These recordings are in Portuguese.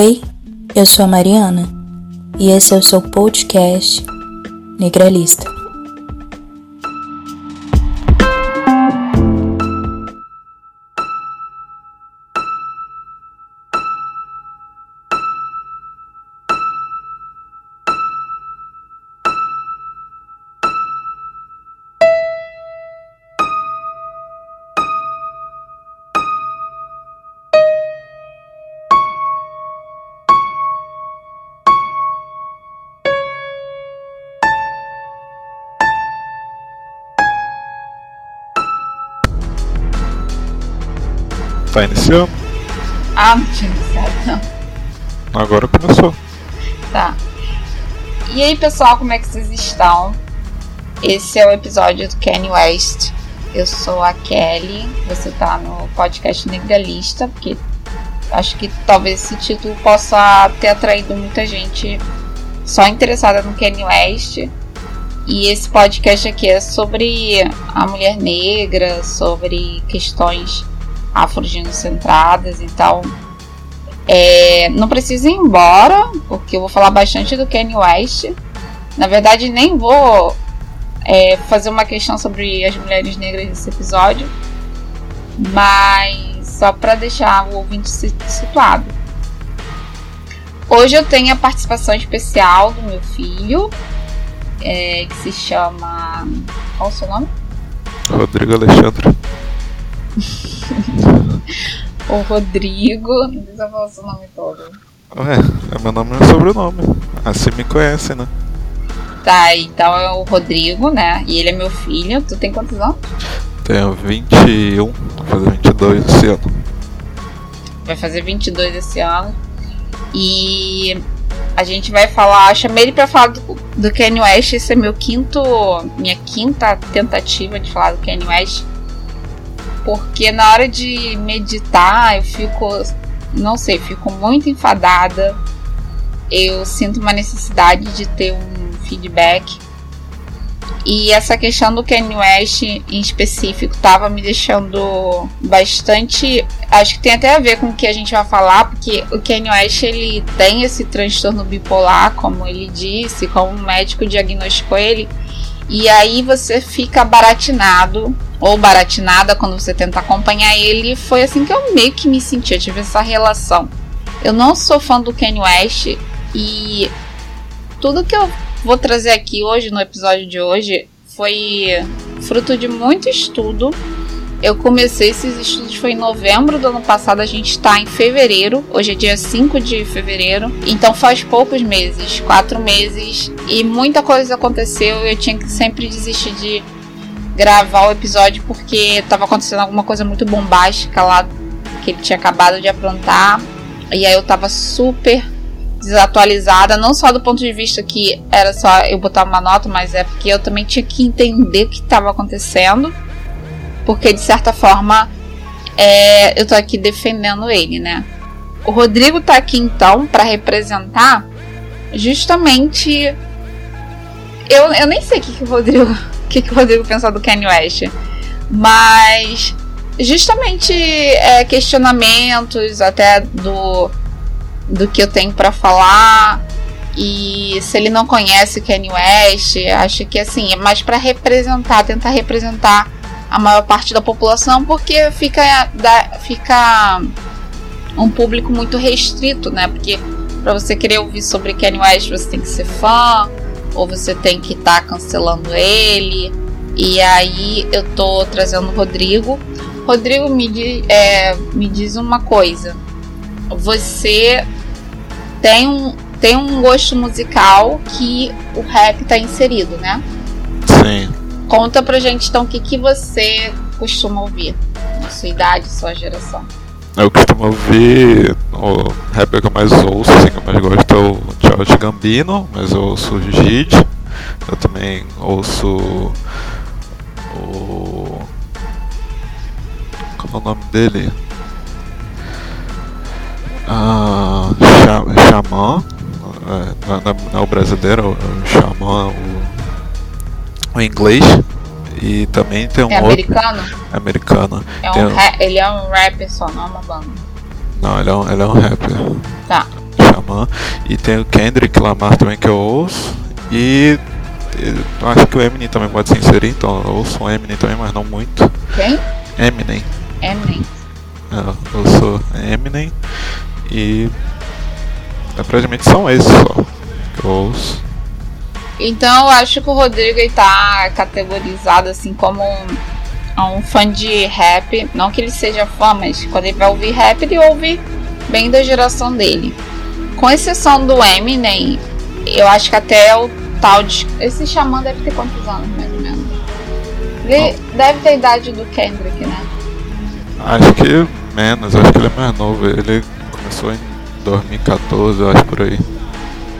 Oi, eu sou a Mariana e esse é o seu podcast Negralista. Tá iniciando? Ah, não tinha iniciado, não. Agora começou. Tá. E aí, pessoal, como é que vocês estão? Esse é o episódio do Kanye West. Eu sou a Kelly. Você tá no podcast Negralista, porque acho que talvez esse título possa ter atraído muita gente só interessada no Kanye West. E esse podcast aqui é sobre a mulher negra, sobre questões afrogenocentradas, então é, não precisa ir embora, porque eu vou falar bastante do Kanye West. Na verdade, nem vou é, fazer uma questão sobre as mulheres negras nesse episódio, mas só para deixar o ouvinte situado. Hoje eu tenho a participação especial do meu filho, é, que se chama. Qual o seu nome? Rodrigo Alexandre. o Rodrigo. Não precisa falar o seu nome todo. Ué, é meu nome e meu sobrenome. Assim me conhece, né? Tá, então é o Rodrigo, né? E ele é meu filho. Tu tem quantos anos? Tenho 21, vou fazer 22 esse ano. Vai fazer 22 esse ano. E a gente vai falar. Chamei ele pra falar do, do Kanye West. Esse é meu quinto. Minha quinta tentativa de falar do Kanye West porque na hora de meditar eu fico, não sei, fico muito enfadada. Eu sinto uma necessidade de ter um feedback. E essa questão do Kanye West em específico estava me deixando bastante. Acho que tem até a ver com o que a gente vai falar, porque o Kanye West ele tem esse transtorno bipolar, como ele disse, como o médico diagnosticou ele. E aí você fica baratinado ou baratinada quando você tenta acompanhar ele. Foi assim que eu meio que me senti, eu tive essa relação. Eu não sou fã do Kanye West e tudo que eu vou trazer aqui hoje no episódio de hoje foi fruto de muito estudo. Eu comecei esses estudos foi em novembro do ano passado, a gente está em fevereiro, hoje é dia 5 de fevereiro, então faz poucos meses, quatro meses, e muita coisa aconteceu. Eu tinha que sempre desistir de gravar o episódio porque estava acontecendo alguma coisa muito bombástica lá que ele tinha acabado de aprontar. E aí eu tava super desatualizada, não só do ponto de vista que era só eu botar uma nota, mas é porque eu também tinha que entender o que estava acontecendo. Porque de certa forma é, eu tô aqui defendendo ele, né? O Rodrigo tá aqui então para representar justamente. Eu, eu nem sei o que, que o Rodrigo que, que o Rodrigo pensou do Kanye West. Mas justamente é, questionamentos até do, do que eu tenho para falar. E se ele não conhece o Kanye West, acho que assim, é mais para representar, tentar representar a maior parte da população, porque fica, da, fica um público muito restrito, né? Porque para você querer ouvir sobre Kanye West, você tem que ser fã, ou você tem que estar tá cancelando ele. E aí eu tô trazendo o Rodrigo. Rodrigo, me, é, me diz uma coisa. Você tem um, tem um gosto musical que o rap tá inserido, né? Sim. Conta pra gente então o que, que você costuma ouvir na sua idade, sua geração. Eu costumo ouvir o rapper que eu mais ouço, assim, que eu mais gosto é o Charles Gambino, mas eu ouço o Gid, eu também ouço o. Como é o nome dele? Ah, Xamã, é, não, é, não é o brasileiro, é o Xamã, o, o inglês. E também tem um é outro. americano? É americano. É um ele é um rapper só, não é uma banda. Não, ele é um, ele é um rapper. Tá. Xamã. E tem o Kendrick Lamar também que eu ouço. E eu acho que o Eminem também pode se inserir, então eu ouço o Eminem também, mas não muito. Quem? Eminem. Eminem. É, eu sou Eminem e é, praticamente são esses só que eu ouço. Então eu acho que o Rodrigo está categorizado assim como um, um fã de rap. Não que ele seja fã, mas quando ele vai ouvir rap, ele ouve bem da geração dele. Com exceção do Eminem, eu acho que até o tal de. Esse xamã deve ter quantos anos, mais ou menos? Ele deve ter a idade do Kendrick, né? Acho que menos, acho que ele é mais novo. Ele começou em 2014, eu acho por aí.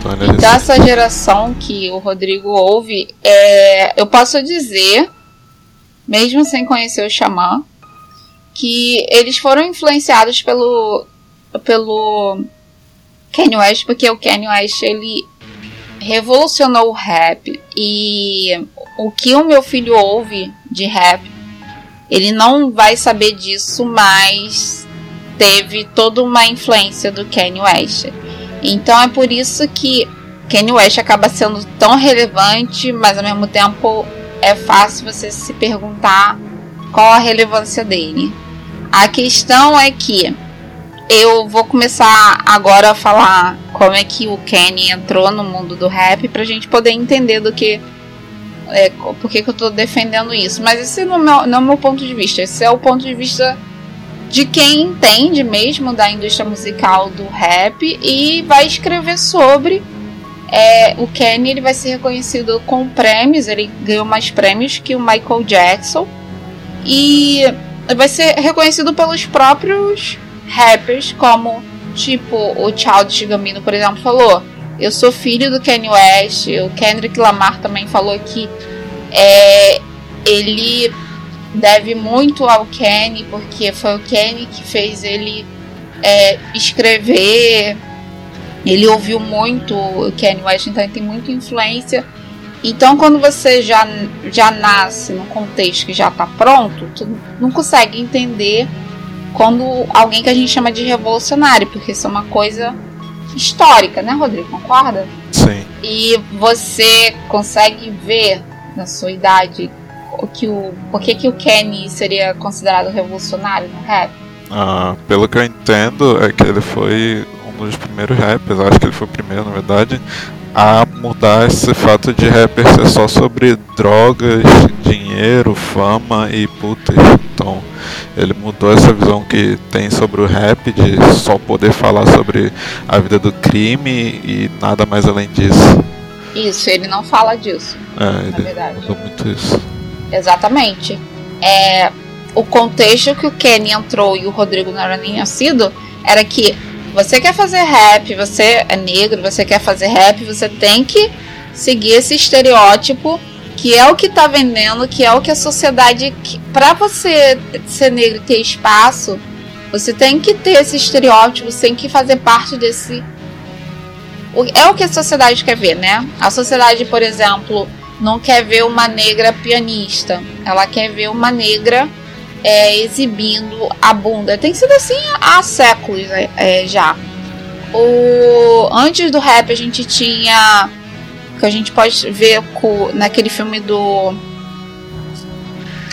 Então, ele é então essa geração que o Rodrigo ouve, é, eu posso dizer, mesmo sem conhecer o Xamã, que eles foram influenciados pelo pelo Kanye West, porque o Kanye West ele revolucionou o rap e o que o meu filho ouve de rap, ele não vai saber disso, mas teve toda uma influência do Kanye West. Então é por isso que Kanye West acaba sendo tão relevante, mas ao mesmo tempo é fácil você se perguntar qual a relevância dele. A questão é que eu vou começar agora a falar como é que o Kenny entrou no mundo do rap pra gente poder entender do que. É, por que, que eu tô defendendo isso. Mas esse não é, meu, não é o meu ponto de vista. Esse é o ponto de vista de quem entende mesmo da indústria musical do rap e vai escrever sobre. É, o Kenny ele vai ser reconhecido com prêmios, ele ganhou mais prêmios que o Michael Jackson. E vai ser reconhecido pelos próprios rappers, como tipo o Childish Gambino, por exemplo, falou: Eu sou filho do Kanye West. O Kendrick Lamar também falou que é, ele deve muito ao Kanye, porque foi o Kanye que fez ele é, escrever. Ele ouviu muito o então ele tem muita influência. Então, quando você já, já nasce num contexto que já está pronto, tu não consegue entender quando alguém que a gente chama de revolucionário, porque isso é uma coisa histórica, né, Rodrigo? Concorda? Sim. E você consegue ver na sua idade que o por que, que o Kenny seria considerado revolucionário no rap? Ah, pelo que eu entendo, é que ele foi um dos primeiros rappers, acho que ele foi o primeiro, na verdade, a mudar esse fato de rapper ser só sobre drogas, dinheiro, fama e putas. Então, ele mudou essa visão que tem sobre o rap de só poder falar sobre a vida do crime e nada mais além disso. Isso, ele não fala disso. É, ele verdade. mudou muito isso. Exatamente. É, o contexto que o Kenny entrou e o Rodrigo não era nem nascido era que você quer fazer rap, você é negro, você quer fazer rap, você tem que seguir esse estereótipo que é o que está vendendo, que é o que a sociedade. Para você ser negro e ter espaço, você tem que ter esse estereótipo, você tem que fazer parte desse. É o que a sociedade quer ver, né? A sociedade, por exemplo, não quer ver uma negra pianista, ela quer ver uma negra é, exibindo a bunda. Tem sido assim há séculos é, é, já. O, antes do rap a gente tinha que a gente pode ver com, naquele filme do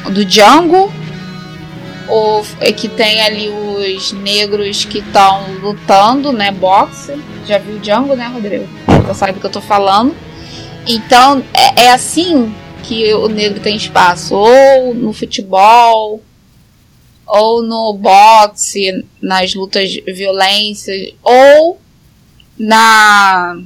do Django o, é que tem ali os negros que estão lutando, né, boxe. Já viu o Django, né, Rodrigo? Você sabe do que eu tô falando. Então, é, é assim que o negro tem espaço, ou no futebol, ou no boxe, nas lutas de violência, ou na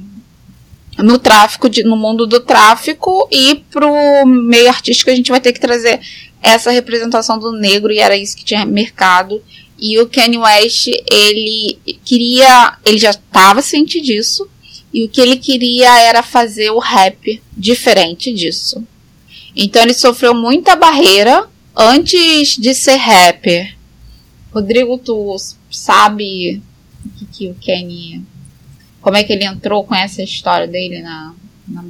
no tráfico, de, no mundo do tráfico e pro meio artístico a gente vai ter que trazer essa representação do negro e era isso que tinha mercado. E o Kanye West, ele queria, ele já estava ciente disso, e o que ele queria era fazer o rap diferente disso. Então ele sofreu muita barreira antes de ser rapper, Rodrigo, tu sabe o que, que o Kenny. Como é que ele entrou com essa história dele na, na.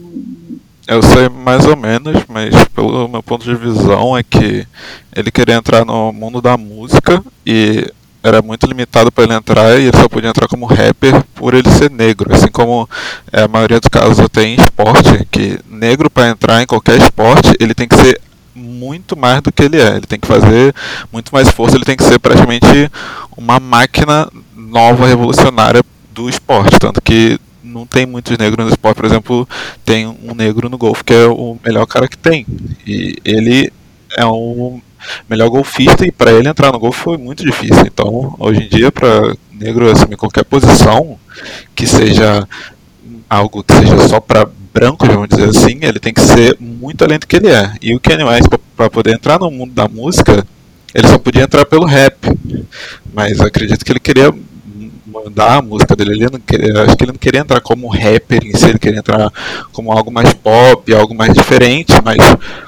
Eu sei mais ou menos, mas pelo meu ponto de visão é que ele queria entrar no mundo da música e era muito limitado para ele entrar e ele só podia entrar como rapper por ele ser negro, assim como é, a maioria dos casos até em esporte, que negro para entrar em qualquer esporte, ele tem que ser muito mais do que ele é. Ele tem que fazer muito mais força, ele tem que ser praticamente uma máquina nova, revolucionária do esporte. Tanto que não tem muitos negros no esporte. Por exemplo, tem um negro no golfe que é o melhor cara que tem. E ele é um melhor golfista e para ele entrar no golfe foi muito difícil. Então, hoje em dia, para negro assumir qualquer posição que seja algo que seja só para branco, vamos dizer assim, ele tem que ser muito além do que ele é. E o Kanye West, para poder entrar no mundo da música, ele só podia entrar pelo rap. Mas acredito que ele queria mandar a música dele. Ele não queria, acho que ele não queria entrar como rapper em si, ele queria entrar como algo mais pop, algo mais diferente, mas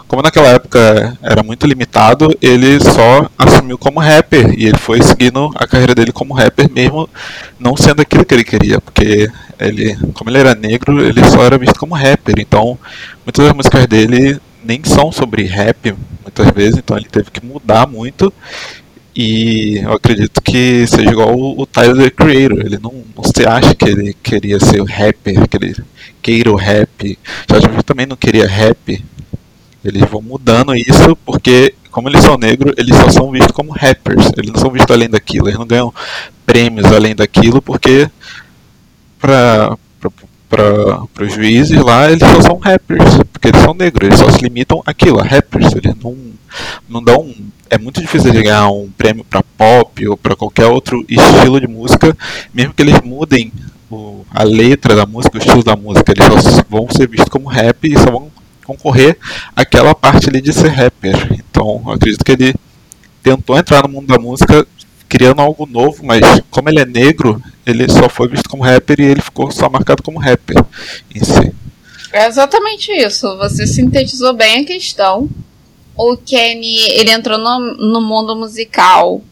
como naquela época era muito limitado, ele só assumiu como rapper e ele foi seguindo a carreira dele como rapper mesmo não sendo aquilo que ele queria, porque ele, como ele era negro, ele só era visto como rapper. Então, muitas das músicas dele nem são sobre rap, muitas vezes, então ele teve que mudar muito. E eu acredito que seja igual o Tyler the Creator. Ele não, se acha que ele queria ser o rapper, que ele queira o rap. Já também não queria rap. Eles vão mudando isso porque, como eles são negros, eles só são vistos como rappers. Eles não são vistos além daquilo. Eles não ganham prêmios além daquilo porque para para os juízes lá, eles só são rappers, porque eles são negros, eles só se limitam àquilo, a rappers, eles não, não dão. É muito difícil de ganhar um prêmio para pop ou para qualquer outro estilo de música, mesmo que eles mudem o, a letra da música, o estilo da música, eles só vão ser vistos como rap e só vão concorrer aquela parte ali de ser rapper. Então, acredito que ele tentou entrar no mundo da música criando algo novo, mas como ele é negro, ele só foi visto como rapper e ele ficou só marcado como rapper em si. É exatamente isso. Você sintetizou bem a questão. O Kenny, ele entrou no, no mundo musical,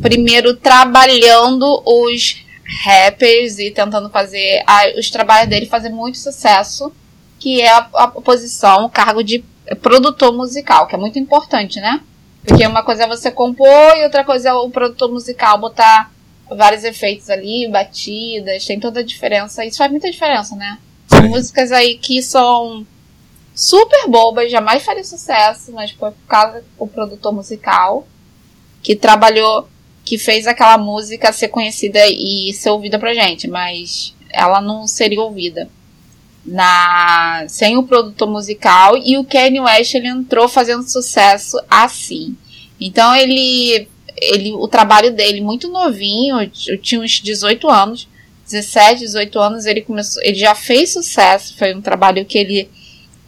primeiro trabalhando os rappers e tentando fazer os trabalhos dele fazer muito sucesso, que é a, a posição, o cargo de produtor musical, que é muito importante, né? Porque uma coisa é você compor e outra coisa é o produtor musical botar vários efeitos ali, batidas, tem toda a diferença. Isso faz muita diferença, né? Músicas aí que são super bobas, jamais faria sucesso, mas foi por causa do produtor musical que trabalhou, que fez aquela música ser conhecida e ser ouvida pra gente, mas ela não seria ouvida na sem o produtor musical e o Kanye West ele entrou fazendo sucesso assim. Então ele ele o trabalho dele muito novinho, eu tinha uns 18 anos, 17, 18 anos, ele começou, ele já fez sucesso, foi um trabalho que ele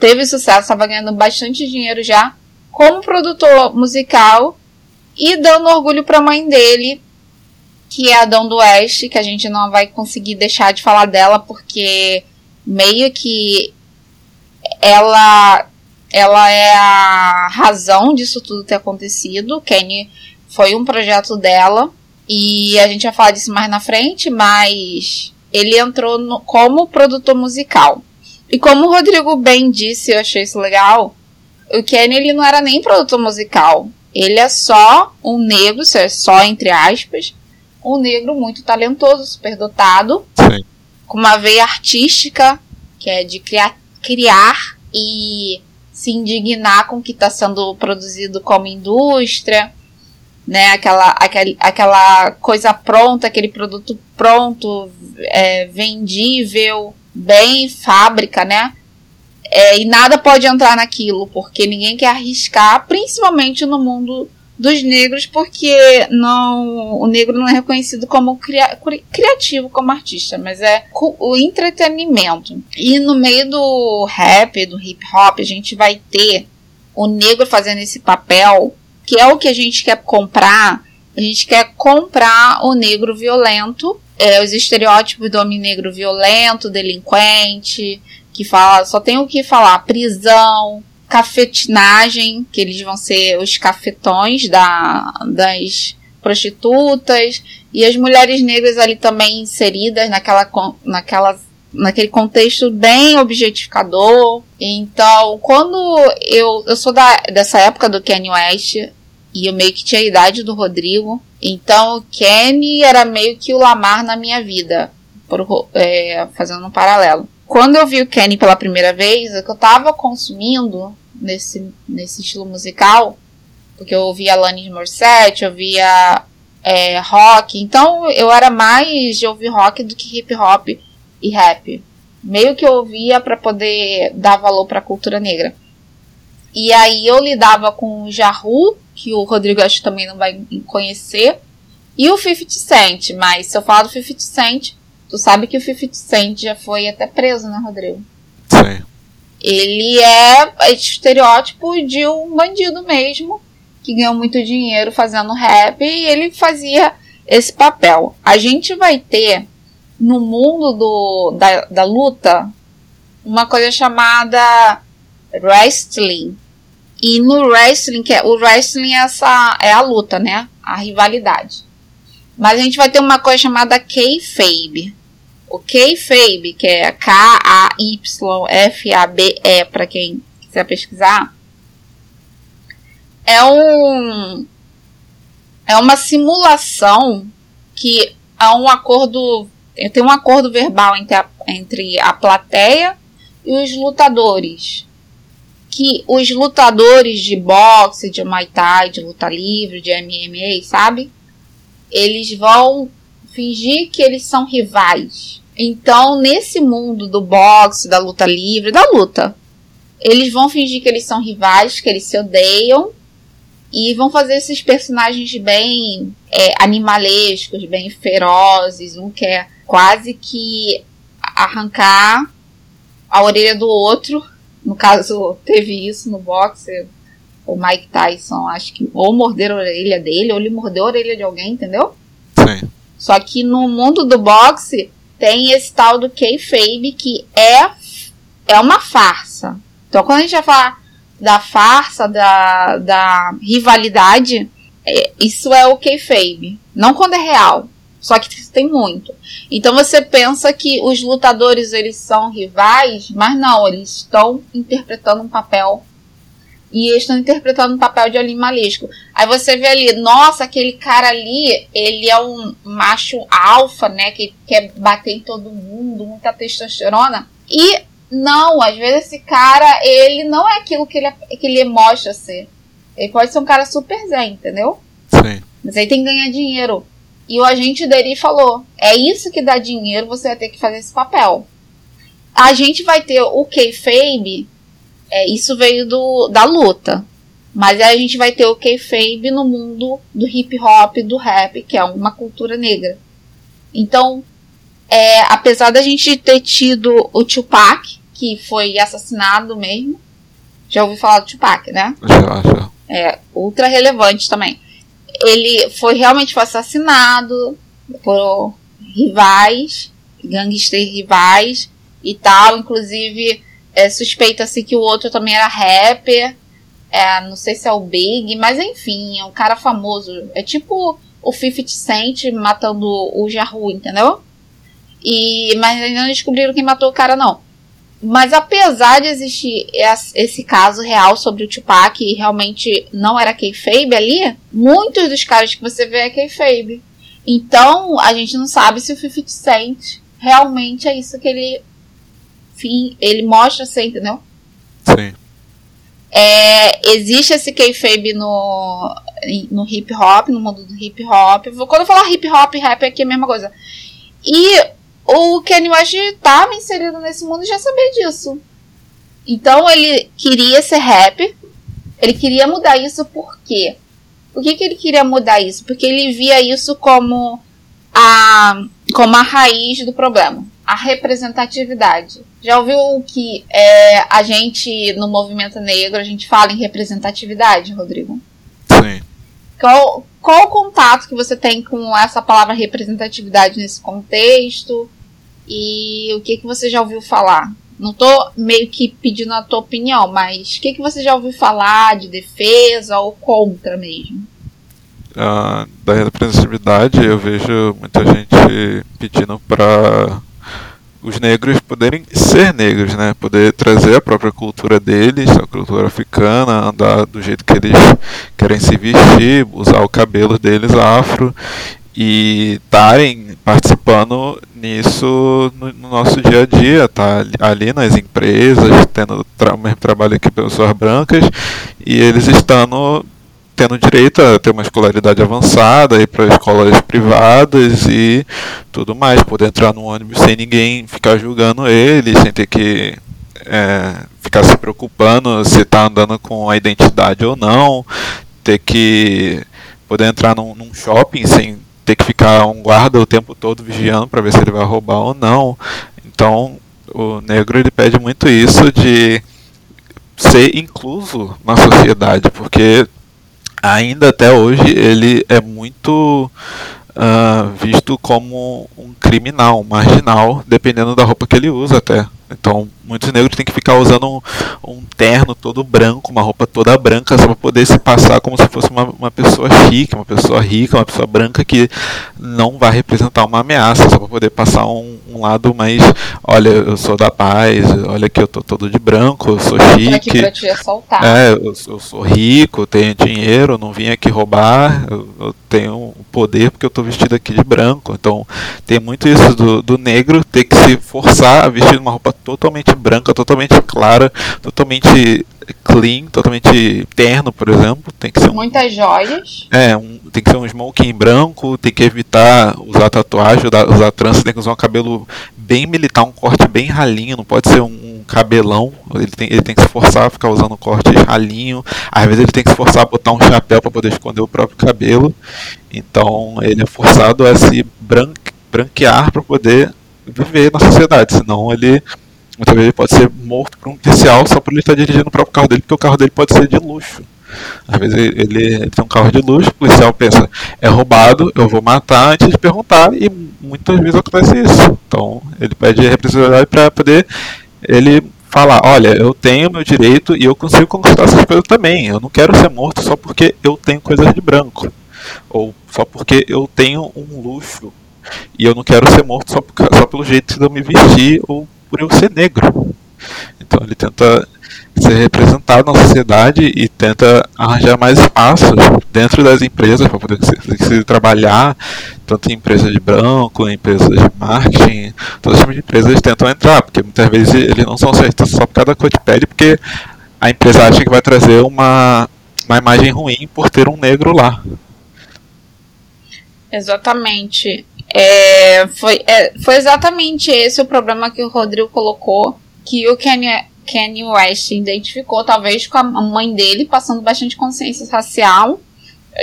teve sucesso, estava ganhando bastante dinheiro já como produtor musical e dando orgulho para a mãe dele, que é a Dom do Oeste, que a gente não vai conseguir deixar de falar dela porque meio que ela ela é a razão disso tudo ter acontecido. Kenny foi um projeto dela e a gente vai falar disso mais na frente, mas ele entrou no, como produtor musical. E como o Rodrigo bem disse, eu achei isso legal, o Kenny ele não era nem produtor musical. Ele é só um negro, é só entre aspas, um negro muito talentoso, superdotado. Sim com uma veia artística, que é de criar, criar e se indignar com o que está sendo produzido como indústria, né? Aquela, aquela, aquela coisa pronta, aquele produto pronto, é, vendível, bem fábrica, né? É, e nada pode entrar naquilo, porque ninguém quer arriscar, principalmente no mundo dos negros, porque não, o negro não é reconhecido como cria, criativo como artista, mas é o entretenimento. E no meio do rap, do hip hop, a gente vai ter o negro fazendo esse papel, que é o que a gente quer comprar. A gente quer comprar o negro violento, é, os estereótipos do homem negro violento, delinquente, que fala, só tem o que falar, prisão, cafetinagem, que eles vão ser os cafetões da, das prostitutas, e as mulheres negras ali também inseridas naquela, naquela, naquele contexto bem objetificador. Então, quando eu, eu sou da, dessa época do Kanye West, E eu meio que tinha a idade do Rodrigo. Então o Kenny era meio que o Lamar na minha vida. Por, é, fazendo um paralelo. Quando eu vi o Kenny pela primeira vez, o que eu tava consumindo nesse, nesse estilo musical, porque eu ouvia Alanis Morissette, eu ouvia é, rock, então eu era mais de ouvir rock do que hip hop e rap. Meio que eu ouvia para poder dar valor para a cultura negra. E aí eu lidava com o Jahu, que o Rodrigo acho que também não vai conhecer, e o 50 Cent, mas se eu falar do 50 Cent, tu sabe que o 50 Cent já foi até preso, né, Rodrigo? Sim. Ele é estereótipo de um bandido mesmo, que ganhou muito dinheiro fazendo rap, e ele fazia esse papel. A gente vai ter no mundo do, da, da luta uma coisa chamada wrestling. E no wrestling, que é, o wrestling é, essa, é a luta, né? A rivalidade. Mas a gente vai ter uma coisa chamada kayfabe. O kayfabe, que é K-A-Y-F-A-B-E, para quem quiser pesquisar, é um é uma simulação que há um acordo tem um acordo verbal entre a, entre a plateia e os lutadores que os lutadores de boxe, de Muay Thai, de luta livre, de MMA, sabe? Eles vão fingir que eles são rivais. Então, nesse mundo do boxe, da luta livre, da luta, eles vão fingir que eles são rivais, que eles se odeiam e vão fazer esses personagens bem é, animalescos, bem ferozes. Um quer quase que arrancar a orelha do outro. No caso, teve isso no boxe. O Mike Tyson, acho que ou morder a orelha dele, ou ele mordeu a orelha de alguém, entendeu? Sim. Só que no mundo do boxe tem esse tal do kayfabe que é é uma farsa. Então quando a gente vai falar da farsa, da, da rivalidade, é, isso é o kayfabe. Não quando é real. Só que tem muito. Então você pensa que os lutadores eles são rivais, mas não, eles estão interpretando um papel e eles estão interpretando um papel de animalesco. Aí você vê ali, nossa, aquele cara ali, ele é um macho alfa, né, que quer bater em todo mundo, muita testosterona. E não, às vezes esse cara, ele não é aquilo que ele, que ele mostra ser. Ele pode ser um cara super zen, entendeu? Sim. Mas aí tem que ganhar dinheiro. E o agente dele falou: é isso que dá dinheiro, você vai ter que fazer esse papel. A gente vai ter o kayfabe, é, isso veio do, da luta. Mas a gente vai ter o kayfabe no mundo do hip hop, do rap, que é uma cultura negra. Então, é, apesar da gente ter tido o Tupac, que foi assassinado mesmo. Já ouvi falar do Tupac, né? Já, já. É, ultra relevante também. Ele foi realmente foi assassinado por rivais, gangsters rivais e tal. Inclusive, é, suspeita-se que o outro também era rapper. É, não sei se é o Big, mas enfim, é um cara famoso. É tipo o 50 Cent matando o Jahu, entendeu? E, mas ainda não descobriram quem matou o cara, não. Mas apesar de existir esse caso real sobre o Tupac e realmente não era kayfabe ali, muitos dos caras que você vê é kayfabe. Então, a gente não sabe se o 50 Cent realmente é isso que ele enfim, ele mostra ser, entendeu? Sim. É, existe esse kayfabe no, no hip hop, no mundo do hip hop. Quando eu falar hip hop e rap aqui é a mesma coisa. E o Kanye West estava inserido nesse mundo e já sabia disso. Então ele queria ser rap, ele queria mudar isso por quê? Por que, que ele queria mudar isso? Porque ele via isso como a, como a raiz do problema, a representatividade. Já ouviu que é, a gente, no movimento negro, a gente fala em representatividade, Rodrigo? Sim. Qual, qual o contato que você tem com essa palavra representatividade nesse contexto? E o que, que você já ouviu falar? Não tô meio que pedindo a tua opinião, mas o que, que você já ouviu falar de defesa ou contra mesmo? Uh, da representatividade eu vejo muita gente pedindo para os negros poderem ser negros, né? Poder trazer a própria cultura deles, a cultura africana, andar do jeito que eles querem se vestir, usar o cabelo deles afro e estarem participando nisso no, no, nosso dia a dia, tá? Ali nas empresas, tendo tra mesmo trabalho que pessoas brancas e eles estando tendo direito a ter uma escolaridade avançada, ir para escolas privadas e tudo mais, poder entrar no ônibus sem ninguém ficar julgando eles, sem ter que é, ficar se preocupando se está andando com a identidade ou não, ter que poder entrar num, num shopping sem ter que ficar um guarda o tempo todo vigiando para ver se ele vai roubar ou não. Então, o negro ele pede muito isso de ser incluso na sociedade, porque ainda até hoje ele é muito uh, visto como um criminal, um marginal, dependendo da roupa que ele usa até. Então, muitos negros têm que ficar usando um, um terno todo branco, uma roupa toda branca, só para poder se passar como se fosse uma, uma pessoa chique, uma pessoa rica, uma pessoa branca que não vai representar uma ameaça, só para poder passar um, um, lado mais, olha, eu sou da paz, olha que eu tô todo de branco, eu sou chique. Pra te É, eu, eu, sou rico, tenho dinheiro, não vim aqui roubar, eu, eu tenho poder porque eu tô vestido aqui de branco. Então, tem muito isso do, do negro ter que se forçar a vestir uma roupa totalmente branca, totalmente clara, totalmente clean, totalmente terno, por exemplo. Tem que ser um, muitas joias. É, um, tem que ser um smoking branco, tem que evitar usar tatuagem, usar trança, tem que usar um cabelo bem militar, um corte bem ralinho, não pode ser um cabelão. Ele tem, ele tem que se forçar a ficar usando corte ralinho. Às vezes ele tem que se forçar a botar um chapéu para poder esconder o próprio cabelo. Então ele é forçado a se branque, branquear para poder viver na sociedade, senão ele Muitas vezes pode ser morto por um policial só por ele estar dirigindo o próprio carro dele, porque o carro dele pode ser de luxo. Às vezes ele, ele, tem um carro de luxo, o policial pensa, é roubado, eu vou matar antes de perguntar, e muitas vezes acontece isso. Então ele pede representatividade para poder ele falar, olha, eu tenho meu direito e eu consigo conquistar essas coisas também. Eu não quero ser morto só porque eu tenho coisas de branco. Ou só porque eu tenho um luxo. E eu não quero ser morto só, por, só pelo jeito de eu me vestir ou por eu ser negro. Então ele tenta ser representado na sociedade e tenta arranjar mais espaços dentro das empresas para poder se, se, trabalhar, tanto em empresas de branco, em empresas de marketing, todas as empresas tentam entrar, porque muitas vezes eles não são aceitos só por causa da cor de pele, porque a empresa acha que vai trazer uma, uma imagem ruim por ter um negro lá. Exatamente. É, foi, é, foi exatamente esse o problema que o Rodrigo colocou, que o Kanye, Kanye West identificou, talvez com a mãe dele, passando bastante consciência racial.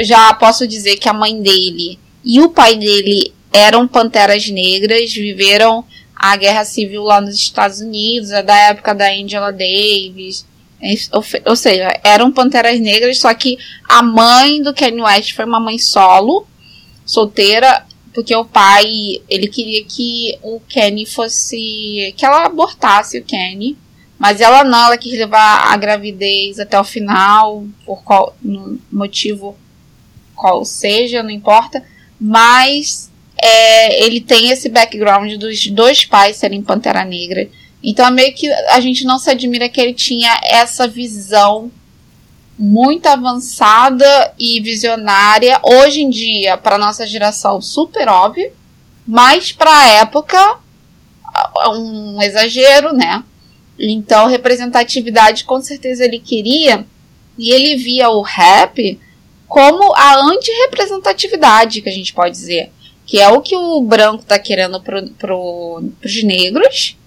Já posso dizer que a mãe dele e o pai dele eram panteras negras, viveram a guerra civil lá nos Estados Unidos, da época da Angela Davis. Ou, ou seja, eram panteras negras, só que a mãe do Kanye West foi uma mãe solo, solteira, porque o pai, ele queria que o Kenny fosse. que ela abortasse o Kenny. Mas ela não, ela quis levar a gravidez até o final, por qual motivo qual seja, não importa. Mas é, ele tem esse background dos dois pais serem Pantera Negra. Então é meio que a gente não se admira que ele tinha essa visão muito avançada e visionária. Hoje em dia, para nossa geração, super óbvio, mas para a época, um exagero, né? Então, representatividade com certeza ele queria, e ele via o rap como a anti-representatividade, que a gente pode dizer. Que é o que o branco está querendo para pro, os negros.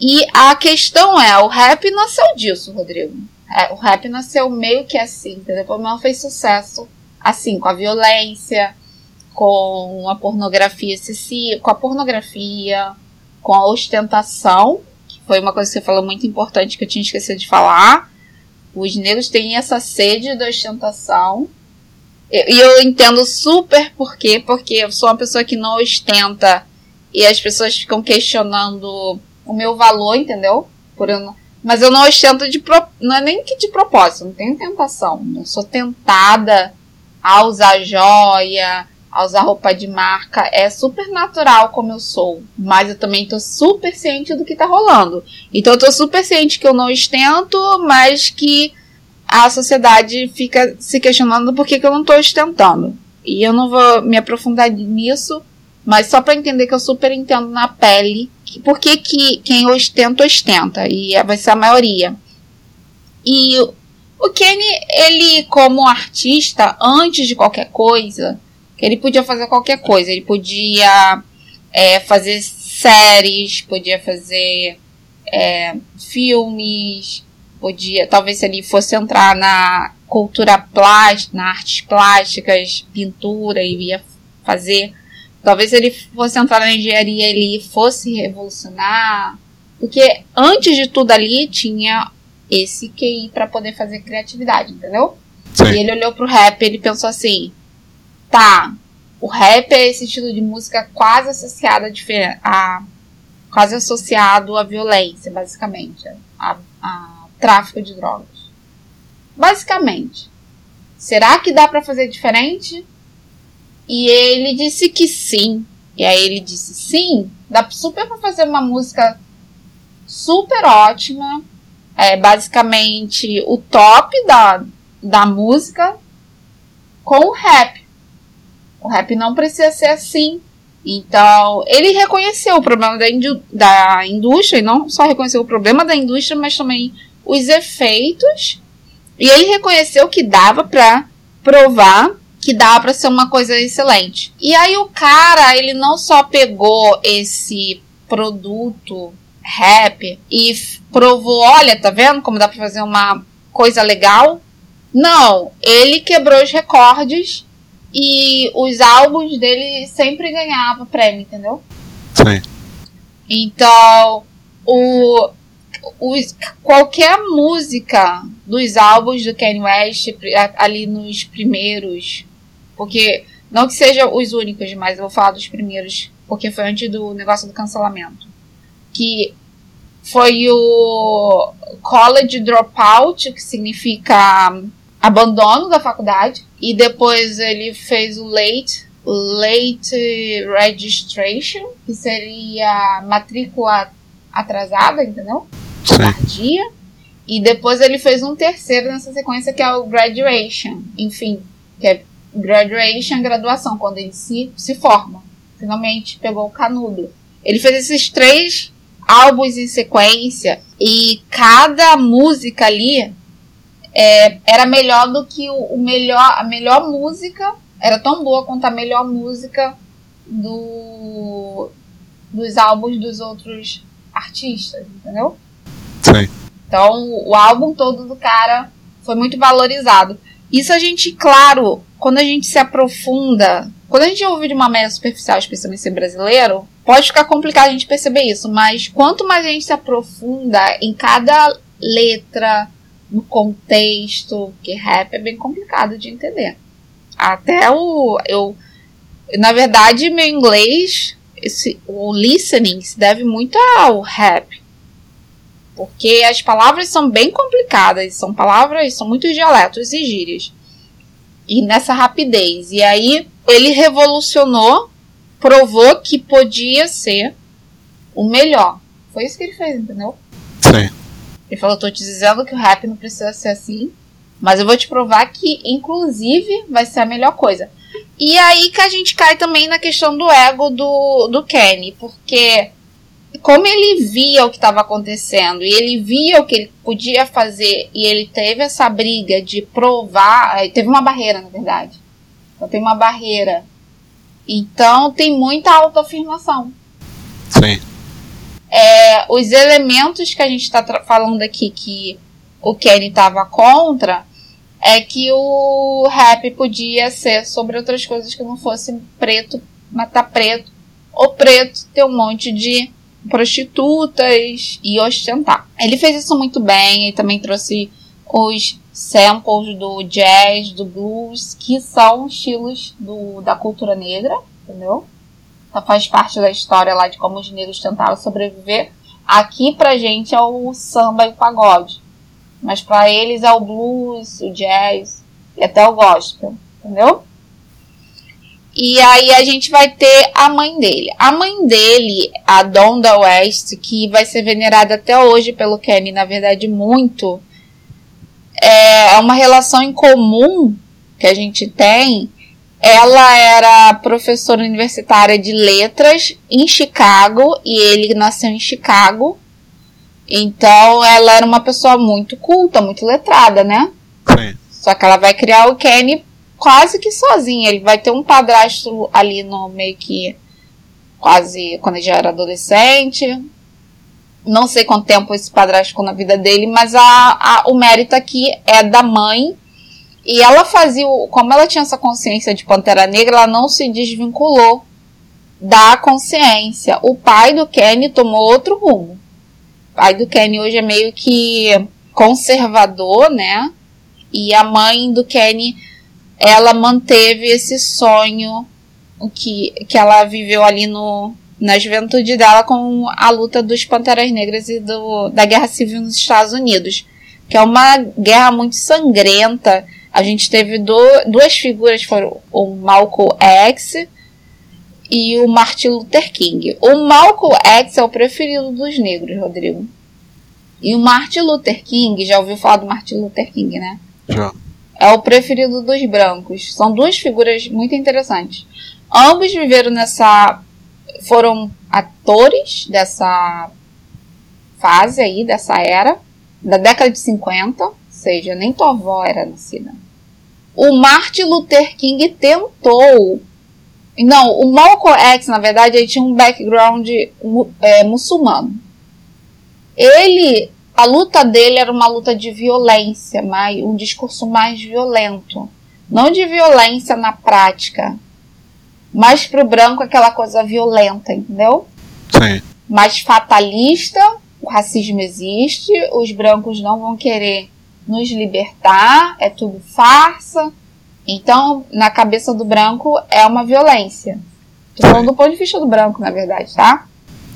E a questão é, o rap nasceu disso, Rodrigo. É, o rap nasceu meio que assim, entendeu? O não fez sucesso assim, com a violência, com a pornografia com a pornografia, com a ostentação, foi uma coisa que você falou muito importante que eu tinha esquecido de falar. Os negros têm essa sede da ostentação. E eu entendo super por quê, porque eu sou uma pessoa que não ostenta e as pessoas ficam questionando o meu valor, entendeu? Por eu não mas eu não ostento de. Pro... Não é nem que de propósito, não tenho tentação. Não sou tentada a usar joia, a usar roupa de marca. É super natural como eu sou. Mas eu também tô super ciente do que tá rolando. Então eu tô super ciente que eu não ostento, mas que a sociedade fica se questionando por que, que eu não tô ostentando. E eu não vou me aprofundar nisso, mas só para entender que eu super entendo na pele por que, que quem ostenta, ostenta. E vai ser a maioria. E o Kenny, ele, como artista, antes de qualquer coisa, ele podia fazer qualquer coisa. Ele podia é, fazer séries, podia fazer é, filmes, podia, talvez se ele fosse entrar na cultura plástica, na artes plásticas, pintura, e ia fazer. Talvez se ele fosse entrar na engenharia, ele fosse revolucionar. Porque antes de tudo ali tinha esse QI para poder fazer criatividade, entendeu? Sim. E ele olhou pro rap e ele pensou assim: tá, o rap é esse estilo de música quase associado a, a quase associado à violência, basicamente, a, a tráfico de drogas. Basicamente. Será que dá para fazer diferente? E ele disse que sim. E aí ele disse sim, dá super para fazer uma música super ótima, é basicamente o top da, da música com o rap. O rap não precisa ser assim. Então, ele reconheceu o problema da, da indústria, e não só reconheceu o problema da indústria, mas também os efeitos. E ele reconheceu que dava para provar que dava para ser uma coisa excelente. E aí o cara, ele não só pegou esse produto rap e provou, olha, tá vendo como dá para fazer uma coisa legal? Não, ele quebrou os recordes e os álbuns dele sempre ganhavam prêmio, entendeu? Sim. Então, o, os, qualquer música dos álbuns do Kanye West ali nos primeiros, porque não que sejam os únicos, mas eu vou falar dos primeiros, porque foi antes do negócio do cancelamento que foi o College Dropout, que significa abandono da faculdade, e depois ele fez o Late, Late Registration, que seria matrícula atrasada, entendeu? Tardia. E depois ele fez um terceiro nessa sequência que é o Graduation, enfim, que é Graduation, graduação, quando ele se, se forma. Finalmente pegou o canudo. Ele fez esses três álbuns em sequência e cada música ali é, era melhor do que o, o, melhor a melhor música era tão boa quanto a melhor música do dos álbuns dos outros artistas, entendeu? Sim. Então o álbum todo do cara foi muito valorizado. Isso a gente, claro, quando a gente se aprofunda, quando a gente ouve de uma maneira superficial, especialmente ser brasileiro, pode ficar complicado a gente perceber isso, mas quanto mais a gente se aprofunda em cada letra, no contexto, que rap é bem complicado de entender. Até o. Eu, na verdade, meu inglês, esse, o listening se deve muito ao rap. Porque as palavras são bem complicadas, são palavras, são muitos dialetos e gírias. E nessa rapidez. E aí ele revolucionou provou que podia ser o melhor. Foi isso que ele fez, entendeu? Sim. Ele falou: tô te dizendo que o rap não precisa ser assim, mas eu vou te provar que, inclusive, vai ser a melhor coisa. E aí que a gente cai também na questão do ego do, do Kenny, porque como ele via o que estava acontecendo e ele via o que ele podia fazer e ele teve essa briga de provar, teve uma barreira na verdade. Então tem uma barreira então tem muita autoafirmação. Sim. É, os elementos que a gente está falando aqui que o Kenny estava contra é que o rap podia ser sobre outras coisas que não fosse preto matar preto ou preto ter um monte de prostitutas e ostentar. Ele fez isso muito bem e também trouxe os samples do jazz, do blues, que são estilos do, da cultura negra, entendeu? Faz parte da história lá de como os negros tentaram sobreviver. Aqui pra gente é o samba e o pagode. Mas para eles é o blues, o jazz e até o gospel, entendeu? E aí a gente vai ter a mãe dele. A mãe dele, a Donda West, que vai ser venerada até hoje pelo Kenny, na verdade, muito. É uma relação em comum que a gente tem. Ela era professora universitária de letras em Chicago e ele nasceu em Chicago. Então ela era uma pessoa muito culta, muito letrada, né? Sim. Só que ela vai criar o Kenny quase que sozinha. Ele vai ter um padrasto ali no meio que quase quando ele já era adolescente. Não sei quanto tempo esse padrasto ficou na vida dele, mas a, a, o mérito aqui é da mãe. E ela fazia, como ela tinha essa consciência de Pantera Negra, ela não se desvinculou da consciência. O pai do Kenny tomou outro rumo. O pai do Kenny hoje é meio que conservador, né? E a mãe do Kenny ela manteve esse sonho que, que ela viveu ali no, na juventude dela com a luta dos Panteras Negras e do, da Guerra Civil nos Estados Unidos, que é uma guerra muito sangrenta. A gente teve do, duas figuras, foram o Malcolm X e o Martin Luther King. O Malcolm X é o preferido dos negros, Rodrigo. E o Martin Luther King, já ouviu falar do Martin Luther King, né? Já é o preferido dos brancos. São duas figuras muito interessantes. Ambos viveram nessa. foram atores dessa fase aí, dessa era, da década de 50, ou seja, nem tua avó era nascida. O Martin Luther King tentou. Não, o Malcolm X, na verdade, ele tinha um background é, muçulmano. Ele a luta dele era uma luta de violência, mais, um discurso mais violento. Não de violência na prática, mas para o branco aquela coisa violenta, entendeu? Sim. Mais fatalista, o racismo existe, os brancos não vão querer nos libertar, é tudo farsa. Então, na cabeça do branco é uma violência. Tô falando do ponto de vista do branco, na verdade, tá?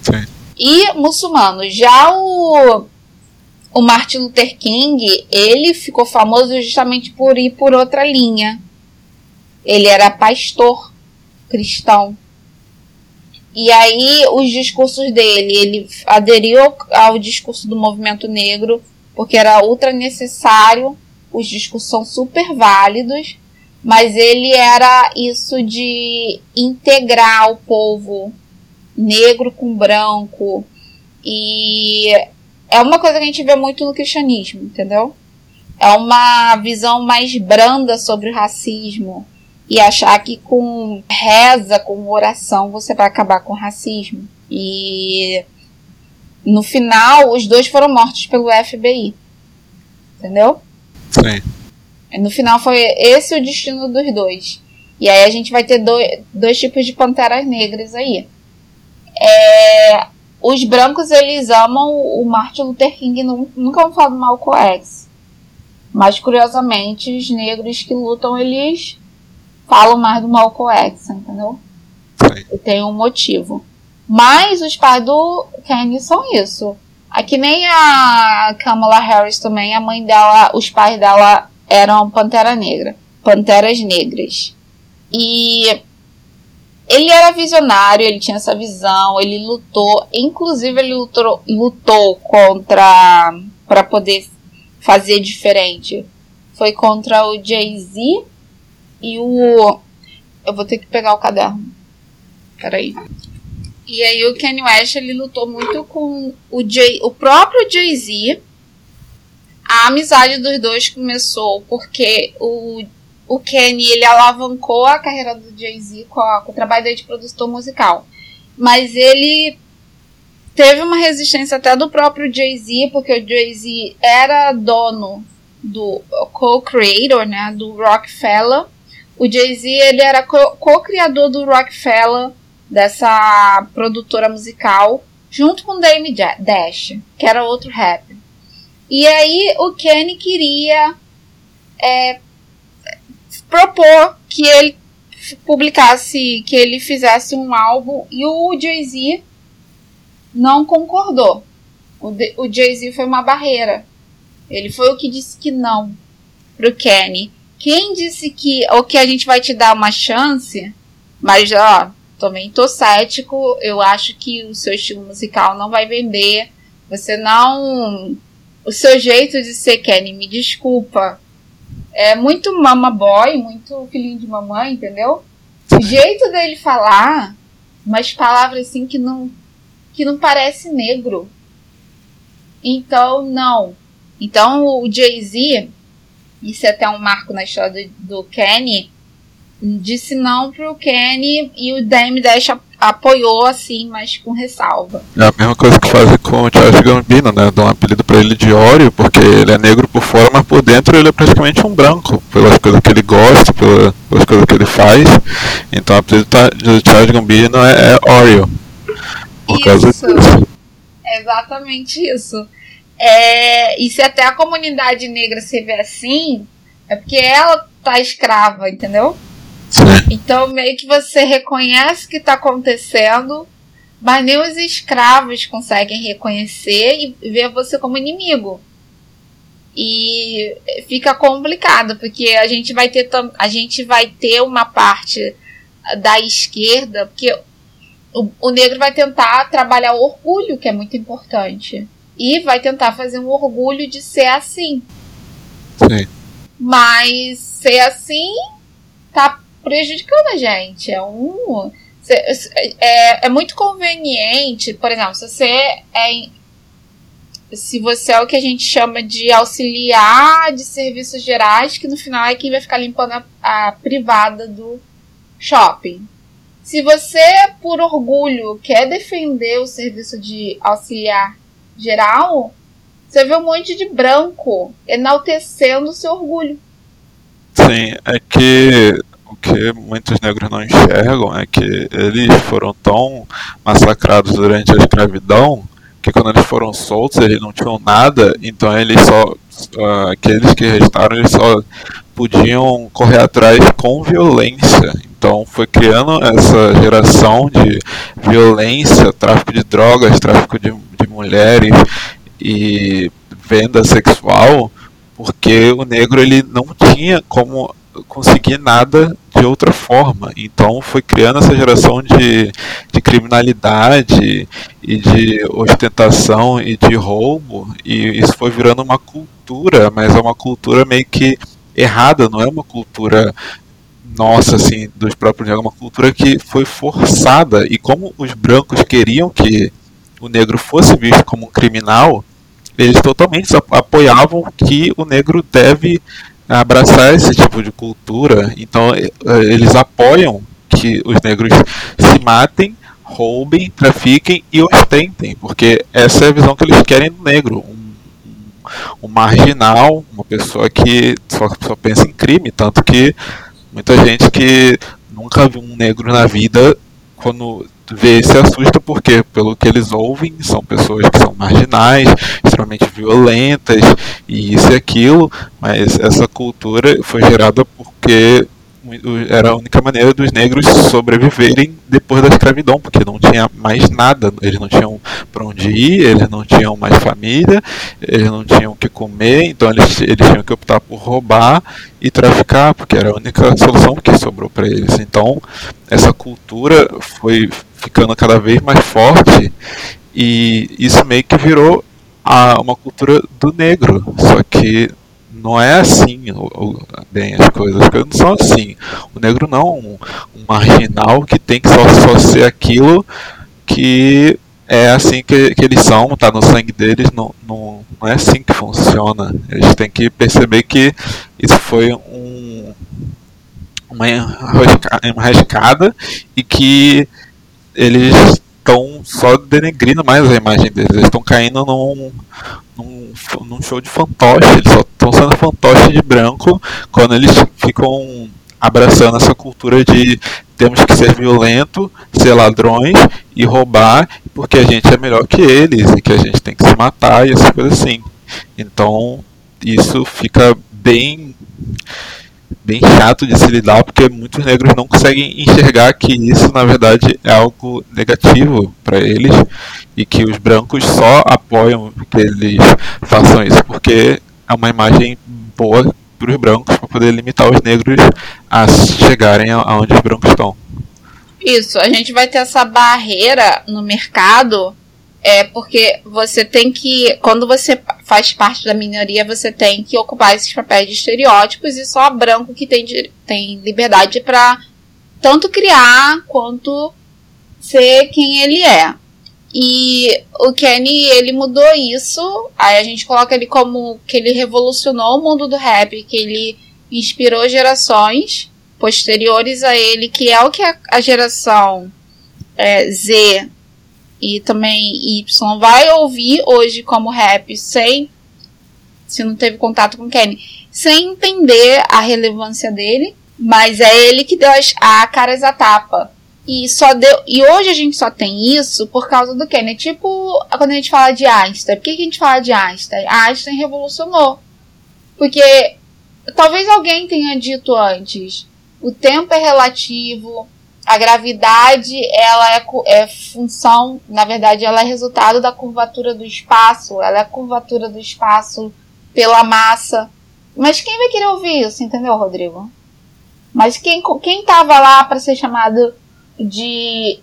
Sim. E muçulmano. Já o o Martin Luther King, ele ficou famoso justamente por ir por outra linha. Ele era pastor cristão. E aí os discursos dele, ele aderiu ao discurso do movimento negro porque era ultra necessário. Os discursos são super válidos, mas ele era isso de integrar o povo negro com branco e é uma coisa que a gente vê muito no cristianismo, entendeu? É uma visão mais branda sobre o racismo e achar que com reza, com oração, você vai acabar com o racismo. E no final, os dois foram mortos pelo FBI. Entendeu? Sim. No final foi esse o destino dos dois. E aí a gente vai ter dois, dois tipos de panteras negras aí. É, os brancos, eles amam o Martin Luther King, nunca vão falar do Malcolm X. Mas, curiosamente, os negros que lutam, eles falam mais do Malcolm X, entendeu? Sim. E tem um motivo. Mas os pais do Kenny são isso. Aqui nem a Kamala Harris também, a mãe dela, os pais dela eram Pantera Negra. Panteras Negras. E ele era visionário, ele tinha essa visão, ele lutou, inclusive ele lutou, lutou contra para poder fazer diferente. Foi contra o Jay-Z e o eu vou ter que pegar o caderno. Peraí. E aí o Kanye West ele lutou muito com o Jay, o próprio Jay-Z. A amizade dos dois começou porque o o Kenny ele alavancou a carreira do Jay-Z com, com, o trabalho dele de produtor musical. Mas ele teve uma resistência até do próprio Jay-Z, porque o Jay-Z era dono do co-creator, né, do Rockefeller. O Jay-Z ele era co-criador do Rockefeller, dessa produtora musical, junto com Dame Dash, que era outro rapper. E aí o Kenny queria é, propor que ele publicasse, que ele fizesse um álbum e o Jay-Z não concordou. O, o Jay-Z foi uma barreira. Ele foi o que disse que não pro Kenny. Quem disse que ou que a gente vai te dar uma chance Mas, ó, também tô cético. Eu acho que o seu estilo musical não vai vender. Você não. O seu jeito de ser Kenny, me desculpa. É muito mama boy, muito filhinho de mamãe, entendeu? O jeito dele falar, umas palavras assim que não. que não parece negro. Então, não. Então, o Jay-Z, isso é até um marco na história do, do Kenny, disse não pro Kenny e o Dame Dash apoiou assim, mas com ressalva. É a mesma coisa que fazem com o Charles Gambino, né? Dão um apelido pra ele de Oreo, porque ele é negro por fora, mas por dentro ele é praticamente um branco, pelas coisas que ele gosta, pelas coisas que ele faz. Então o apelido do Charles Gambino é, é Oreo. Por isso. causa disso. É exatamente isso. É, e se até a comunidade negra se vê assim, é porque ela tá escrava, entendeu? Então, meio que você reconhece o que está acontecendo, mas nem os escravos conseguem reconhecer e ver você como inimigo. E fica complicado, porque a gente vai ter, a gente vai ter uma parte da esquerda, porque o, o negro vai tentar trabalhar o orgulho, que é muito importante. E vai tentar fazer um orgulho de ser assim. Sim. Mas ser assim tá prejudicando a gente. É um. É, é muito conveniente, por exemplo, se você é. Se você é o que a gente chama de auxiliar de serviços gerais, que no final é quem vai ficar limpando a, a privada do shopping. Se você, por orgulho, quer defender o serviço de auxiliar geral, você vê um monte de branco enaltecendo o seu orgulho. Sim, é que que muitos negros não enxergam é que eles foram tão massacrados durante a escravidão que quando eles foram soltos eles não tinham nada, então eles só uh, aqueles que restaram eles só podiam correr atrás com violência. Então foi criando essa geração de violência, tráfico de drogas, tráfico de, de mulheres e venda sexual, porque o negro ele não tinha como conseguir nada de outra forma. Então foi criando essa geração de, de criminalidade e de ostentação e de roubo, e isso foi virando uma cultura, mas é uma cultura meio que errada, não é uma cultura nossa, assim, dos próprios negros, é uma cultura que foi forçada, e como os brancos queriam que o negro fosse visto como um criminal, eles totalmente apoiavam que o negro deve abraçar esse tipo de cultura. Então eh, eles apoiam que os negros se matem, roubem, trafiquem e ostentem, porque essa é a visão que eles querem do negro. Um, um marginal, uma pessoa que só, só pensa em crime, tanto que muita gente que nunca viu um negro na vida, quando vê se assusta porque, pelo que eles ouvem, são pessoas que são marginais, extremamente violentas e isso e aquilo, mas essa cultura foi gerada porque era a única maneira dos negros sobreviverem depois da escravidão, porque não tinha mais nada, eles não tinham para onde ir, eles não tinham mais família, eles não tinham o que comer, então eles, eles tinham que optar por roubar e traficar, porque era a única solução que sobrou para eles. Então, essa cultura foi ficando cada vez mais forte e isso meio que virou a, uma cultura do negro. Só que não é assim bem as coisas, as coisas não são assim. O negro não é um, um marginal que tem que só, só ser aquilo que é assim que, que eles são, tá no sangue deles, não, não, não é assim que funciona. Eles têm que perceber que isso foi um, uma enrascada e que eles estão só denegrindo mais a imagem deles. Eles estão caindo num, num, num, show de fantoche. Eles só estão sendo fantoche de branco quando eles ficam abraçando essa cultura de temos que ser violento, ser ladrões e roubar porque a gente é melhor que eles e que a gente tem que se matar e essas coisas assim. Então isso fica bem bem chato de se lidar, porque muitos negros não conseguem enxergar que isso, na verdade, é algo negativo para eles e que os brancos só apoiam que eles façam isso, porque é uma imagem boa para os brancos para poder limitar os negros a chegarem aonde os brancos estão. Isso, a gente vai ter essa barreira no mercado, é porque você tem que, quando você faz parte da minoria, você tem que ocupar esses papéis de estereótipos e só branco que tem, tem liberdade para tanto criar quanto ser quem ele é. E o Kenny, ele mudou isso. Aí a gente coloca ele como que ele revolucionou o mundo do rap, que ele inspirou gerações posteriores a ele, que é o que a, geração é, Z e também Y vai ouvir hoje como rap sem se não teve contato com Kenny, sem entender a relevância dele, mas é ele que deu as, a caras a tapa e só deu. E hoje a gente só tem isso por causa do Kenny. É tipo quando a gente fala de Einstein. Por que, que a gente fala de Einstein? Einstein revolucionou. Porque talvez alguém tenha dito antes. O tempo é relativo. A gravidade ela é, é função, na verdade, ela é resultado da curvatura do espaço. Ela é a curvatura do espaço pela massa. Mas quem vai querer ouvir isso, entendeu, Rodrigo? Mas quem, quem tava lá para ser chamado de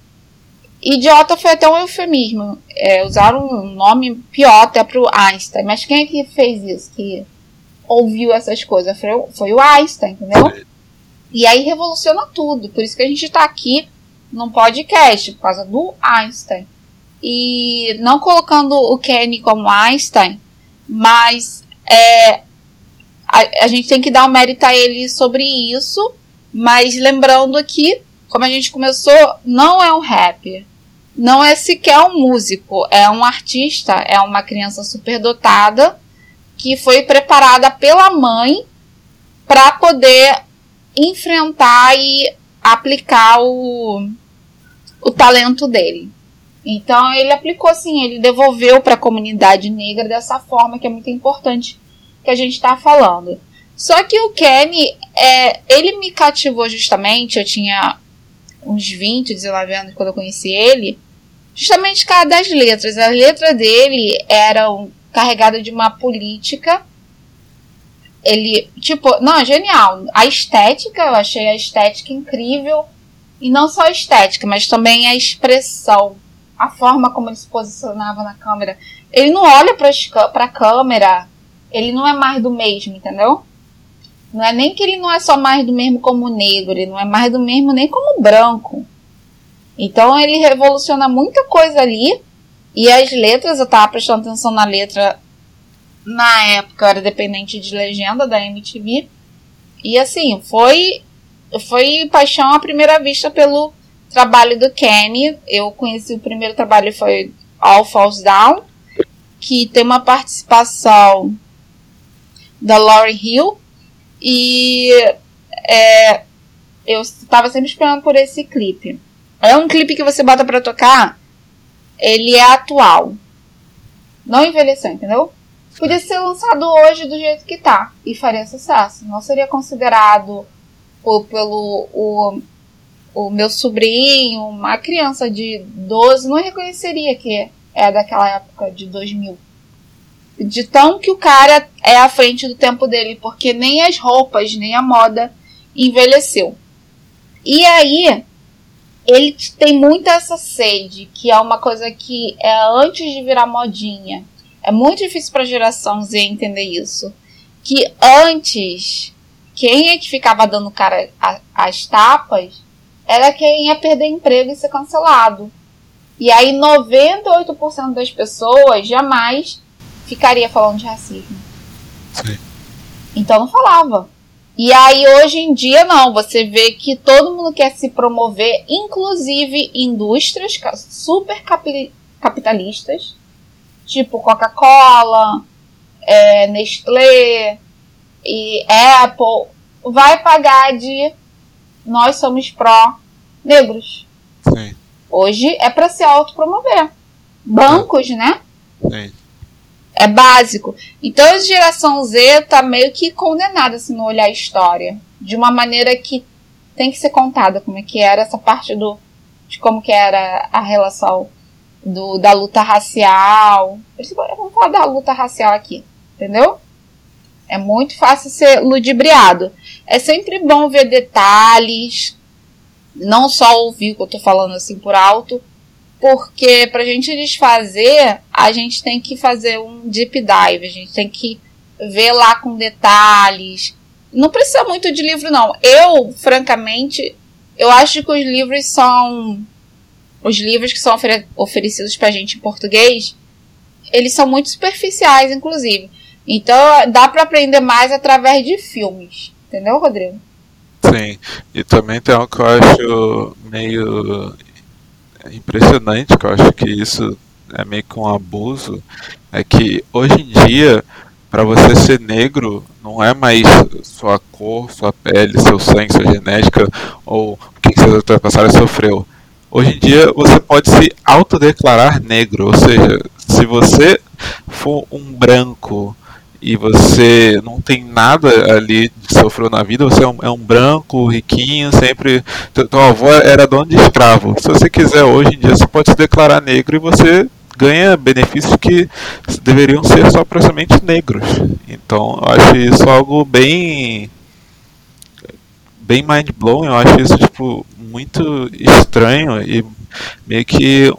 idiota foi até um eufemismo. É, usaram um nome pior até pro Einstein. Mas quem é que fez isso? Que ouviu essas coisas? Foi, foi o Einstein, entendeu? E aí revoluciona tudo. Por isso que a gente tá aqui num podcast, por causa do Einstein. E não colocando o Kenny como Einstein, mas é, a, a gente tem que dar um mérito a ele sobre isso. Mas lembrando que como a gente começou, não é um rapper. Não é sequer um músico. É um artista, é uma criança superdotada que foi preparada pela mãe para poder enfrentar e aplicar o, o talento dele. Então ele aplicou assim, ele devolveu para a comunidade negra dessa forma que é muito importante que a gente está falando. Só que o Kenny, é, ele me cativou justamente. Eu tinha uns 20, 19 anos quando eu conheci ele, justamente por causa das letras. As letras dele eram carregadas de uma política. Ele, tipo, não, genial. A estética, eu achei a estética incrível. E não só a estética, mas também a expressão. A forma como ele se posicionava na câmera. Ele não olha para a câmera. Ele não é mais do mesmo, entendeu? Não é nem que ele não é só mais do mesmo como negro, ele não é mais do mesmo nem como branco. Então ele revoluciona muita coisa ali. E as letras, eu tava prestando atenção na letra na época, eu era dependente de legenda da MTV. E assim, foi, foi paixão à primeira vista pelo trabalho do Kenny. Eu conheci o primeiro trabalho, foi All Falls Down, que tem uma participação da Laurie Hill, e é, eu estava sempre esperando por esse clipe. É um clipe que você bota para tocar, ele é atual. Não envelheceu, entendeu? Podia ser lançado hoje do jeito que tá e faria sucesso. Não seria considerado por, pelo o, o meu sobrinho, uma criança de 12, não reconheceria que é daquela época de 2000 de tão que o cara é à frente do tempo dele, porque nem as roupas, nem a moda envelheceu. E aí, ele tem muita essa sede, que é uma coisa que é antes de virar modinha. É muito difícil para a geração Z entender isso. Que antes, quem é que ficava dando cara as tapas era quem ia perder emprego e ser cancelado. E aí 98% das pessoas jamais ficaria falando de racismo. Sim. Então não falava. E aí hoje em dia não, você vê que todo mundo quer se promover, inclusive indústrias super capitalistas, tipo Coca-Cola, é, Nestlé e Apple, vai pagar de nós somos pró negros. Sim. Hoje é para se autopromover. Bancos, né? Sim é básico. Então a geração Z tá meio que condenada se não olhar a história. De uma maneira que tem que ser contada como é que era essa parte do. de como que era a relação do, da luta racial. Vamos falar da luta racial aqui, entendeu? É muito fácil ser ludibriado. É sempre bom ver detalhes, não só ouvir o que eu tô falando assim por alto, porque pra gente desfazer, a gente tem que fazer um deep dive, a gente tem que ver lá com detalhes. Não precisa muito de livro, não. Eu, francamente, eu acho que os livros são. Os livros que são ofere oferecidos pra gente em português, eles são muito superficiais, inclusive. Então dá para aprender mais através de filmes. Entendeu, Rodrigo? Sim. E também tem algo que eu acho meio impressionante, que eu acho que isso é meio que um abuso, é que hoje em dia, para você ser negro, não é mais sua cor, sua pele, seu sangue, sua genética, ou o que seus antepassados sofreu. Hoje em dia você pode se autodeclarar negro, ou seja, se você for um branco e você não tem nada ali que sofreu na vida, você é um, é um branco, riquinho, sempre. Tua avó era dono de escravo. Se você quiser hoje em dia, você pode se declarar negro e você ganha benefícios que deveriam ser só para somente negros. Então, eu acho isso algo bem bem mind blowing, eu acho isso tipo muito estranho e meio que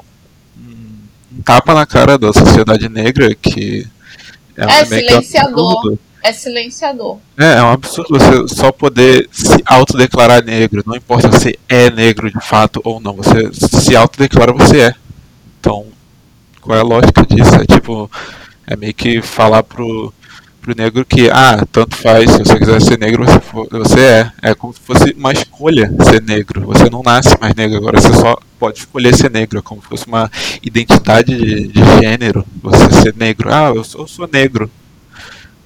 um tapa na cara da sociedade negra que é, é silenciador. É silenciador. É, é um absurdo você só poder se autodeclarar negro. Não importa se é negro de fato ou não. Você se autodeclara, você é. Então, qual é a lógica disso? É tipo, é meio que falar pro, pro negro que, ah, tanto faz, se você quiser ser negro, você, for, você é. É como se fosse uma escolha ser negro. Você não nasce mais negro, agora você só pode escolher ser negro. É como se fosse uma identidade de, de gênero, você ser negro. Ah, eu sou, eu sou negro.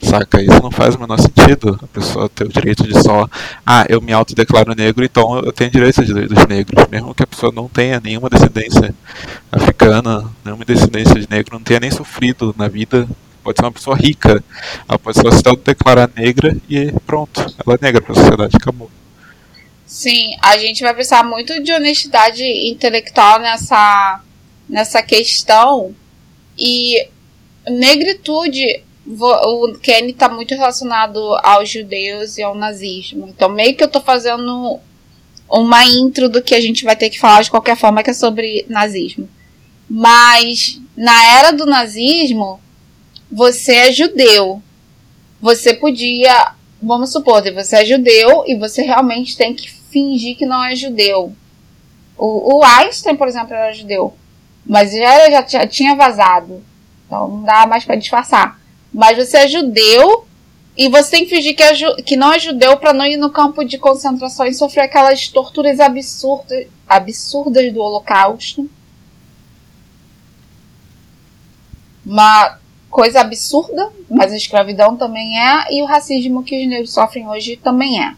Saca? Isso não faz o menor sentido. A pessoa ter o direito de só, ah, eu me autodeclaro negro, então eu tenho direito de, dos negros. Mesmo que a pessoa não tenha nenhuma descendência africana, nenhuma descendência de negro, não tenha nem sofrido na vida, pode ser uma pessoa rica. Ela pode só se declarar negra e pronto, ela é negra para a sociedade, acabou. Sim, a gente vai precisar muito de honestidade intelectual nessa, nessa questão. E negritude, o Kenny está muito relacionado aos judeus e ao nazismo. Então, meio que eu estou fazendo uma intro do que a gente vai ter que falar de qualquer forma, que é sobre nazismo. Mas, na era do nazismo, você é judeu. Você podia, vamos supor, você é judeu e você realmente tem que fingir que não é judeu. O, o Einstein, por exemplo, era judeu, mas já, já, já tinha vazado. Então não dá mais para disfarçar. Mas você é judeu e você tem que fingir que, é que não é judeu para não ir no campo de concentração e sofrer aquelas torturas absurdas, absurdas do Holocausto. Uma coisa absurda, mas a escravidão também é, e o racismo que os negros sofrem hoje também é.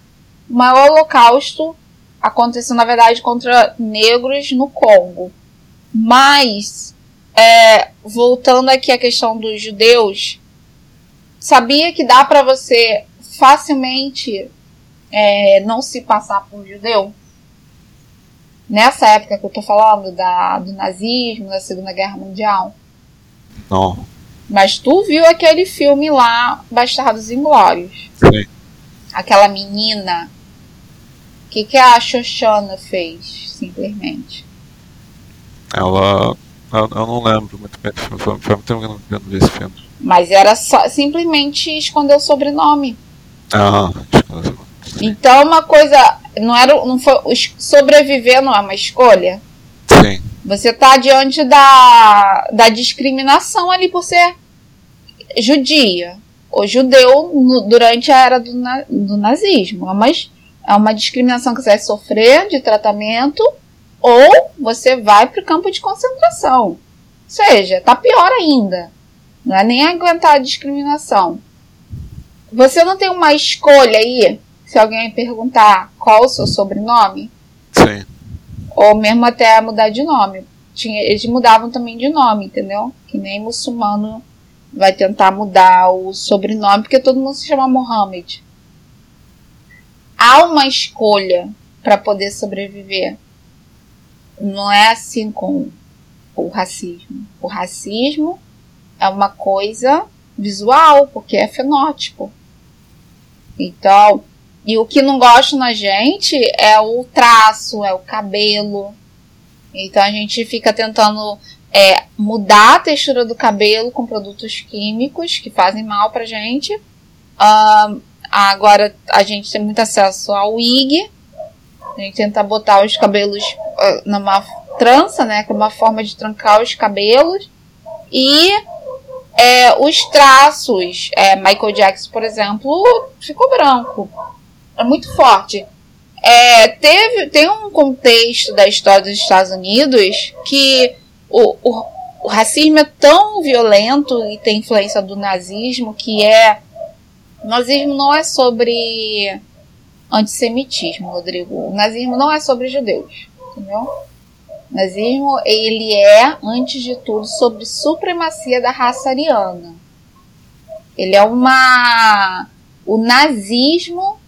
O maior holocausto aconteceu, na verdade, contra negros no Congo. Mas, é, voltando aqui à questão dos judeus, sabia que dá para você facilmente é, não se passar por judeu? Nessa época que eu tô falando, da, do nazismo, da Segunda Guerra Mundial? Não. Mas tu viu aquele filme lá, Bastardos Inglórios? Sim. Aquela menina. O que, que a Xoxana fez, simplesmente? Ela. Eu, eu não lembro muito bem do filme. Foi, foi muito tempo que eu não vi esse filme. Mas era só, simplesmente esconder o sobrenome. Ah, Então uma coisa. Não era. Não foi, sobreviver não é uma escolha? Você está diante da, da discriminação ali por ser judia ou judeu no, durante a era do, do nazismo. É uma, é uma discriminação que você vai sofrer de tratamento ou você vai para o campo de concentração. Ou seja, tá pior ainda. Não é nem aguentar a discriminação. Você não tem uma escolha aí, se alguém perguntar qual o seu sobrenome? Sim. Ou mesmo até mudar de nome. Tinha, eles mudavam também de nome, entendeu? Que nem muçulmano vai tentar mudar o sobrenome, porque todo mundo se chama Mohammed. Há uma escolha para poder sobreviver. Não é assim com o racismo. O racismo é uma coisa visual, porque é fenótipo. Então, E o que não gosta na gente é o traço, é o cabelo. Então a gente fica tentando é, mudar a textura do cabelo com produtos químicos que fazem mal pra gente. Uh, agora a gente tem muito acesso ao wig. A gente tenta botar os cabelos uh, numa trança, né? Que é uma forma de trancar os cabelos. E é, os traços, é, Michael Jackson, por exemplo, ficou branco. É muito forte. É, teve, tem um contexto da história dos Estados Unidos que o, o, o, racismo é tão violento e tem influência do nazismo que é. O nazismo não é sobre antissemitismo, Rodrigo. O nazismo não é sobre judeus, entendeu? nazismo ele é, antes de tudo, sobre supremacia da raça ariana. Ele é uma. O nazismo.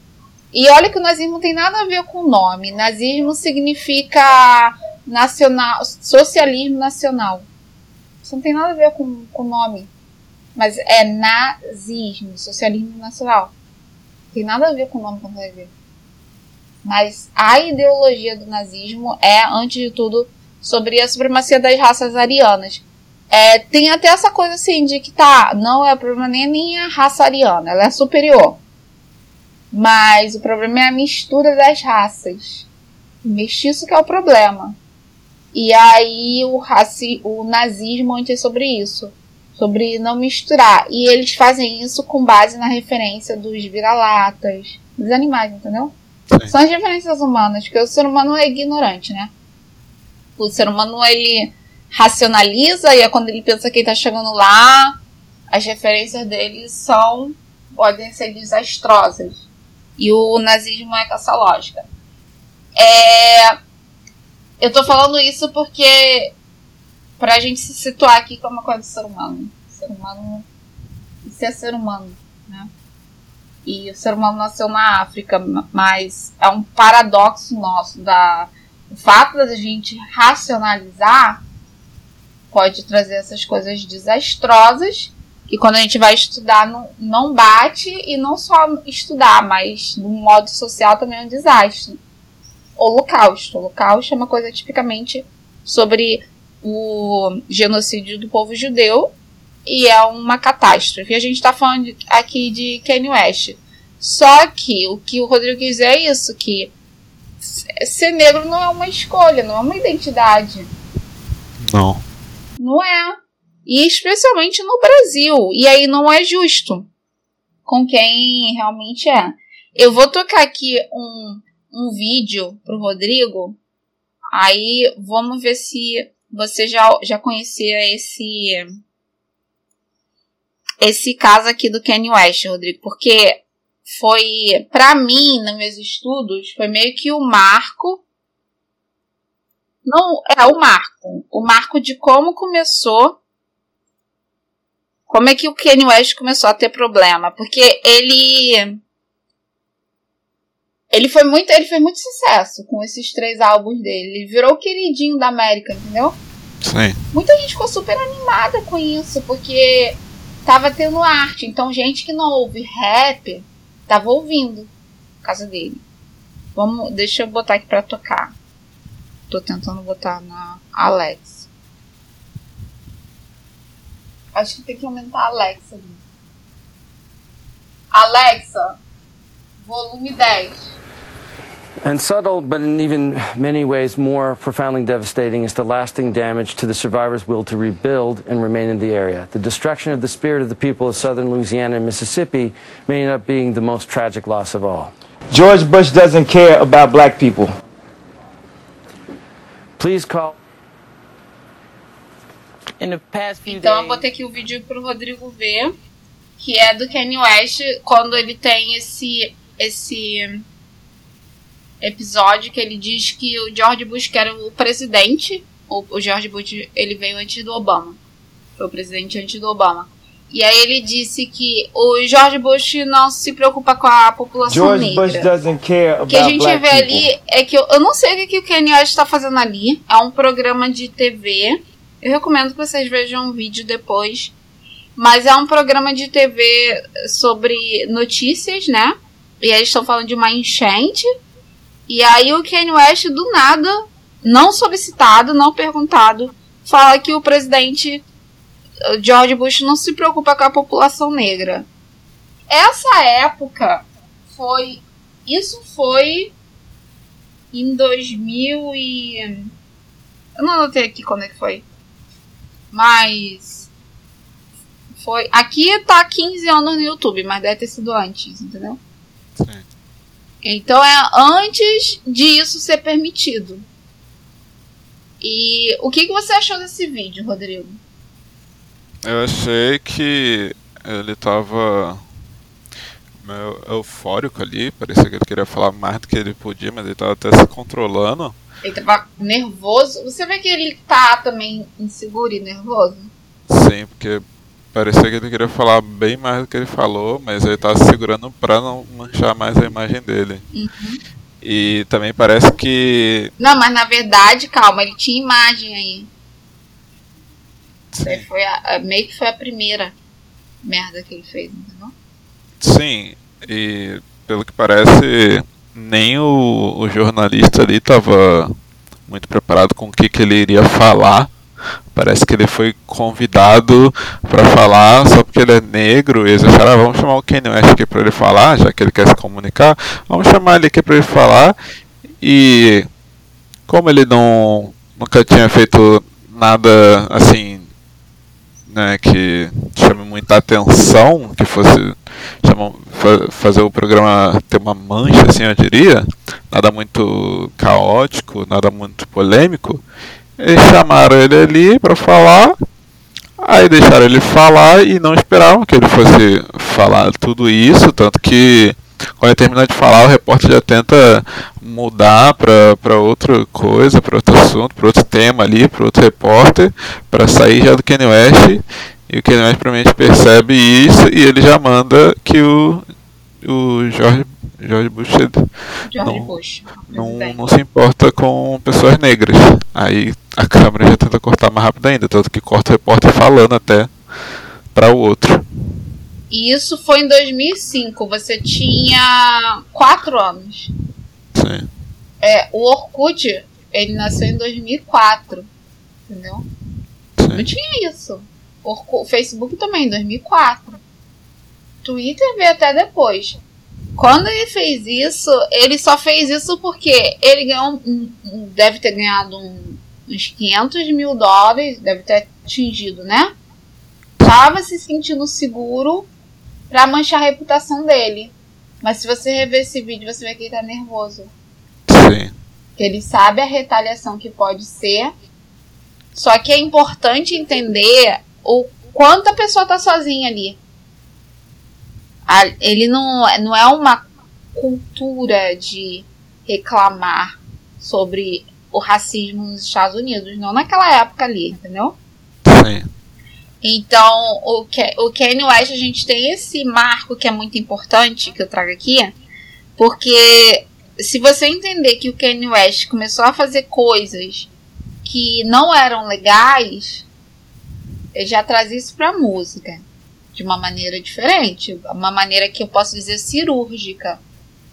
E olha que o nazismo tem nada a ver com o nome. Nazismo significa nacional, socialismo nacional. Isso não tem nada a ver com o nome. Mas é nazismo, socialismo nacional. Tem nada a ver com o nome quando vai ver. Mas a ideologia do nazismo é, antes de tudo, sobre a supremacia das raças arianas. É, tem até essa coisa assim de que tá, não é problema nem, nem a raça ariana, ela é superior. Mas o problema é a mistura das raças. O mestiço que é o problema. E aí o, raci o nazismo é sobre isso. Sobre não misturar. E eles fazem isso com base na referência dos vira-latas, dos animais, entendeu? Sim. São as referências humanas, porque o ser humano é ignorante, né? O ser humano ele racionaliza e é quando ele pensa que ele está chegando lá, as referências dele são podem ser desastrosas. E o nazismo é com essa lógica. É, eu tô falando isso porque pra gente se situar aqui como uma coisa do ser humano. Ser humano. Isso é ser humano, né? E o ser humano nasceu na África, mas é um paradoxo nosso da o fato da gente racionalizar pode trazer essas coisas desastrosas que quando a gente vai estudar não, não bate e não só estudar, mas no modo social também é um desastre. Holocausto. Holocausto é uma coisa tipicamente sobre o genocídio do povo judeu e é uma catástrofe. A gente está falando aqui de Kanye West. Só que o que o Rodrigo quis dizer é isso, que ser negro não é uma escolha, não é uma identidade. Não. Não é. E especialmente no Brasil. E aí não é justo com quem realmente é. Eu vou tocar aqui um, um vídeo pro Rodrigo. Aí vamos ver se você já, já conhecia esse esse caso aqui do Kanye West, Rodrigo, porque foi, para mim, nos meus estudos, foi meio que o marco. Não, é o marco. O marco de como começou. Como é que o Kanye West começou a ter problema? Porque ele. Ele foi muito, ele fez muito sucesso com esses três álbuns dele. Ele virou o queridinho da América, entendeu? Sim. Muita gente ficou super animada com isso, porque tava tendo arte. Então, gente que não ouve rap Tava ouvindo a casa dele. Vamos, deixa eu botar aqui pra tocar. Tô tentando botar na Alexa. Acho que tem que aumentar a Alexa ali. Alexa, volume 10. And subtle, but in even many ways more profoundly devastating, is the lasting damage to the survivors' will to rebuild and remain in the area. The destruction of the spirit of the people of southern Louisiana and Mississippi may end up being the most tragic loss of all. George Bush doesn't care about black people. Please call. Então eu botei aqui o vídeo pro Rodrigo ver, que é do Kanye West, quando ele tem esse esse episódio que ele diz que o George Bush que era o presidente, o, o George Bush ele veio antes do Obama, foi o presidente antes do Obama. E aí ele disse que o George Bush não se preocupa com a população George negra. Bush doesn't care about o que a gente vê people. ali é que eu, eu não sei o que o Kanye West está fazendo ali. É um programa de TV. Eu recomendo que vocês vejam um vídeo depois. Mas é um programa de TV sobre notícias, né? E eles estão falando de uma enchente. E aí o Kanye West, do nada, não solicitado, não perguntado, fala que o presidente George Bush não se preocupa com a população negra. Essa época foi. Isso foi em 2000 e. Eu não anotei aqui quando é que foi. Mas. Foi. Aqui tá 15 anos no YouTube, mas deve ter sido antes, entendeu? Sim. Então é antes disso ser permitido. E o que, que você achou desse vídeo, Rodrigo? Eu achei que ele tava meio eufórico ali, parecia que ele queria falar mais do que ele podia, mas ele tava até se controlando. Ele tava nervoso. Você vê que ele tá também inseguro e nervoso? Sim, porque parecia que ele queria falar bem mais do que ele falou, mas ele tava se segurando pra não manchar mais a imagem dele. Uhum. E também parece que. Não, mas na verdade, calma, ele tinha imagem aí. Sim. Foi a, meio que foi a primeira merda que ele fez, entendeu? Sim, e pelo que parece, nem o, o jornalista ali estava muito preparado com o que, que ele iria falar. Parece que ele foi convidado para falar só porque ele é negro. E eles acharam, ah, vamos chamar o Kanye West aqui para ele falar, já que ele quer se comunicar. Vamos chamar ele aqui para ele falar. E como ele não nunca tinha feito nada assim né, que chame muita atenção, que fosse fazer o programa ter uma mancha, assim, eu diria, nada muito caótico, nada muito polêmico, eles chamaram ele ali para falar, aí deixaram ele falar e não esperavam que ele fosse falar tudo isso, tanto que quando ele termina de falar, o repórter já tenta mudar para outra coisa, para outro assunto, para outro tema ali, para outro repórter, para sair já do Kanye West. E o Kanye West provavelmente percebe isso e ele já manda que o, o George, George Bush, George não, Bush não, não se importa com pessoas negras. Aí a câmera já tenta cortar mais rápido ainda, tanto que corta o repórter falando até para o outro. E isso foi em 2005. Você tinha 4 anos. Sim. É, o Orkut, ele nasceu em 2004. Entendeu? Sim. Não tinha isso. O Facebook também, em 2004. Twitter veio até depois. Quando ele fez isso, ele só fez isso porque ele ganhou um, um, deve ter ganhado um, uns 500 mil dólares, deve ter atingido, né? Tava se sentindo seguro para manchar a reputação dele. Mas se você rever esse vídeo, você vê que ele tá nervoso. Sim. Ele sabe a retaliação que pode ser. Só que é importante entender o quanto a pessoa tá sozinha ali. Ele não, não é uma cultura de reclamar sobre o racismo nos Estados Unidos, não naquela época ali, entendeu? Sim. Então, o, o Kanye West, a gente tem esse marco que é muito importante, que eu trago aqui, porque se você entender que o Kanye West começou a fazer coisas que não eram legais, ele já traz isso pra música de uma maneira diferente, uma maneira que eu posso dizer cirúrgica,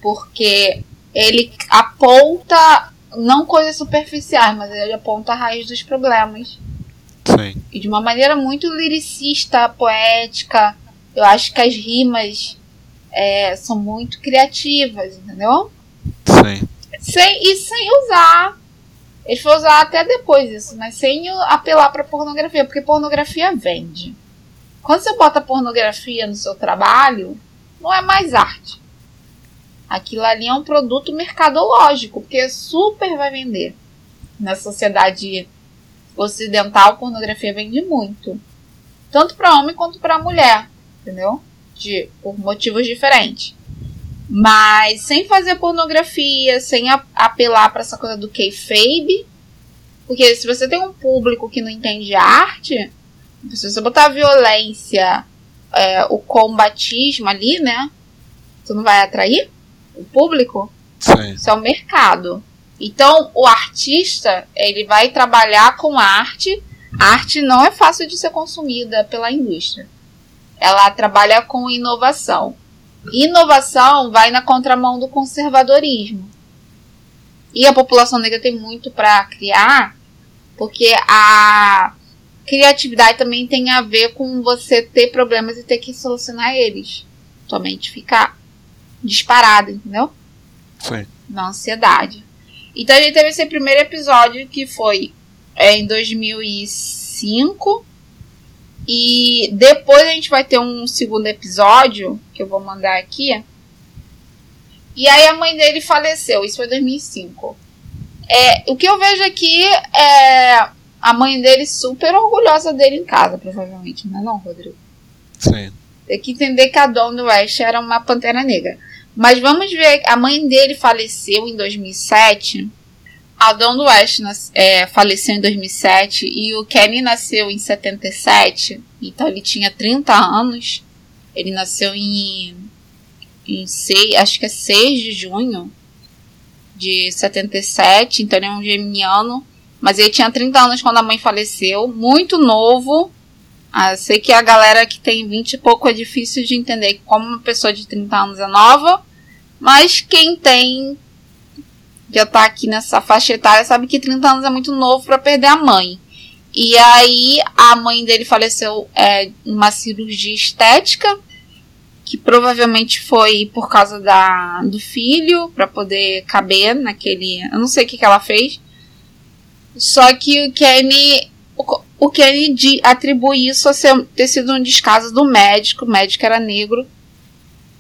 porque ele aponta não coisas superficiais, mas ele aponta a raiz dos problemas Sim. E de uma maneira muito liricista, poética. Eu acho que as rimas é, são muito criativas, entendeu? Sim. Sem, e sem usar. Ele foi usar até depois isso, mas sem apelar para pornografia, porque pornografia vende. Quando você bota pornografia no seu trabalho, não é mais arte. Aquilo ali é um produto mercadológico, porque super vai vender. Na sociedade ocidental, pornografia vende muito. Tanto para homem quanto para mulher, entendeu? De, por motivos diferentes. Mas sem fazer pornografia, sem apelar para essa coisa do kayfabe. Porque se você tem um público que não entende arte, se você botar a violência, é, o combatismo ali, né? Você não vai atrair o público? Sim. Isso é o mercado. Então, o artista, ele vai trabalhar com arte. A arte não é fácil de ser consumida pela indústria. Ela trabalha com inovação. inovação vai na contramão do conservadorismo. E a população negra tem muito para criar, porque a criatividade também tem a ver com você ter problemas e ter que solucionar eles. Tua mente ficar disparada, entendeu? Sim. Na ansiedade. Então a gente teve esse primeiro episódio que foi é, em 2005. E depois a gente vai ter um segundo episódio que eu vou mandar aqui. E aí a mãe dele faleceu. Isso foi em 2005. É, o que eu vejo aqui é a mãe dele super orgulhosa dele em casa, provavelmente, não é não, Rodrigo? Sim. Tem que entender que a Dona West era uma pantera negra. Mas vamos ver, a mãe dele faleceu em 2007. A Dona West é, faleceu em 2007 e o Kenny nasceu em 77. Então ele tinha 30 anos. Ele nasceu em, em 6, acho que é 6 de junho de 77. Então ele é um geminiano. Mas ele tinha 30 anos quando a mãe faleceu, muito novo. Ah, sei que a galera que tem 20 e pouco é difícil de entender como uma pessoa de 30 anos é nova. Mas quem tem já tá aqui nessa faixa etária sabe que 30 anos é muito novo para perder a mãe. E aí a mãe dele faleceu é, numa cirurgia estética, que provavelmente foi por causa da, do filho, para poder caber naquele. Eu não sei o que, que ela fez. Só que o Kenny. O, Kenny atribui isso a ser, ter sido um descaso do médico. O médico era negro.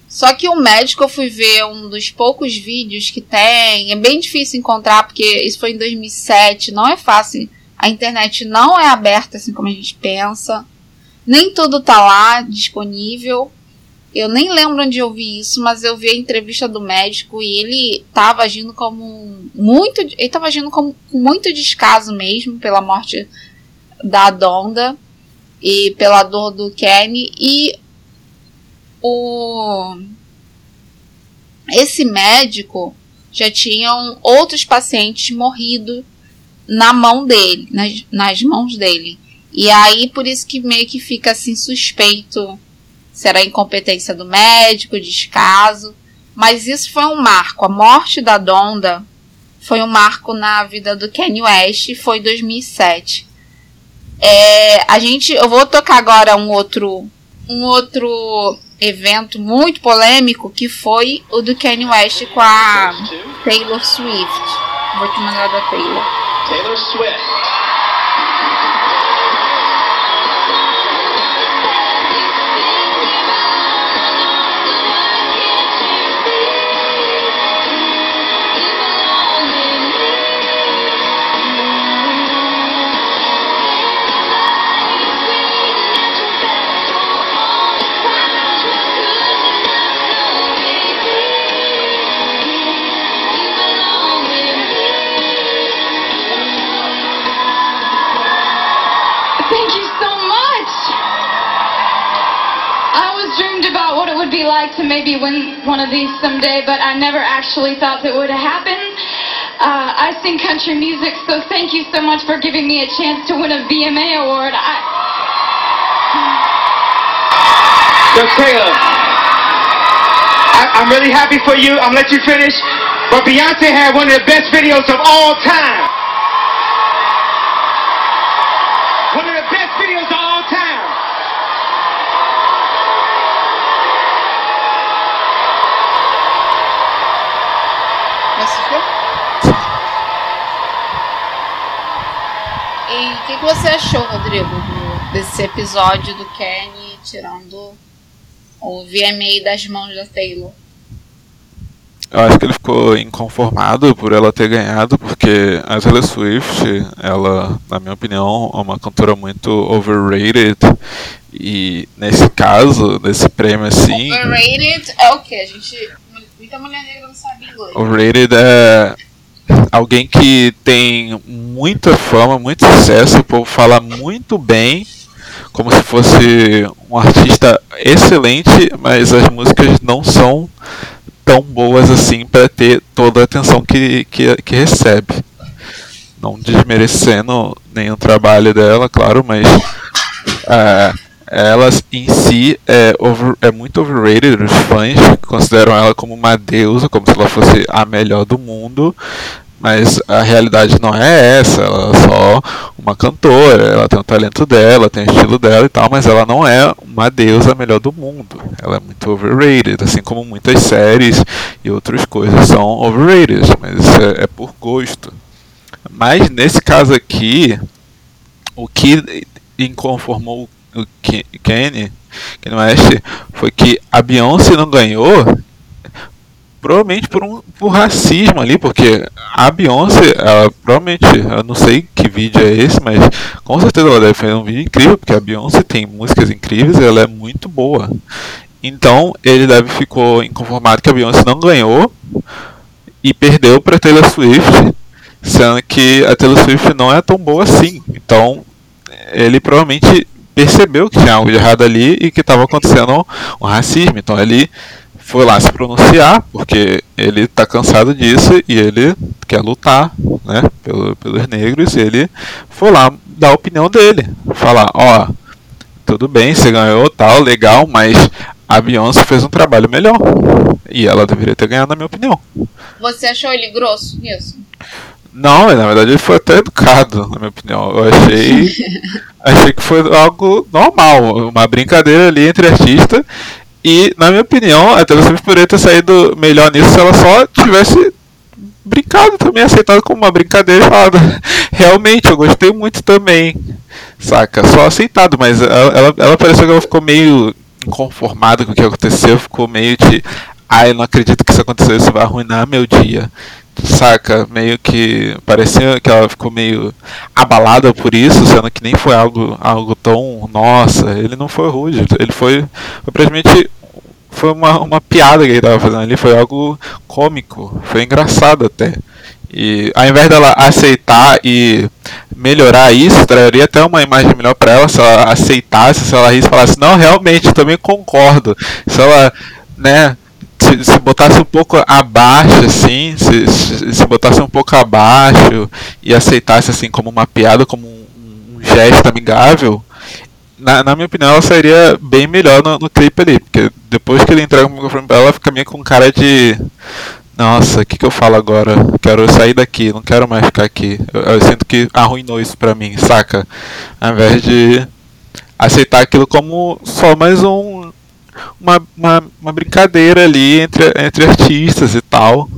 Só que o médico eu fui ver um dos poucos vídeos que tem. É bem difícil encontrar, porque isso foi em 2007. Não é fácil. A internet não é aberta assim como a gente pensa. Nem tudo tá lá disponível. Eu nem lembro onde eu vi isso, mas eu vi a entrevista do médico e ele estava agindo como muito, ele estava agindo com muito descaso mesmo pela morte da Donda e pela dor do Kenny e o esse médico já tinham outros pacientes morrido na mão dele, nas, nas mãos dele. E aí por isso que meio que fica assim suspeito será incompetência do médico, descaso. Mas isso foi um marco. A morte da Donda foi um marco na vida do Kanye West, foi em 2007. É, a gente, eu vou tocar agora um outro, um outro evento muito polêmico que foi o do Kanye West com a Taylor Swift. Vou te mandar da Taylor. Taylor Swift. Like to maybe win one of these someday, but I never actually thought that would happen. Uh, I sing country music, so thank you so much for giving me a chance to win a VMA award. I... Yo, Taylor, I, am really happy for you. I'm gonna let you finish. But Beyonce had one of the best videos of all time. Que, que, você achou, Rodrigo, do, desse episódio do Kenny tirando o VMA das mãos da Taylor? Eu acho que ele ficou inconformado por ela ter ganhado, porque a Taylor Swift, ela, na minha opinião, é uma cantora muito overrated. E nesse caso, nesse prêmio assim. Overrated é o que? A gente. Muita mulher negra não sabe inglês. Overrated é alguém que tem muita fama, muito sucesso, o povo fala muito bem, como se fosse um artista excelente, mas as músicas não são tão boas assim para ter toda a atenção que, que, que recebe. Não desmerecendo nenhum trabalho dela, claro, mas é, ela em si é, over, é muito overrated, os fãs consideram ela como uma deusa, como se ela fosse a melhor do mundo, mas a realidade não é essa, ela é só uma cantora, ela tem o talento dela, tem o estilo dela e tal, mas ela não é uma deusa melhor do mundo. Ela é muito overrated, assim como muitas séries e outras coisas são overrated, mas isso é, é por gosto. Mas nesse caso aqui, o que inconformou o Kenny, Kenny West, foi que a Beyoncé não ganhou provavelmente por um por racismo ali, porque a Beyoncé, ela, provavelmente, eu não sei que vídeo é esse, mas com certeza ela deve fazer um vídeo incrível, porque a Beyoncé tem músicas incríveis ela é muito boa. Então ele deve ficou inconformado que a Beyoncé não ganhou e perdeu para Taylor Swift, sendo que a Taylor Swift não é tão boa assim. Então ele provavelmente percebeu que tinha algo de errado ali e que estava acontecendo um racismo. Então ele foi lá se pronunciar, porque ele está cansado disso e ele quer lutar né, pelo, pelos negros. E ele foi lá dar a opinião dele. Falar: Ó, tudo bem, você ganhou, tal, legal, mas a Beyoncé fez um trabalho melhor. E ela deveria ter ganhado, na minha opinião. Você achou ele grosso nisso? Não, na verdade ele foi até educado, na minha opinião. Eu achei. achei que foi algo normal, uma brincadeira ali entre artistas. E, na minha opinião, a Taylor Swift poderia ter saído melhor nisso se ela só tivesse brincado também, aceitado como uma brincadeira e falado, realmente, eu gostei muito também. Saca? Só aceitado, mas ela, ela, ela pareceu que ela ficou meio inconformada com o que aconteceu, ficou meio de. Ai, eu não acredito que isso aconteceu, isso vai arruinar meu dia saca? Meio que parecia que ela ficou meio abalada por isso, sendo que nem foi algo, algo tão. Nossa, ele não foi rude, ele foi, foi praticamente. Foi uma, uma piada que ele estava fazendo ali, foi algo cômico, foi engraçado até. E ao invés dela aceitar e melhorar isso, traria até uma imagem melhor para ela se ela aceitasse, se ela risse e falasse, não, realmente, também concordo. Se ela, né, se, se botasse um pouco abaixo, assim, se, se, se, botasse um pouco abaixo e aceitasse assim como uma piada, como um, um gesto amigável, na, na, minha opinião ela seria bem melhor no, no clipe ali, porque depois que ele entrega o microfone pra ela, fica meio com cara de. Nossa, o que, que eu falo agora? Quero sair daqui, não quero mais ficar aqui. Eu, eu sinto que arruinou isso pra mim, saca? Ao invés de aceitar aquilo como só mais um uma, uma, uma brincadeira ali entre, entre artistas e tal.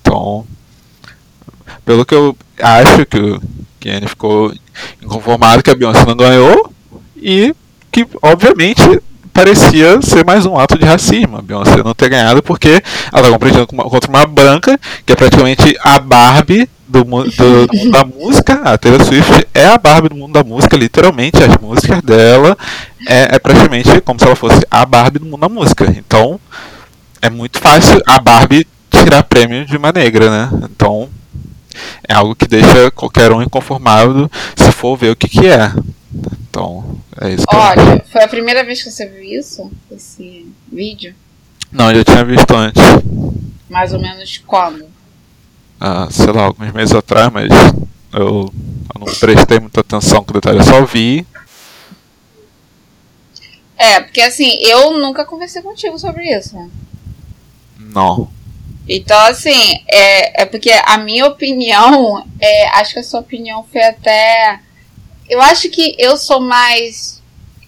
Então, pelo que eu acho que o Kenny ficou inconformado que a Beyoncé não ganhou e que obviamente parecia ser mais um ato de racismo. A Beyoncé não ter ganhado porque ela está competindo contra uma branca que é praticamente a Barbie do, do, do, da música. A Taylor Swift é a Barbie do mundo da música, literalmente. As músicas dela é, é praticamente como se ela fosse a Barbie do mundo da música. Então é muito fácil a Barbie tirar prêmio de uma negra, né? Então é algo que deixa qualquer um inconformado se for ver o que, que é. Então, é isso que Olha, eu... foi a primeira vez que você viu isso? Esse vídeo? Não, eu já tinha visto antes. Mais ou menos quando? Ah, sei lá, alguns meses atrás, mas eu, eu não prestei muita atenção com o detalhe, eu só vi é, porque assim, eu nunca conversei contigo sobre isso. Não. Então, assim, é, é porque a minha opinião, é, acho que a sua opinião foi até. Eu acho que eu sou mais,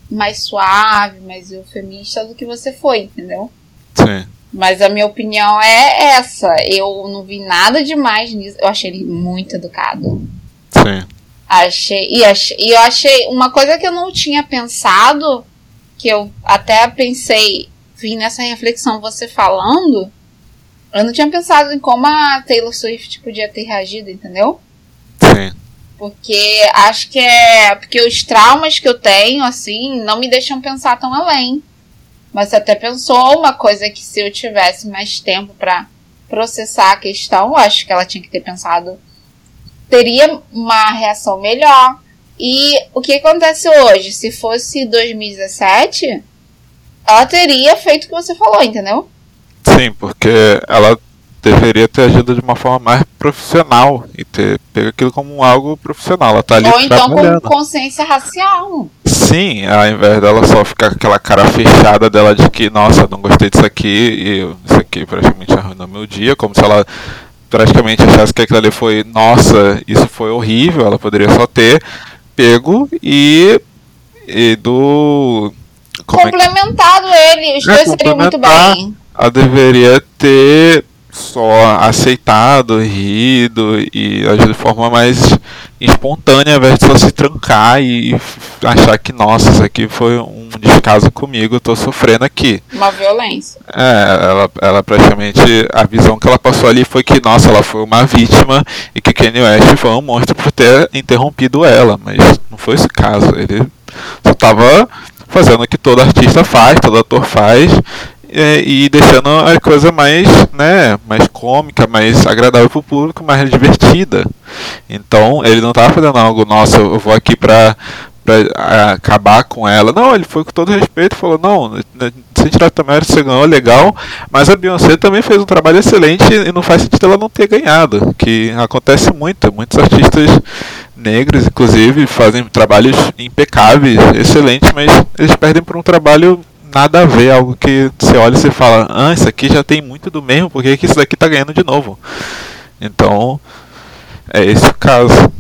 mais suave, mais eufemista do que você foi, entendeu? Sim. Mas a minha opinião é essa. Eu não vi nada demais nisso. Eu achei ele muito educado. Sim. Achei. E, achei, e eu achei uma coisa que eu não tinha pensado que eu até pensei, vim nessa reflexão você falando, eu não tinha pensado em como a Taylor Swift podia ter reagido, entendeu? Sim. Porque acho que é. Porque os traumas que eu tenho, assim, não me deixam pensar tão além. Mas você até pensou uma coisa que se eu tivesse mais tempo para processar a questão, acho que ela tinha que ter pensado. Teria uma reação melhor. E o que acontece hoje? Se fosse 2017, ela teria feito o que você falou, entendeu? Sim, porque ela deveria ter agido de uma forma mais profissional e ter pego aquilo como algo profissional. Ela tá ali Ou então com consciência racial. Sim, ao invés dela só ficar com aquela cara fechada dela de que, nossa, não gostei disso aqui e isso aqui praticamente arruinou meu dia, como se ela praticamente achasse que aquilo ali foi, nossa, isso foi horrível, ela poderia só ter pego e, e do. como é que- Complementado ele, os É, dois seriam muito bem. Ela deveria ter só aceitado, rido e agido de forma mais espontânea, ao invés de só se trancar e achar que, nossa, isso aqui foi um descaso comigo, eu tô sofrendo aqui. Uma violência. É, ela, ela praticamente, a visão que ela passou ali foi que, nossa, ela foi uma vítima e que Kanye West foi um monstro por ter interrompido ela, mas não foi esse caso, ele só tava fazendo o que todo artista faz, todo ator faz, é, e deixando a coisa mais, né, mais cômica, mais agradável pro público, mais divertida. Então, ele não tava fazendo algo, nossa, eu vou aqui ah, acabar com ela. Não, ele foi com todo respeito e falou, não, sem tirar também você ganhou, legal, mas a Beyoncé também fez um trabalho excelente e não faz sentido ela não ter ganhado, que acontece muito, muitos artistas negros, inclusive, fazem trabalhos impecáveis, excelentes, mas eles perdem por um trabalho nada a ver, algo que você olha e você fala, ah, isso aqui já tem muito do mesmo, por que, isso daqui tá ganhando de novo? Então, é esse o caso.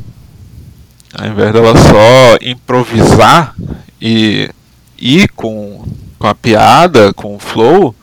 Ao invés dela só improvisar e ir com, com a piada, com o flow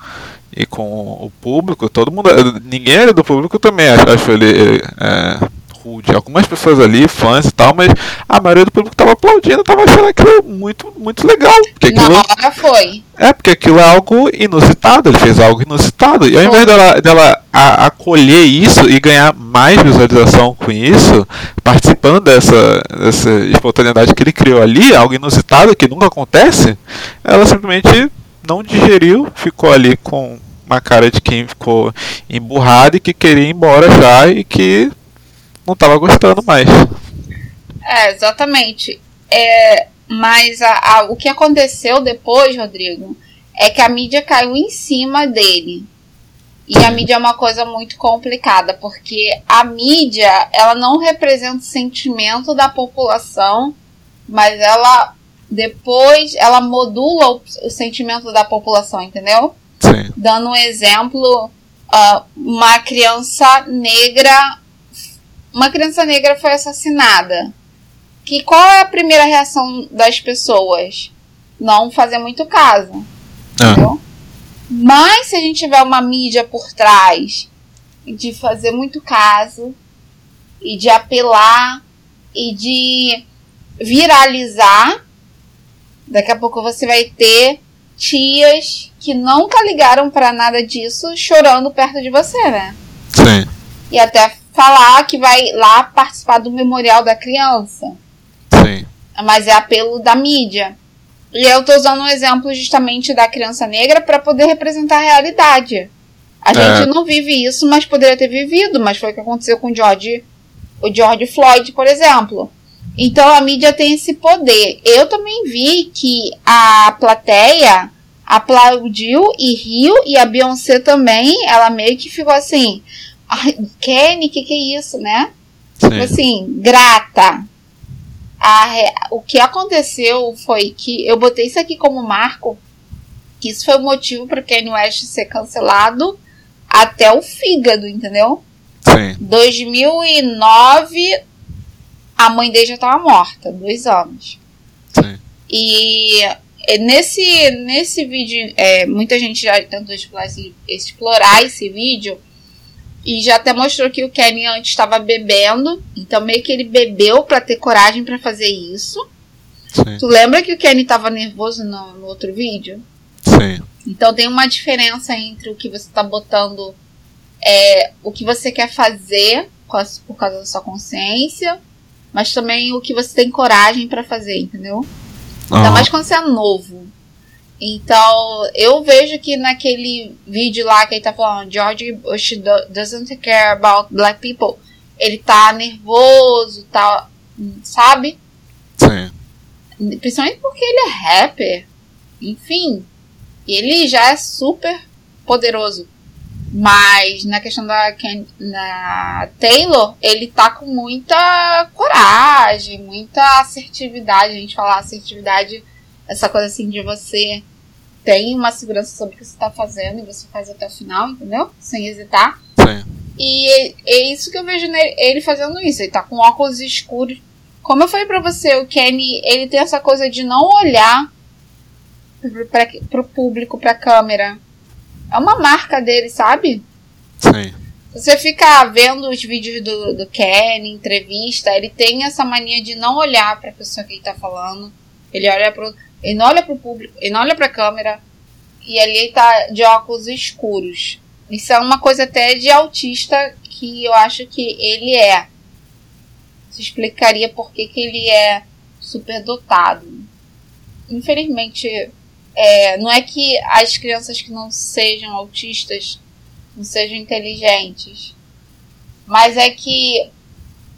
e com o público, todo mundo. Ninguém era do público também, acho ele é, rude. Algumas pessoas ali, fãs e tal, mas a maioria do público tava aplaudindo, tava achando aquilo muito, muito legal. Porque Na aquilo, hora foi. é, porque aquilo é algo inusitado, ele fez algo inusitado. E ao invés dela, dela a- acolher isso e ganhar mais visualização com isso, participando dessa, dessa espontaneidade que ele criou ali, algo inusitado que nunca acontece, ela simplesmente não digeriu, ficou ali com uma cara de quem ficou emburrado e que queria ir embora já e que não estava gostando mais. É, exatamente. É, mas a- a- o que aconteceu depois, Rodrigo, é que a mídia caiu em cima dele. E a mídia é uma coisa muito complicada, porque a mídia, ela não representa o sentimento da população, mas ela depois ela modula o, o sentimento da população, entendeu? Sim. Dando um exemplo, ah, uma criança negra, uma criança negra foi assassinada. Que qual é a primeira reação das pessoas? Não fazer muito caso. Ah, Entendeu? Mas se a gente tiver uma mídia por trás de fazer muito caso e de apelar e de viralizar, daqui a pouco você vai ter tias que nunca ligaram pra nada disso chorando perto de você, né? sim, E até falar que vai lá participar do memorial da criança sim. mas é apelo da mídia. E eu tô usando um exemplo justamente da criança negra para poder representar a realidade. A É. gente não vive isso, mas poderia ter vivido, mas foi o que aconteceu com o George, o George Floyd, por exemplo. Então a mídia tem esse poder. Eu também vi que a plateia aplaudiu e riu, e a Beyoncé também, ela meio que ficou assim, ai, Kenny, que que é isso, né? Tipo sim. assim, grata. A o que aconteceu foi que eu botei isso aqui como marco, que isso foi o motivo para Kanye West ser cancelado até o fígado, entendeu? Sim, 2009, a mãe dele já estava morta, dois anos. sim. E nesse, nesse vídeo, é, muita gente já tentou explorar esse, explorar esse vídeo e já até mostrou que o Kenny antes estava bebendo, então meio que ele bebeu para ter coragem para fazer isso. Sim, Tu lembra que o Kenny estava nervoso no, no outro vídeo? sim, Então tem uma diferença entre o que você tá botando, é, o que você quer fazer por causa da sua consciência, mas também o que você tem coragem pra fazer, entendeu? Ainda Ah, mais quando você é novo. Então, eu vejo que naquele vídeo lá que ele tá falando, George Bush do- doesn't care about black people, ele tá nervoso, tá, sabe? sim, Principalmente porque ele é rapper. Enfim. E ele já é super poderoso. Mas na questão da Ken, na Taylor, ele tá com muita coragem, muita assertividade. A gente fala assertividade, essa coisa assim de você tem uma segurança sobre o que você está fazendo e você faz até o final, entendeu? Sem hesitar. Sim. E é isso que eu vejo nele, ele fazendo isso. Ele tá com óculos escuros. Como eu falei pra você, o Kenny, ele tem essa coisa de não olhar pra, pro público, pra câmera. É uma marca dele, sabe? Sim. Você fica vendo os vídeos do, do Kenny, entrevista, ele tem essa mania de não olhar pra pessoa que ele tá falando. Ele olha pro. Ele não olha pro público, ele não olha pra câmera. E ali ele tá de óculos escuros. Isso é uma coisa até de autista que eu acho que ele é. Isso explicaria por que, que ele é superdotado. Infelizmente, é, não é que as crianças que não sejam autistas não sejam inteligentes, mas é que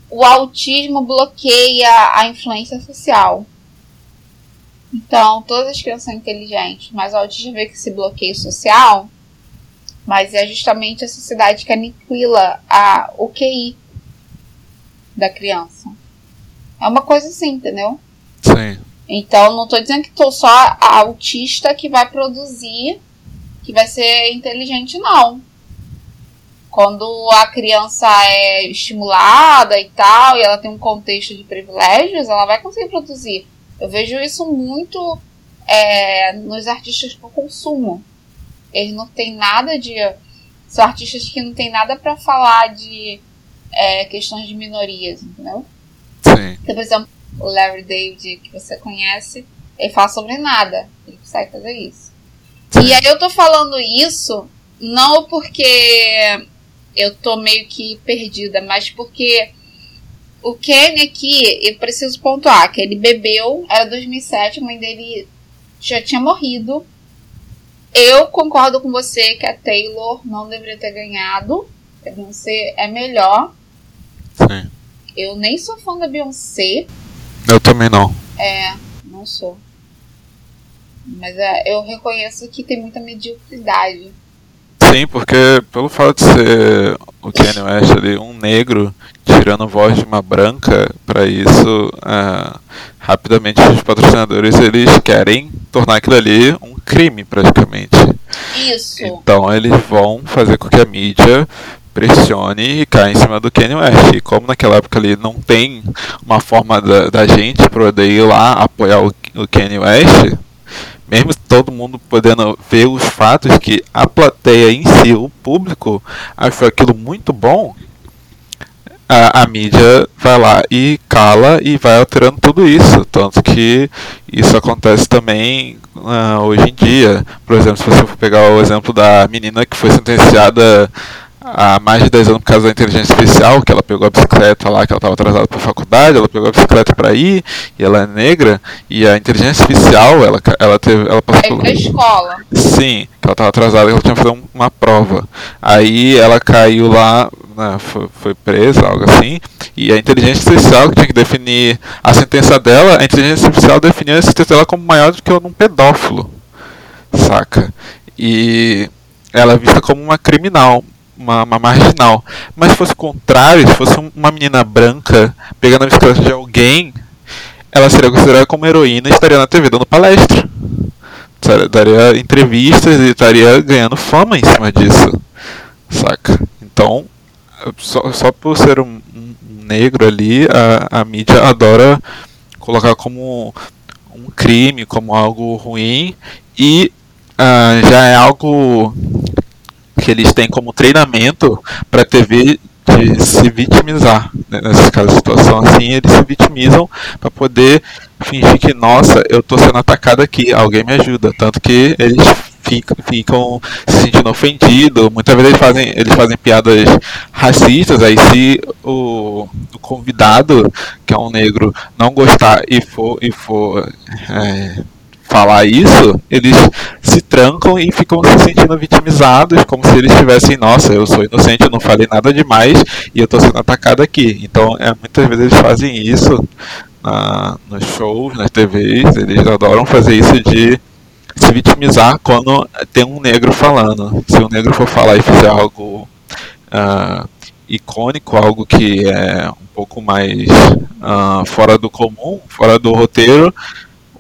o autismo bloqueia a influência social. Então, todas as crianças são inteligentes, mas o autismo vê que esse bloqueio social, mas é justamente a sociedade que aniquila a, o QI da criança. É uma coisa assim, entendeu? Sim. Então, não estou dizendo que tô só a autista que vai produzir, que vai ser inteligente, não. Quando a criança é estimulada e tal, e ela tem um contexto de privilégios, ela vai conseguir produzir. Eu vejo isso muito é, nos artistas por consumo. Eles não têm nada de. São artistas que não têm nada para falar de é, questões de minorias, entendeu? Sim. Então, por exemplo, o Larry David, que você conhece, ele fala sobre nada. Ele consegue fazer isso. E aí eu tô falando isso não porque eu tô meio que perdida, mas porque o Kenny aqui, eu preciso pontuar que ele bebeu, era 2007, a mãe dele já tinha morrido. Eu concordo com você que a Taylor não deveria ter ganhado. A Beyoncé é melhor. Sim. Eu nem sou fã da Beyoncé. Eu também não. É, não sou. Mas é, eu reconheço que tem muita mediocridade. Sim, porque pelo fato de ser o Kanye West ali um negro tirando voz de uma branca, para isso é, rapidamente os patrocinadores eles querem tornar aquilo ali um crime praticamente. Isso. Então eles vão fazer com que a mídia pressione e caia em cima do Kanye West. E como naquela época ali não tem uma forma da, da gente poder ir lá apoiar o, o Kanye West, mesmo todo mundo podendo ver os fatos que a plateia em si, o público, achou aquilo muito bom, a, a, mídia vai lá e cala e vai alterando tudo isso. Tanto que isso acontece também uh, hoje em dia. Por exemplo, se você for pegar o exemplo da menina que foi sentenciada há mais de 10 anos por causa da inteligência artificial, que ela pegou a bicicleta lá, que ela estava atrasada para a faculdade, ela pegou a bicicleta para ir, e ela é negra, e a inteligência artificial, ela, ela teve. Ela passou é pra escola. Sim, que ela estava atrasada, ela tinha que fazer uma prova. Aí ela caiu lá, né, foi, foi presa, algo assim, e a inteligência artificial que tinha que definir a sentença dela, a inteligência artificial definiu a sentença dela como maior do que um pedófilo. Saca? E ela é vista como uma criminal uma, uma, marginal. Mas se fosse o contrário, se fosse uma menina branca pegando a bicicleta de alguém, ela seria considerada como heroína e estaria na TV dando palestra. Daria entrevistas e estaria ganhando fama em cima disso. Saca? Então, só, só por ser um, um negro ali, a, a mídia adora colocar como um crime, como algo ruim e uh, já é algo que eles têm como treinamento para TV de se vitimizar. Né? Nessas casos de situação assim, eles se vitimizam para poder fingir que, nossa, eu estou sendo atacado aqui, alguém me ajuda. Tanto que eles ficam, ficam se sentindo ofendidos. Muitas vezes eles fazem, eles fazem piadas racistas. Aí, se o, o convidado, que é um negro, não gostar e for, e for é, falar isso, eles se trancam e ficam se sentindo vitimizados, como se eles tivessem, nossa, eu sou inocente, eu não falei nada demais e eu estou sendo atacado aqui. Então, é, muitas vezes eles fazem isso na, nos shows, nas TVs, eles adoram fazer isso de se vitimizar quando tem um negro falando. Se um negro for falar e fizer algo uh, icônico, algo que é um pouco mais uh, fora do comum, fora do roteiro,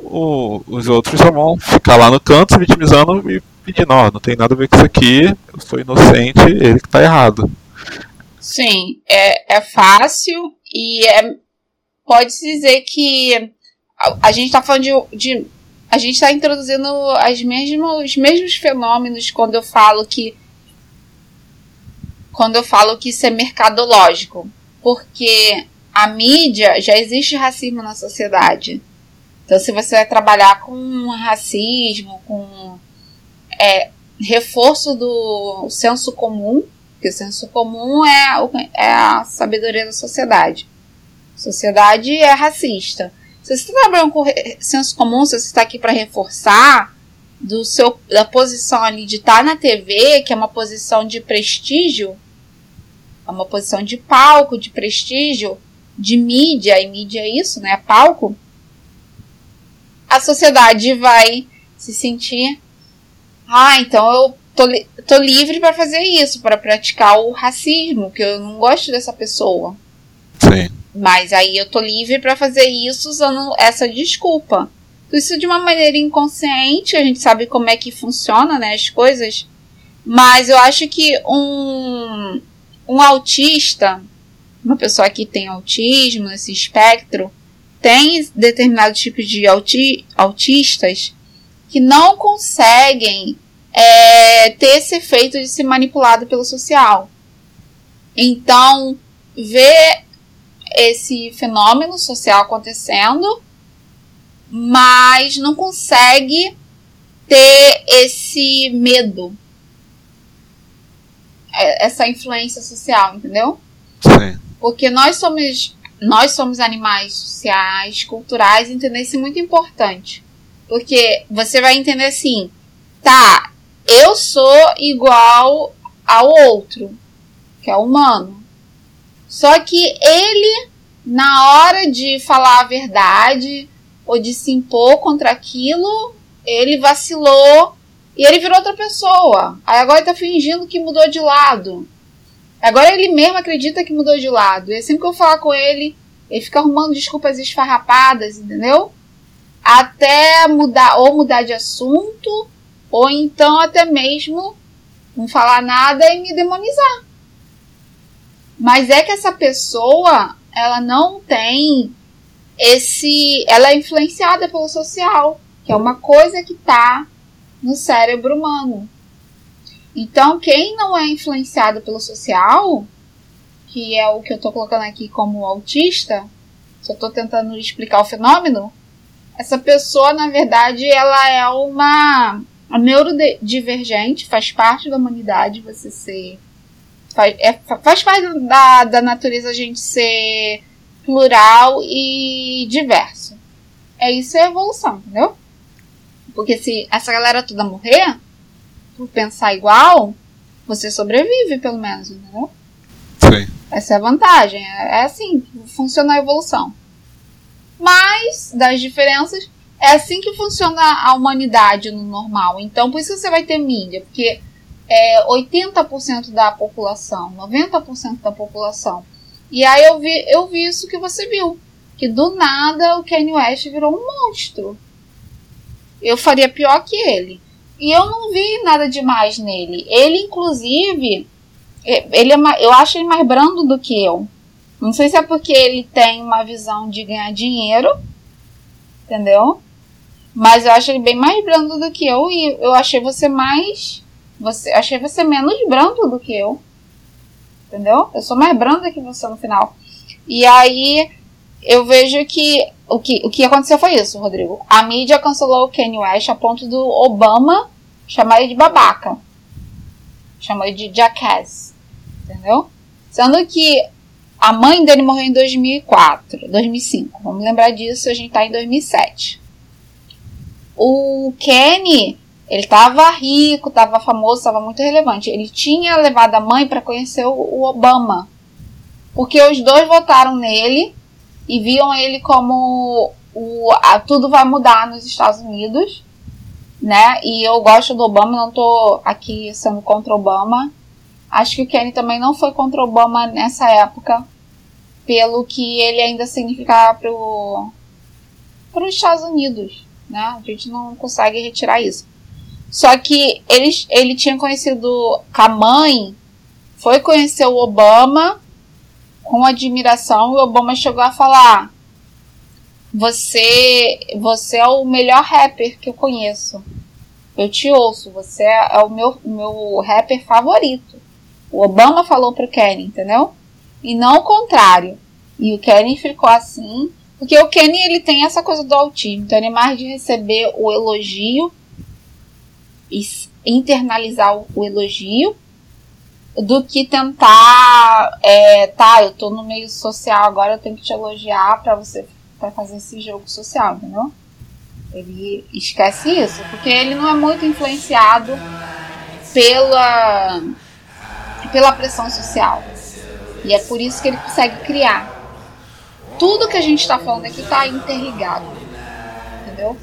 o, os outros vão ficar lá no canto se vitimizando e pedindo, ó, não tem nada a ver com isso aqui, eu sou inocente, ele que tá errado. Sim, é, é fácil e é, pode-se dizer que a, a gente está falando de, de a gente está introduzindo as mesmas, os mesmos fenômenos quando eu falo que quando eu falo que isso é mercadológico, porque a mídia já existe racismo na sociedade. Então, se você vai trabalhar com racismo, com é, reforço do senso comum, porque o senso comum é, é a sabedoria da sociedade. A sociedade é racista. Se você está trabalhando com senso comum, se você está aqui para reforçar do seu, da posição ali de estar tá na TV, que é uma posição de prestígio, é uma posição de palco, de prestígio, de mídia, e mídia é isso, né? Palco. A sociedade vai se sentir. Ah, então eu tô, tô livre para fazer isso, para praticar o racismo, que eu não gosto dessa pessoa. Sim. Mas aí eu tô livre para fazer isso usando essa desculpa. Isso de uma maneira inconsciente, a gente sabe como é que funciona, né, as coisas. Mas eu acho que um, um autista, uma pessoa que tem autismo, esse espectro, tem determinados tipos de auti autistas que não conseguem é, ter esse efeito de ser manipulado pelo social. Então, ver esse fenômeno social acontecendo, mas não consegue ter esse medo, é, essa influência social, entendeu? Sim. Porque nós somos nós somos animais sociais, culturais, entender isso é muito importante. Porque você vai entender assim, tá, eu sou igual ao outro, que é humano. Só que ele, na hora de falar a verdade ou de se impor contra aquilo, ele vacilou e ele virou outra pessoa. Aí agora ele tá fingindo que mudou de lado. Agora ele mesmo acredita que mudou de lado. E assim que eu falar com ele, ele fica arrumando desculpas esfarrapadas, entendeu? Até mudar, ou mudar de assunto, ou então até mesmo não falar nada e me demonizar. Mas é que essa pessoa, ela não tem esse. Ela é influenciada pelo social, que é uma coisa que tá no cérebro humano. Então, quem não é influenciado pelo social, que é o que eu tô colocando aqui como autista, só tô tentando explicar o fenômeno, essa pessoa, na verdade, ela é uma neurodivergente faz parte da humanidade você ser. Faz, é, faz parte da, da natureza a gente ser plural e diverso. É isso é evolução, entendeu? Porque se essa galera toda morrer, por pensar igual, você sobrevive, pelo menos, entendeu? Sim. Essa é a vantagem. É, é assim que funciona a evolução. Mas, das diferenças, é assim que funciona a humanidade no normal. Então, por isso você vai ter mídia, porque é 80% da população, 90% da população. E aí eu vi, eu vi isso que você viu. Que do nada o Kanye West virou um monstro. Eu faria pior que ele. E eu não vi nada demais nele. Ele, inclusive, ele é, eu acho ele mais brando do que eu. Não sei se é porque ele tem uma visão de ganhar dinheiro, entendeu? Mas eu acho ele bem mais brando do que eu e eu achei você mais. Você, achei você menos brando do que eu. Entendeu? Eu sou mais branda que você no final. E aí eu vejo que o que, o que aconteceu foi isso, Rodrigo. A mídia cancelou o Kanye West a ponto do Obama chamar ele de babaca. Chamou ele de jackass. Entendeu? Sendo que a mãe dele morreu em 2004, 2005. Vamos lembrar disso, a gente tá em 2007 o Kenny, ele tava rico, tava famoso, tava muito relevante. Ele tinha levado a mãe para conhecer o, Obama. Porque os dois votaram nele e viam ele como o, a, tudo vai mudar nos Estados Unidos, né? E eu gosto do Obama, não tô aqui sendo contra Obama. Acho que o Kenny também não foi contra Obama nessa época, pelo que ele ainda significava para os Estados Unidos. Né? A gente não consegue retirar isso. Só que ele, ele tinha conhecido a mãe, foi conhecer o Obama com admiração, o Obama chegou a falar: Você, você é o melhor rapper que eu conheço. Eu te ouço, você é o meu, meu rapper favorito. O Obama falou pro Kenny, entendeu? E não o contrário. E o Kenny ficou assim, porque o Kenny ele tem essa coisa do autismo, então ele é mais de receber o elogio e internalizar o elogio do que tentar, é, tá, eu tô no meio social agora, eu tenho que te elogiar para você para fazer esse jogo social, entendeu? Ele esquece isso, porque ele não é muito influenciado pela pela pressão social. E é por isso que ele consegue criar. Tudo que a gente está falando aqui está interligado. Entendeu?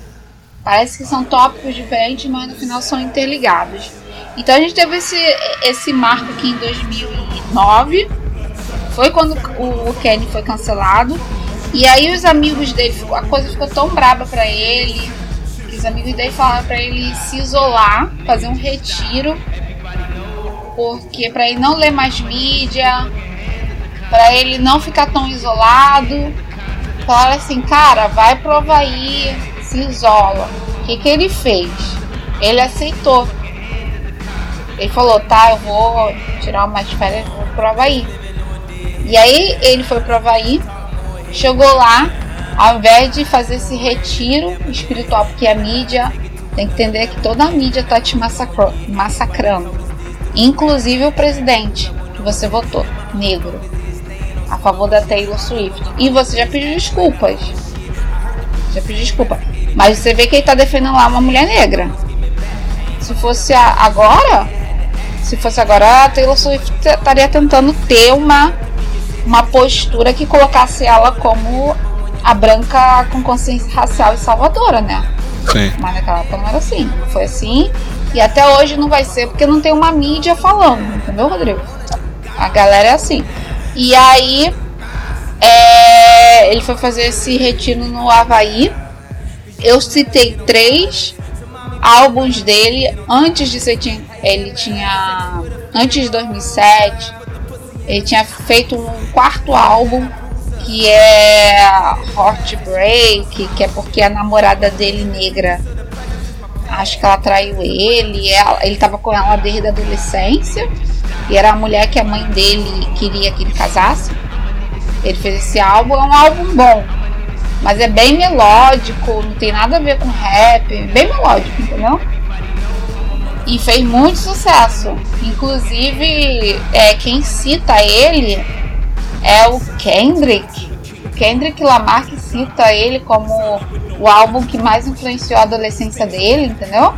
Parece que são tópicos diferentes, mas no final são interligados. Então a gente teve esse, esse marco aqui em 2009. Foi quando o Kenny foi cancelado. E aí os amigos dele, a coisa ficou tão braba para ele, que os amigos dele falaram para ele se isolar, fazer um retiro porque para ele não ler mais mídia, para ele não ficar tão isolado. Falaram assim, cara, vai pro Havaí, se isola. O que, que ele fez? Ele aceitou. Ele falou, tá, eu vou tirar umas férias, vou pro Havaí. E aí ele foi pro Havaí, chegou lá, ao invés de fazer esse retiro espiritual, porque a mídia tem que entender que toda a mídia tá te massacrando inclusive o presidente que você votou, negro, a favor da Taylor Swift. E você já pediu desculpas. Já pediu desculpa. Mas você vê que ele está defendendo lá uma mulher negra. Se fosse agora, se fosse agora, a Taylor Swift estaria tentando ter uma, uma postura que colocasse ela como a branca com consciência racial e salvadora, né? Sim. Mas naquela época não era assim. Foi assim e até hoje não vai ser porque não tem uma mídia falando, entendeu, Rodrigo? A galera é assim. E aí é, ele foi fazer esse retiro no Havaí. Eu citei três álbuns dele antes de ser ele tinha antes de 2007 ele tinha feito um quarto álbum que é Heartbreak que é porque a namorada dele negra acho que ela traiu ele, ela, ele estava com ela desde a adolescência, e era a mulher que a mãe dele queria que ele casasse. Ele fez esse álbum, é um álbum bom, mas é bem melódico, não tem nada a ver com rap, bem melódico, entendeu? E fez muito sucesso. Inclusive, é, quem cita ele é o Kendrick. Kendrick Lamar que cita ele como o álbum que mais influenciou a adolescência dele, entendeu?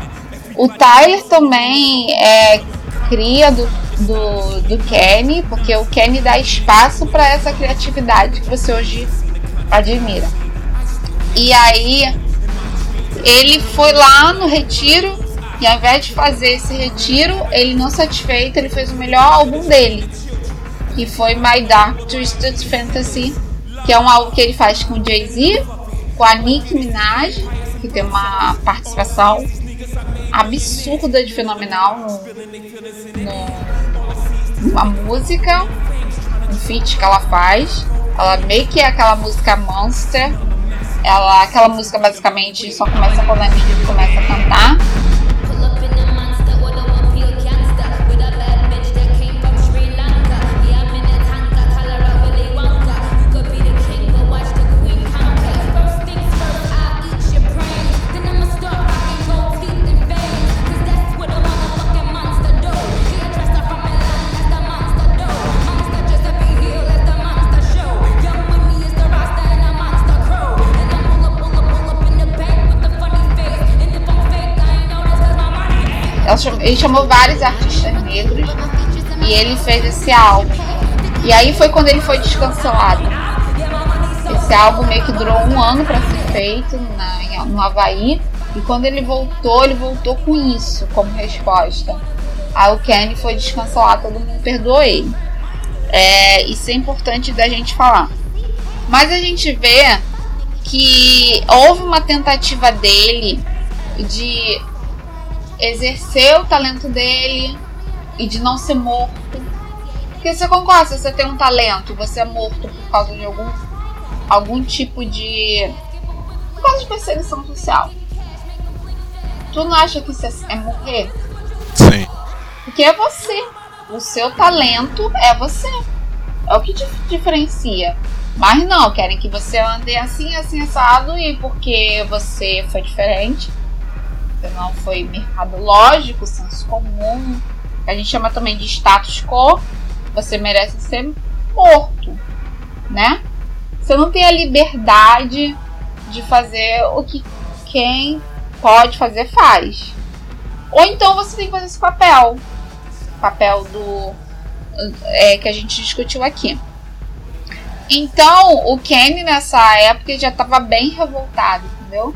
O Tyler também é cria do, do, do Kenny, porque o Kenny dá espaço para essa criatividade que você hoje admira. E aí ele foi lá no retiro e ao invés de fazer esse retiro, ele não satisfeito, ele fez o melhor álbum dele, que foi My Dark Twisted Fantasy, que é um álbum que ele faz com Jay-Z, com a Nicki Minaj, que tem uma participação absurda de fenomenal no, numa música, um feat que ela faz. Ela meio que é aquela música Monster. Ela, aquela música basicamente só começa quando a Nicki começa a cantar. Ele chamou vários artistas negros e ele fez esse álbum. E aí foi quando ele foi descancelado. Esse álbum meio que durou um ano para ser feito na, no Havaí. E quando ele voltou, ele voltou com isso como resposta. Aí o Kenny foi descancelar, todo mundo perdoou ele. É, isso é importante da gente falar. Mas a gente vê que houve uma tentativa dele de exercer o talento dele e de não ser morto. Porque você concorda, se você tem um talento, você é morto por causa de algum, algum tipo de. por causa de perseguição social. Tu não acha que isso é morrer? Sim. Porque é você. O seu talento é você. É o que te diferencia. Mas não, querem que você ande assim, assim, assado, e porque você foi diferente, você não foi mercado lógico, senso comum, que a gente chama também de status quo, você merece ser morto, né? Você não tem a liberdade de fazer o que quem pode fazer faz. Ou então você tem que fazer esse papel, papel do é, que a gente discutiu aqui. Então, o Kenny nessa época já estava bem revoltado, entendeu?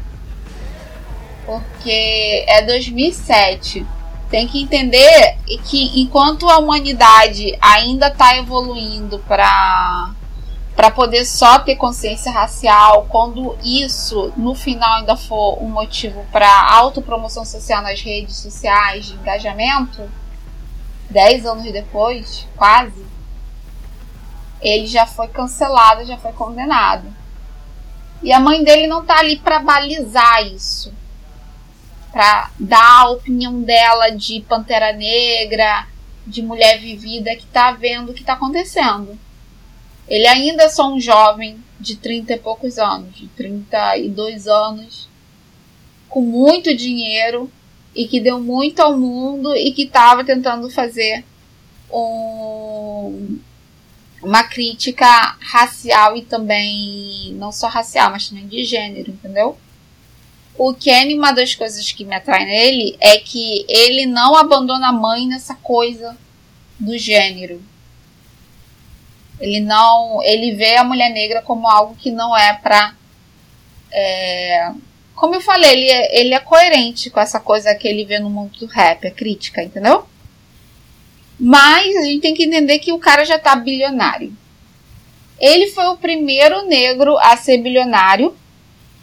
Porque é 2007. Tem que entender que enquanto a humanidade ainda está evoluindo para para poder só ter consciência racial, quando isso no final ainda for um motivo para autopromoção social nas redes sociais, de engajamento, dez anos depois, quase, ele já foi cancelado, já foi condenado. E a mãe dele não tá ali para balizar isso. Para dar a opinião dela de Pantera Negra, de mulher vivida que tá vendo o que tá acontecendo. Ele ainda é só um jovem de 30 e poucos anos, de 32 anos, com muito dinheiro e que deu muito ao mundo e que estava tentando fazer um, uma crítica racial e também não só racial, mas também de gênero, entendeu? O Kenny, uma das coisas que me atrai nele é que ele não abandona a mãe nessa coisa do gênero. Ele não, ele vê a mulher negra como algo que não é para é, como eu falei, ele é, ele é coerente com essa coisa que ele vê no mundo do rap, a crítica, entendeu? Mas a gente tem que entender que o cara já tá bilionário. Ele foi o primeiro negro a ser bilionário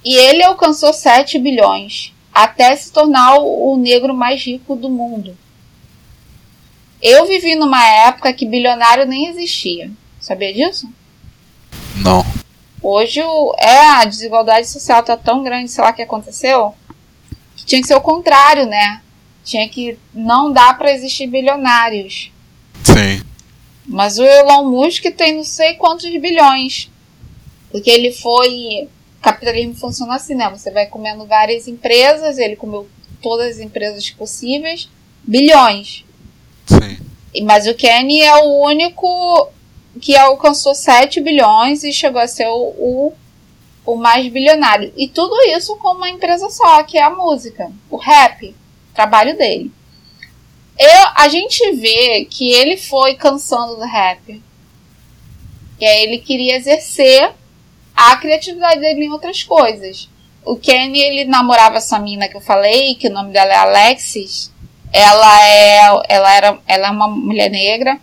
e ele alcançou 7 bilhões até se tornar o negro mais rico do mundo. Eu vivi numa época que bilionário nem existia. Sabia disso? Não. Hoje é a desigualdade social tá tão grande, sei lá o que aconteceu, que tinha que ser o contrário, né? Tinha que não dá para existir bilionários. Sim. Mas o Elon Musk tem não sei quantos bilhões. Porque ele foi. Capitalismo funciona assim, né? Você vai comendo várias empresas, ele comeu todas as empresas possíveis, bilhões. Sim. Mas o Kenny é o único que alcançou 7 bilhões e chegou a ser o, o, o mais bilionário. E tudo isso com uma empresa só, que é a música, o rap, trabalho dele. Eu, a gente vê que ele foi cansando do rap. E aí ele queria exercer a criatividade dele em outras coisas. O Kenny, ele namorava essa mina que eu falei, que o nome dela é Alexis. Ela é, ela era, ela é uma mulher negra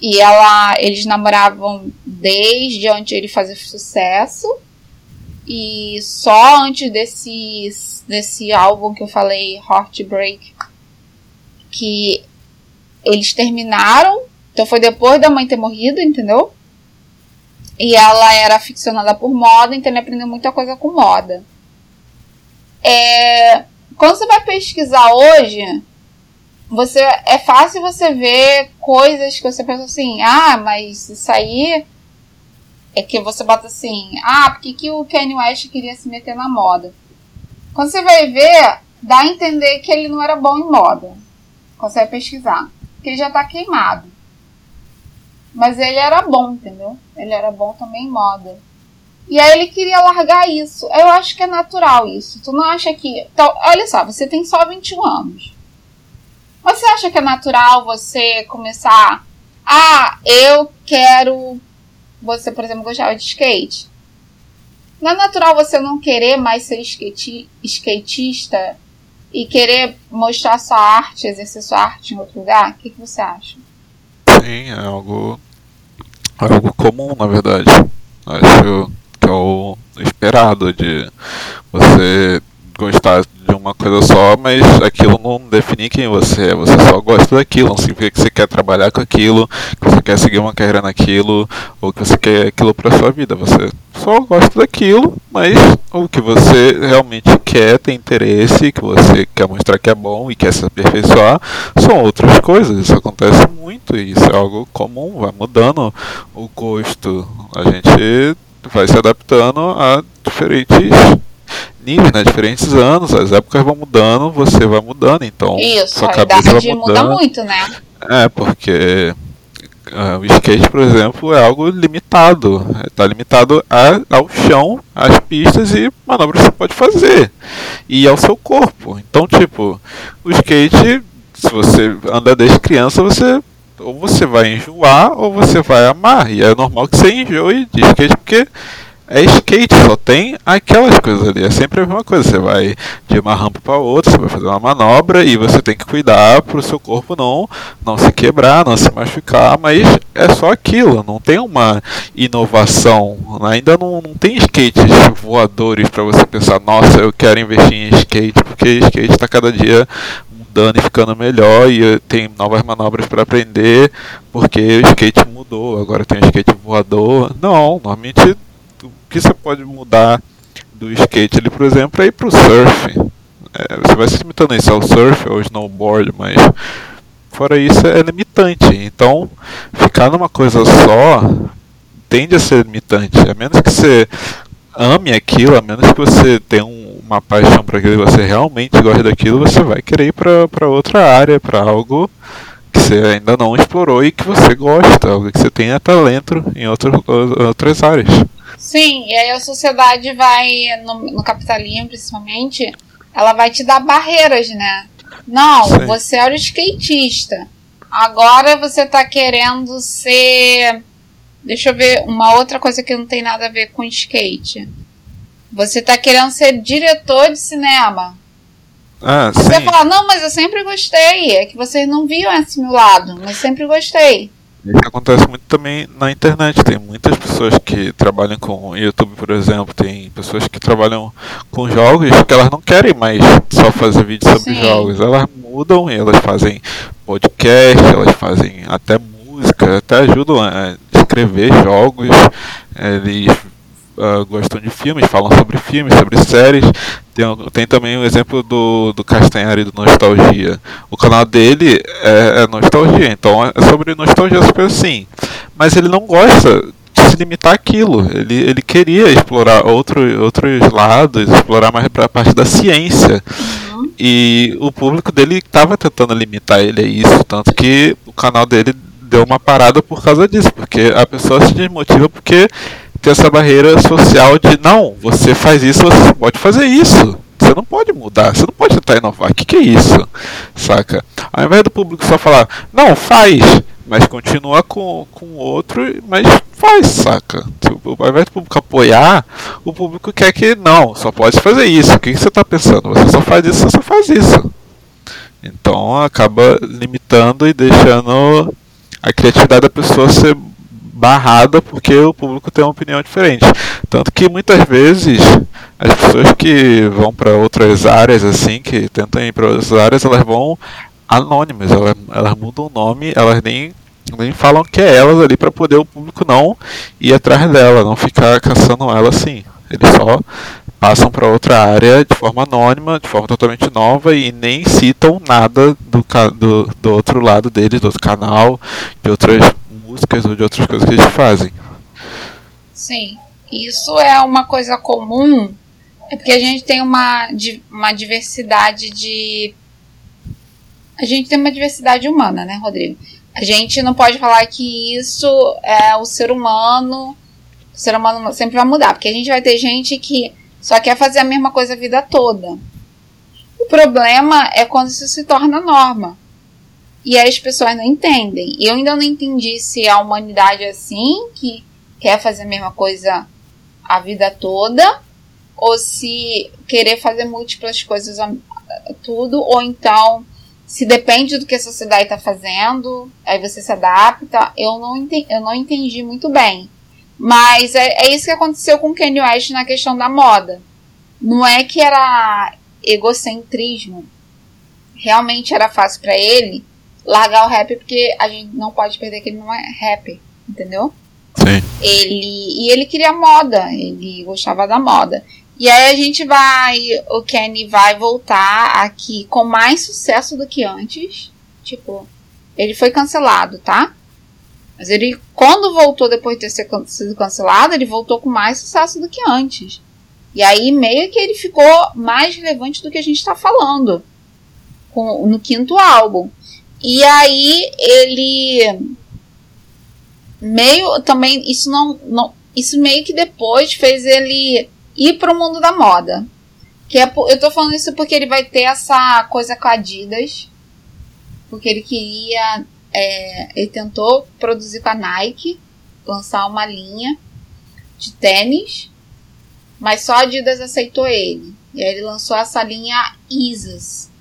e ela, eles namoravam desde antes ele fazer sucesso. E só antes desse, desse álbum que eu falei, Heartbreak, que eles terminaram. Então foi depois da mãe ter morrido, entendeu? E ela era aficionada por moda, então ele aprendeu muita coisa com moda. É, quando você vai pesquisar hoje, você é fácil você ver coisas que você pensa assim, ah, mas isso aí é que você bota assim, ah, porque que o Kanye West queria se meter na moda? Quando você vai ver, dá a entender que ele não era bom em moda. Quando você pesquisar. Porque ele já tá queimado. Mas ele era bom, entendeu? Ele era bom também em moda. E aí ele queria largar isso. Eu acho que é natural isso. Tu não acha que. Então, olha só, você tem só 21 anos. Você acha que é natural você começar? Ah, eu quero. Você, por exemplo, gostava de skate. Não é natural você não querer mais ser skate, skatista e querer mostrar sua arte, exercer sua arte em outro lugar? O que, que você acha? Sim, é algo, é algo comum, na verdade. Acho que é o esperado de você gostar de uma coisa só, mas aquilo não define quem você é. Você só gosta daquilo, não significa que você quer trabalhar com aquilo, que você quer seguir uma carreira naquilo, ou que você quer aquilo para sua vida. Você só gosta daquilo, mas o que você realmente quer, tem interesse, que você quer mostrar que é bom e quer se aperfeiçoar, são outras coisas. Isso acontece muito e isso é algo comum, vai mudando o gosto. A gente vai se adaptando a diferentes níveis, né? Diferentes anos, as épocas vão mudando, você vai mudando, então Isso, sua a cabeça idade vai muda mudando. muito, né? É, porque ah, o skate, por exemplo, é algo limitado. Está limitado a, ao chão, às pistas e manobras que você pode fazer. E ao seu corpo. Então, tipo, o skate, se você anda desde criança, você ou você vai enjoar ou você vai amar. E é normal que você enjoe de skate porque é skate, só tem aquelas coisas ali. É sempre a mesma coisa. Você vai de uma rampa para outra, você vai fazer uma manobra e você tem que cuidar para o seu corpo não, não se quebrar, não se machucar. Mas é só aquilo. Não tem uma inovação. Ainda não, não tem skates voadores para você pensar: nossa, eu quero investir em skate porque skate está cada dia mudando e ficando melhor e tem novas manobras para aprender porque o skate mudou, agora tem o skate voador. Não, normalmente que você pode mudar do skate ali, por exemplo, é ir pro surf. É, você vai se limitando isso ao surf ou snowboard, mas fora isso é limitante. Então, ficar numa coisa só tende a ser limitante. A menos que você ame aquilo, a menos que você tenha um, uma paixão para aquilo você realmente gosta daquilo, você vai querer ir para outra área, para algo que você ainda não explorou e que você gosta, algo que você tenha talento em outro, outras áreas. Sim, e aí a sociedade vai, no, no capitalismo principalmente, ela vai te dar barreiras, né? Não, Sim. você era skatista. Agora você tá querendo ser. Deixa eu ver, uma outra coisa que não tem nada a ver com skate. Você tá querendo ser diretor de cinema. Ah, Você sim. fala, não, mas eu sempre gostei. É que vocês não viam esse meu lado, mas sempre gostei. Isso acontece muito também na internet. Tem muitas pessoas que trabalham com YouTube, por exemplo. Tem pessoas que trabalham com jogos que elas não querem mais só fazer vídeos sobre Sim. jogos. Elas mudam e elas fazem podcast, elas fazem até música, até ajudam a escrever jogos. Eles ah, gostam de filmes, falam sobre filmes, sobre séries. Tem, um- tem também o exemplo do, do Castanhari do Nostalgia. O canal dele é, é Nostalgia, então é sobre nostalgia, coisas assim. Mas ele não gosta de se limitar àquilo. Ele, ele queria explorar outro, outros lados, explorar mais para a parte da ciência. E o público dele estava tentando limitar ele a isso, tanto que o canal dele deu uma parada por causa disso, porque a pessoa se desmotiva porque tem essa barreira social de não, você faz isso, você pode fazer isso. Você não pode mudar, você não pode tentar inovar. O que, que é isso? Saca? Ao invés do público só falar, não, faz, mas continua com com o outro, mas faz, saca? Tipo, Ao invés do público apoiar, o público quer que não, só pode fazer isso. O que, que você está pensando? Você só faz isso, você só faz isso. Então acaba limitando e deixando a criatividade da pessoa ser barrada porque o público tem uma opinião diferente. Tanto que muitas vezes as pessoas que vão para outras áreas assim, que tentam ir para outras áreas, elas vão anônimas, elas, elas mudam o nome, elas nem nem falam que é elas ali para poder o público não ir atrás dela, não ficar caçando ela assim. Eles só passam para outra área de forma anônima, de forma totalmente nova e nem citam nada do, do, do outro lado deles, do outro canal, de outras músicas ou de outras coisas que eles fazem. Sim, isso é uma coisa comum, é porque a gente tem uma, uma diversidade de. A gente tem uma diversidade humana, né, Rodrigo? A gente não pode falar que isso é o ser humano. O ser humano sempre vai mudar, porque a gente vai ter gente que só quer fazer a mesma coisa a vida toda. O problema é quando isso se torna norma. E as pessoas não entendem. Eu ainda não entendi se a humanidade é assim, que quer fazer a mesma coisa a vida toda, ou se querer fazer múltiplas coisas tudo, ou então se depende do que a sociedade está fazendo, aí você se adapta. Eu não entendi, eu não entendi muito bem. Mas é, é isso que aconteceu com Kanye West na questão da moda. Não é que era egocentrismo. Realmente era fácil para ele largar o rap porque a gente não pode perder que ele não é rapper, entendeu? Sim. Ele e ele queria moda, ele gostava da moda. E aí a gente vai, o Kenny vai voltar aqui com mais sucesso do que antes. Tipo, ele foi cancelado, tá? Mas ele, quando voltou depois de ter sido cancelado, ele voltou com mais sucesso do que antes. E aí meio que ele ficou mais relevante do que a gente está falando com, no quinto álbum. E aí ele meio também isso não, não isso meio que depois fez ele ir para o mundo da moda. Que é, eu tô falando isso porque ele vai ter essa coisa com a Adidas. Porque ele queria. É, ele tentou produzir com a Nike, lançar uma linha de tênis, mas só a Adidas aceitou ele. E aí ele lançou essa linha Isas.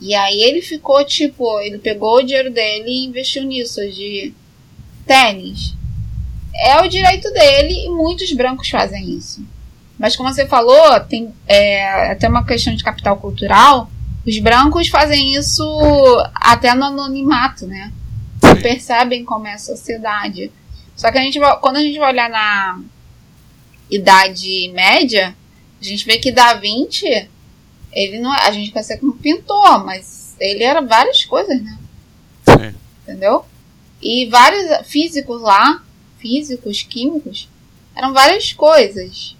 E aí ele ficou tipo, ele pegou o dinheiro dele e investiu nisso, de tênis. É o direito dele e muitos brancos fazem isso. Mas como você falou, tem é, até uma questão de capital cultural. Os brancos fazem isso até no anonimato, né? Não percebem como é a sociedade. Só que a gente, quando a gente vai olhar na idade média, a gente vê que Da Vinci, ele não, é, a gente conhece como pintor, mas ele era várias coisas, né? Sim. Entendeu? E vários físicos lá, físicos, químicos, eram várias coisas.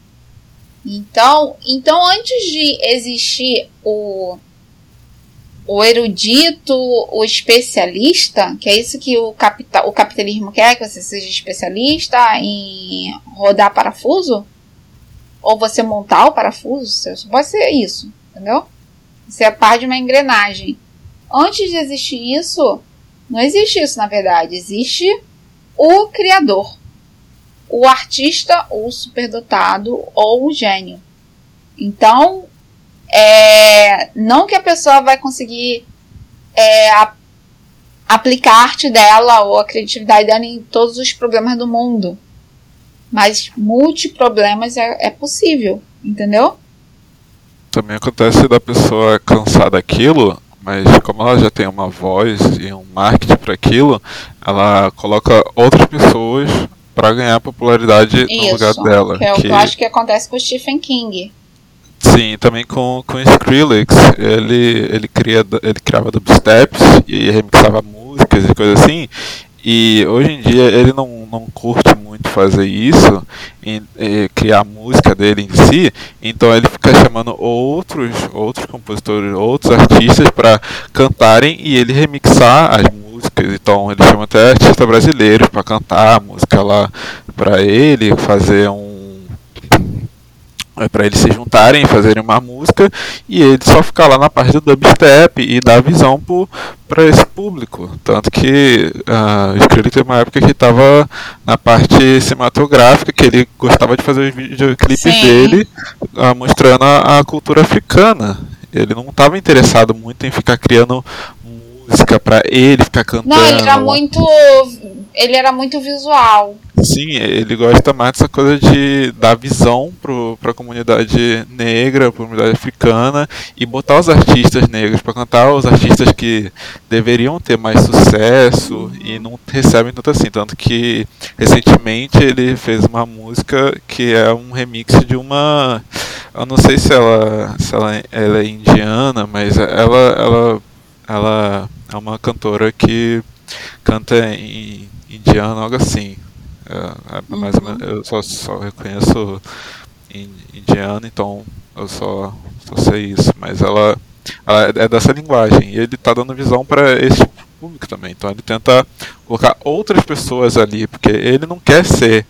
Então, então antes de existir o, o erudito, o especialista, que é isso que o, capital, o capitalismo quer, que você seja especialista em rodar parafuso, ou você montar o parafuso, pode ser isso, entendeu? Você é parte de uma engrenagem. Antes de existir isso, não existe isso na verdade, existe o criador o artista, o superdotado ou o gênio. Então, é, não que a pessoa vai conseguir é, a, aplicar a arte dela ou a criatividade dela em todos os problemas do mundo. Mas multiproblemas é, é possível, entendeu? Também acontece da pessoa cansar daquilo, mas como ela já tem uma voz e um marketing para aquilo, ela coloca outras pessoas para ganhar popularidade Isso, no lugar dela. Que é o que eu acho que acontece com o Stephen King. Sim, também com, com o Skrillex, ele, ele, cria, ele criava dubsteps e remixava músicas e coisas assim, e hoje em dia ele não, não curte muito fazer isso, em, criar a música dele em si, então ele fica chamando outros, outros compositores, outros artistas para cantarem e ele remixar as músicas. Músicas, então ele chama até artista brasileiro para cantar a música lá para ele, fazer um é para eles se juntarem e fazerem uma música e ele só ficar lá na parte do dubstep e dar visão para esse público. Tanto que uh, o Skrillex teve uma época que estava na parte cinematográfica, que ele gostava de fazer os videoclipes Sim. dele uh, mostrando a, a, cultura africana. Ele não estava interessado muito em ficar criando música para ele ficar cantando. Não, ele era muito. Ele era muito visual. Sim, ele gosta mais dessa coisa de dar visão pro, pra comunidade negra, pra comunidade africana e botar os artistas negros para cantar, os artistas que deveriam ter mais sucesso e não recebem tanto assim. Tanto que recentemente ele fez uma música que é um remix de uma. Eu não sei se ela, se ela, ela é indiana, mas ela, ela, ela é uma cantora que canta em indiano, algo assim. É, é mais menos, eu só, só reconheço indiano, então eu só, só sei isso. Mas ela, ela é dessa linguagem e ele está dando visão para esse público também. Então ele tenta colocar outras pessoas ali, porque ele não quer ser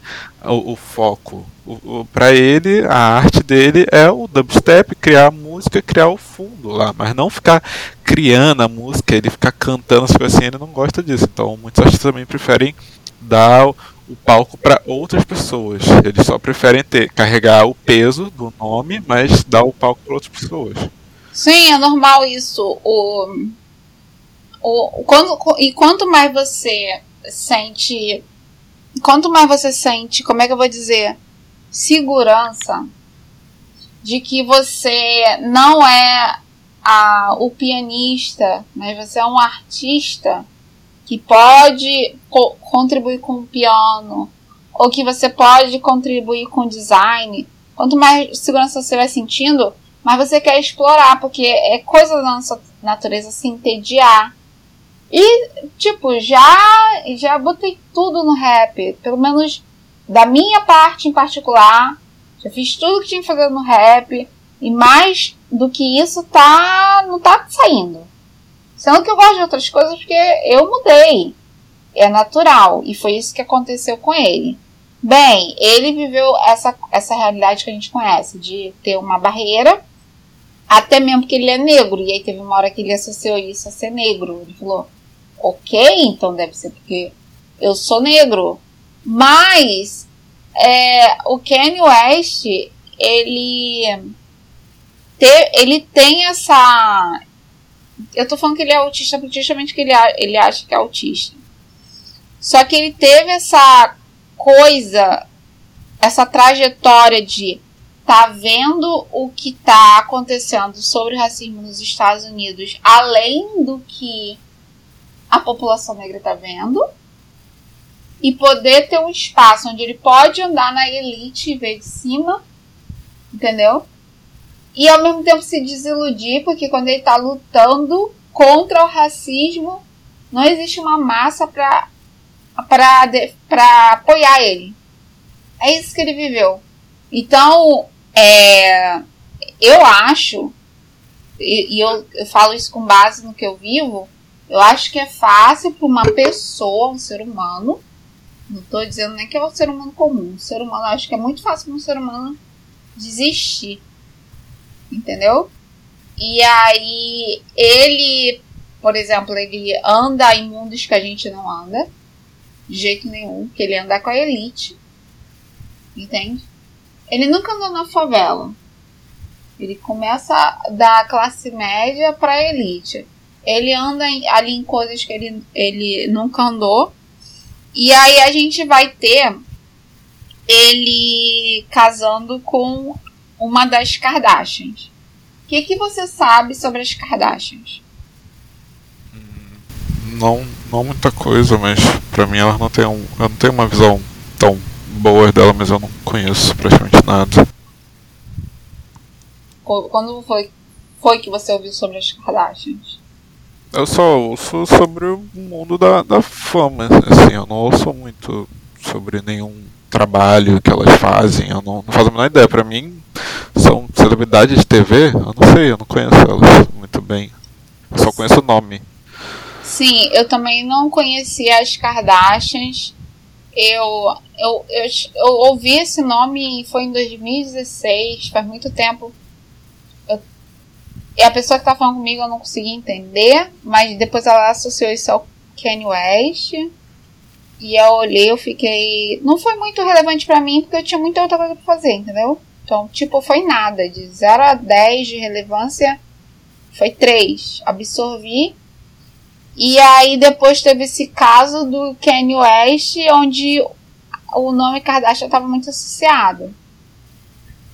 o, o foco para ele, a arte dele é o dubstep, criar a música, criar o fundo lá, mas não ficar criando a música, ele ficar cantando as coisas assim, ele não gosta disso. Então, muitos artistas também preferem dar o palco para outras pessoas. Eles só preferem ter carregar o peso do nome, mas dar o palco para outras pessoas. Sim, é normal isso. O, o, quando, e quanto mais você sente. Quanto mais você sente, como é que eu vou dizer? Segurança de que você não é a, o pianista, mas você é um artista que pode co contribuir com o piano, ou que você pode contribuir com o design. Quanto mais segurança você vai sentindo, mais você quer explorar, porque é coisa da nossa natureza se entediar. E, tipo, já, já botei tudo no rap, pelo menos da minha parte em particular. Já fiz tudo que tinha que fazer no rap. E mais do que isso, tá, não tá saindo. Sendo que eu gosto de outras coisas porque eu mudei. É natural. E foi isso que aconteceu com ele. Bem, ele viveu essa, essa realidade que a gente conhece, de ter uma barreira, até mesmo porque ele é negro. E aí teve uma hora que ele associou isso a ser negro. Ele falou: Ok, então deve ser porque eu sou negro. Mas é, o Kanye West, ele, te, ele tem essa. Eu tô falando que ele é autista justamente que ele, ele acha que é autista. Só que ele teve essa coisa, essa trajetória de tá vendo o que tá acontecendo sobre o racismo nos Estados Unidos, além do que a população negra está vendo e poder ter um espaço onde ele pode andar na elite e ver de cima, entendeu? E ao mesmo tempo se desiludir, porque quando ele está lutando contra o racismo, não existe uma massa para apoiar ele. É isso que ele viveu. Então, é, eu acho, e, e eu, eu falo isso com base no que eu vivo, eu acho que é fácil para uma pessoa, um ser humano, não estou dizendo nem que é um ser humano comum, um ser humano, acho que é muito fácil para um ser humano desistir. Entendeu? E aí, ele, por exemplo, ele anda em mundos que a gente não anda, de jeito nenhum, que ele anda com a elite. Entende? Ele nunca andou na favela. Ele começa da classe média para elite ele anda em, ali em coisas que ele, ele nunca andou. E aí a gente vai ter ele casando com uma das Kardashians. O que, que você sabe sobre as Kardashians? Não, não muita coisa, mas pra mim elas não tem um, eu não tenho uma visão tão boa dela, mas eu não conheço praticamente nada. Quando foi, foi que você ouviu sobre as Kardashians? Eu só ouço sobre o mundo da, da fama, assim, eu não ouço muito sobre nenhum trabalho que elas fazem, eu não, não faço a menor ideia. Pra mim, são celebridades de TV, eu não sei, eu não conheço elas muito bem. Eu só conheço o nome. Sim, eu também não conhecia as Kardashians. Eu, eu, eu, eu ouvi esse nome foi em 2016, faz muito tempo. E a pessoa que tá falando comigo eu não consegui entender, mas depois ela associou isso ao Kanye West. E eu olhei, eu fiquei. Não foi muito relevante para mim, porque eu tinha muita outra coisa pra fazer, entendeu? Então, tipo, foi nada. De 0 a 10 de relevância, foi 3. Absorvi. E aí depois teve esse caso do Kanye West, onde o nome Kardashian estava muito associado.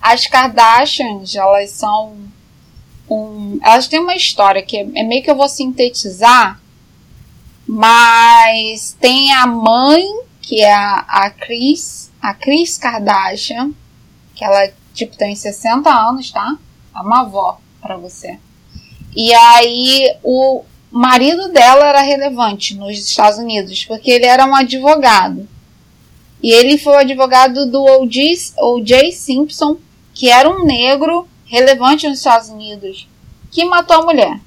As Kardashians, elas são um. Elas têm uma história que é, é meio que eu vou sintetizar, mas tem a mãe, que é a, a Chris, a Chris Kardashian, que ela tipo tem 60 anos, tá? É uma avó para você. E aí o marido dela era relevante nos Estados Unidos, porque ele era um advogado. E ele foi o advogado do O.J. Simpson, que era um negro relevante nos Estados Unidos que matou a mulher.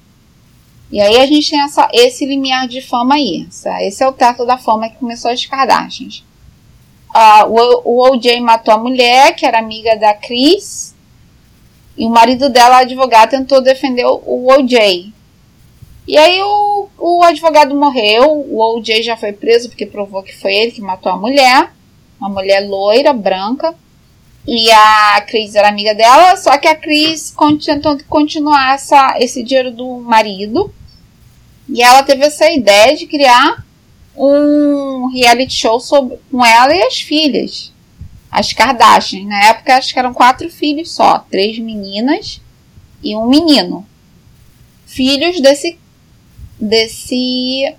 E aí a gente tem essa, esse limiar de fama aí. Essa, esse é o teto da fama que começou as Kardashians. Uh, o, o OJ matou a mulher, que era amiga da Chris. E o marido dela, advogado, tentou defender o, o OJ. E aí o, o advogado morreu, o OJ já foi preso porque provou que foi ele que matou a mulher. Uma mulher loira, branca. E a Cris era amiga dela, só que a Cris tentou continuar essa, esse dinheiro do marido. E ela teve essa ideia de criar um reality show sobre, com ela e as filhas. As Kardashian. Na época acho que eram quatro filhos só. Três meninas e um menino. Filhos desse. desse.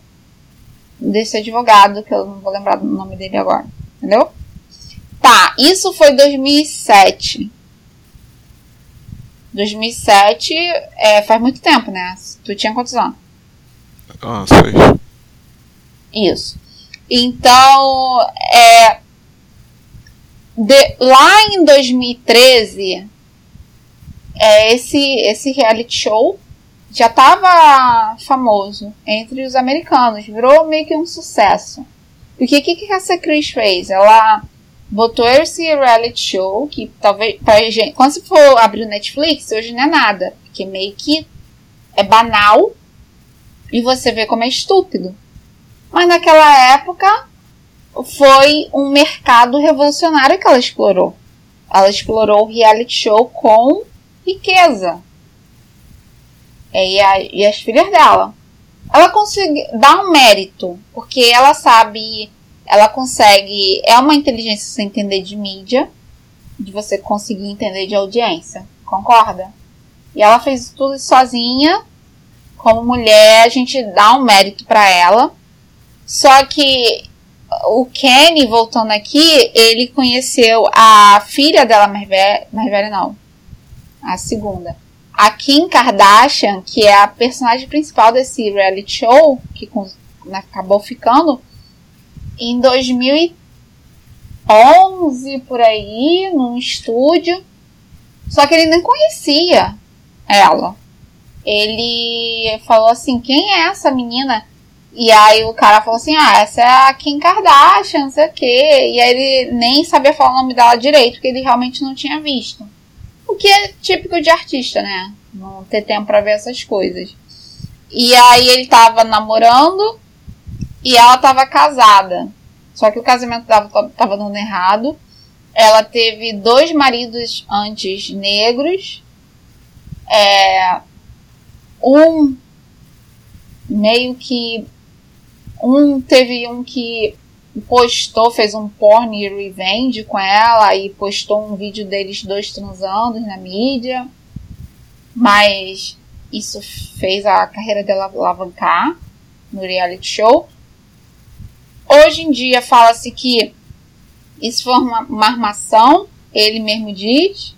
desse advogado, que eu não vou lembrar do nome dele agora. Entendeu? Tá, isso foi 2007. 2007 é, faz muito tempo, né? Tu tinha quantos anos? Ah, sei. Isso. Então, é, de, lá em 2013, é, esse, esse reality show já estava famoso entre os americanos, virou meio que um sucesso. Porque o que, que essa Chris fez? Ela botou esse reality show que talvez pra gente, quando você for abrir o Netflix, hoje não é nada, porque meio que é banal e você vê como é estúpido. Mas naquela época foi um mercado revolucionário que ela explorou. Ela explorou o reality show com riqueza. E, a, e as filhas dela. Ela consegue dar um mérito, porque ela sabe ela consegue. É uma inteligência sem entender de mídia, de você conseguir entender de audiência. Concorda? E ela fez tudo sozinha. Como mulher, a gente dá um mérito para ela. Só que o Kenny, voltando aqui, ele conheceu a filha dela velha não, a segunda. A Kim Kardashian, que é a personagem principal desse reality show, que acabou ficando, em 2011 por aí, num estúdio. Só que ele nem conhecia ela. Ele falou assim: quem é essa menina? E aí o cara falou assim: ah, essa é a Kim Kardashian, não sei o quê. E aí ele nem sabia falar o nome dela direito, porque ele realmente não tinha visto. O que é típico de artista, né? Não ter tempo pra ver essas coisas. E aí ele tava namorando e ela estava casada. Só que o casamento estava dando errado. Ela teve dois maridos antes negros. É, um meio que. Um teve um que postou, fez um porn revenge com ela e postou um vídeo deles dois transando na mídia. Mas isso fez a carreira dela alavancar no reality show. Hoje em dia fala-se que isso foi uma, uma armação, ele mesmo diz,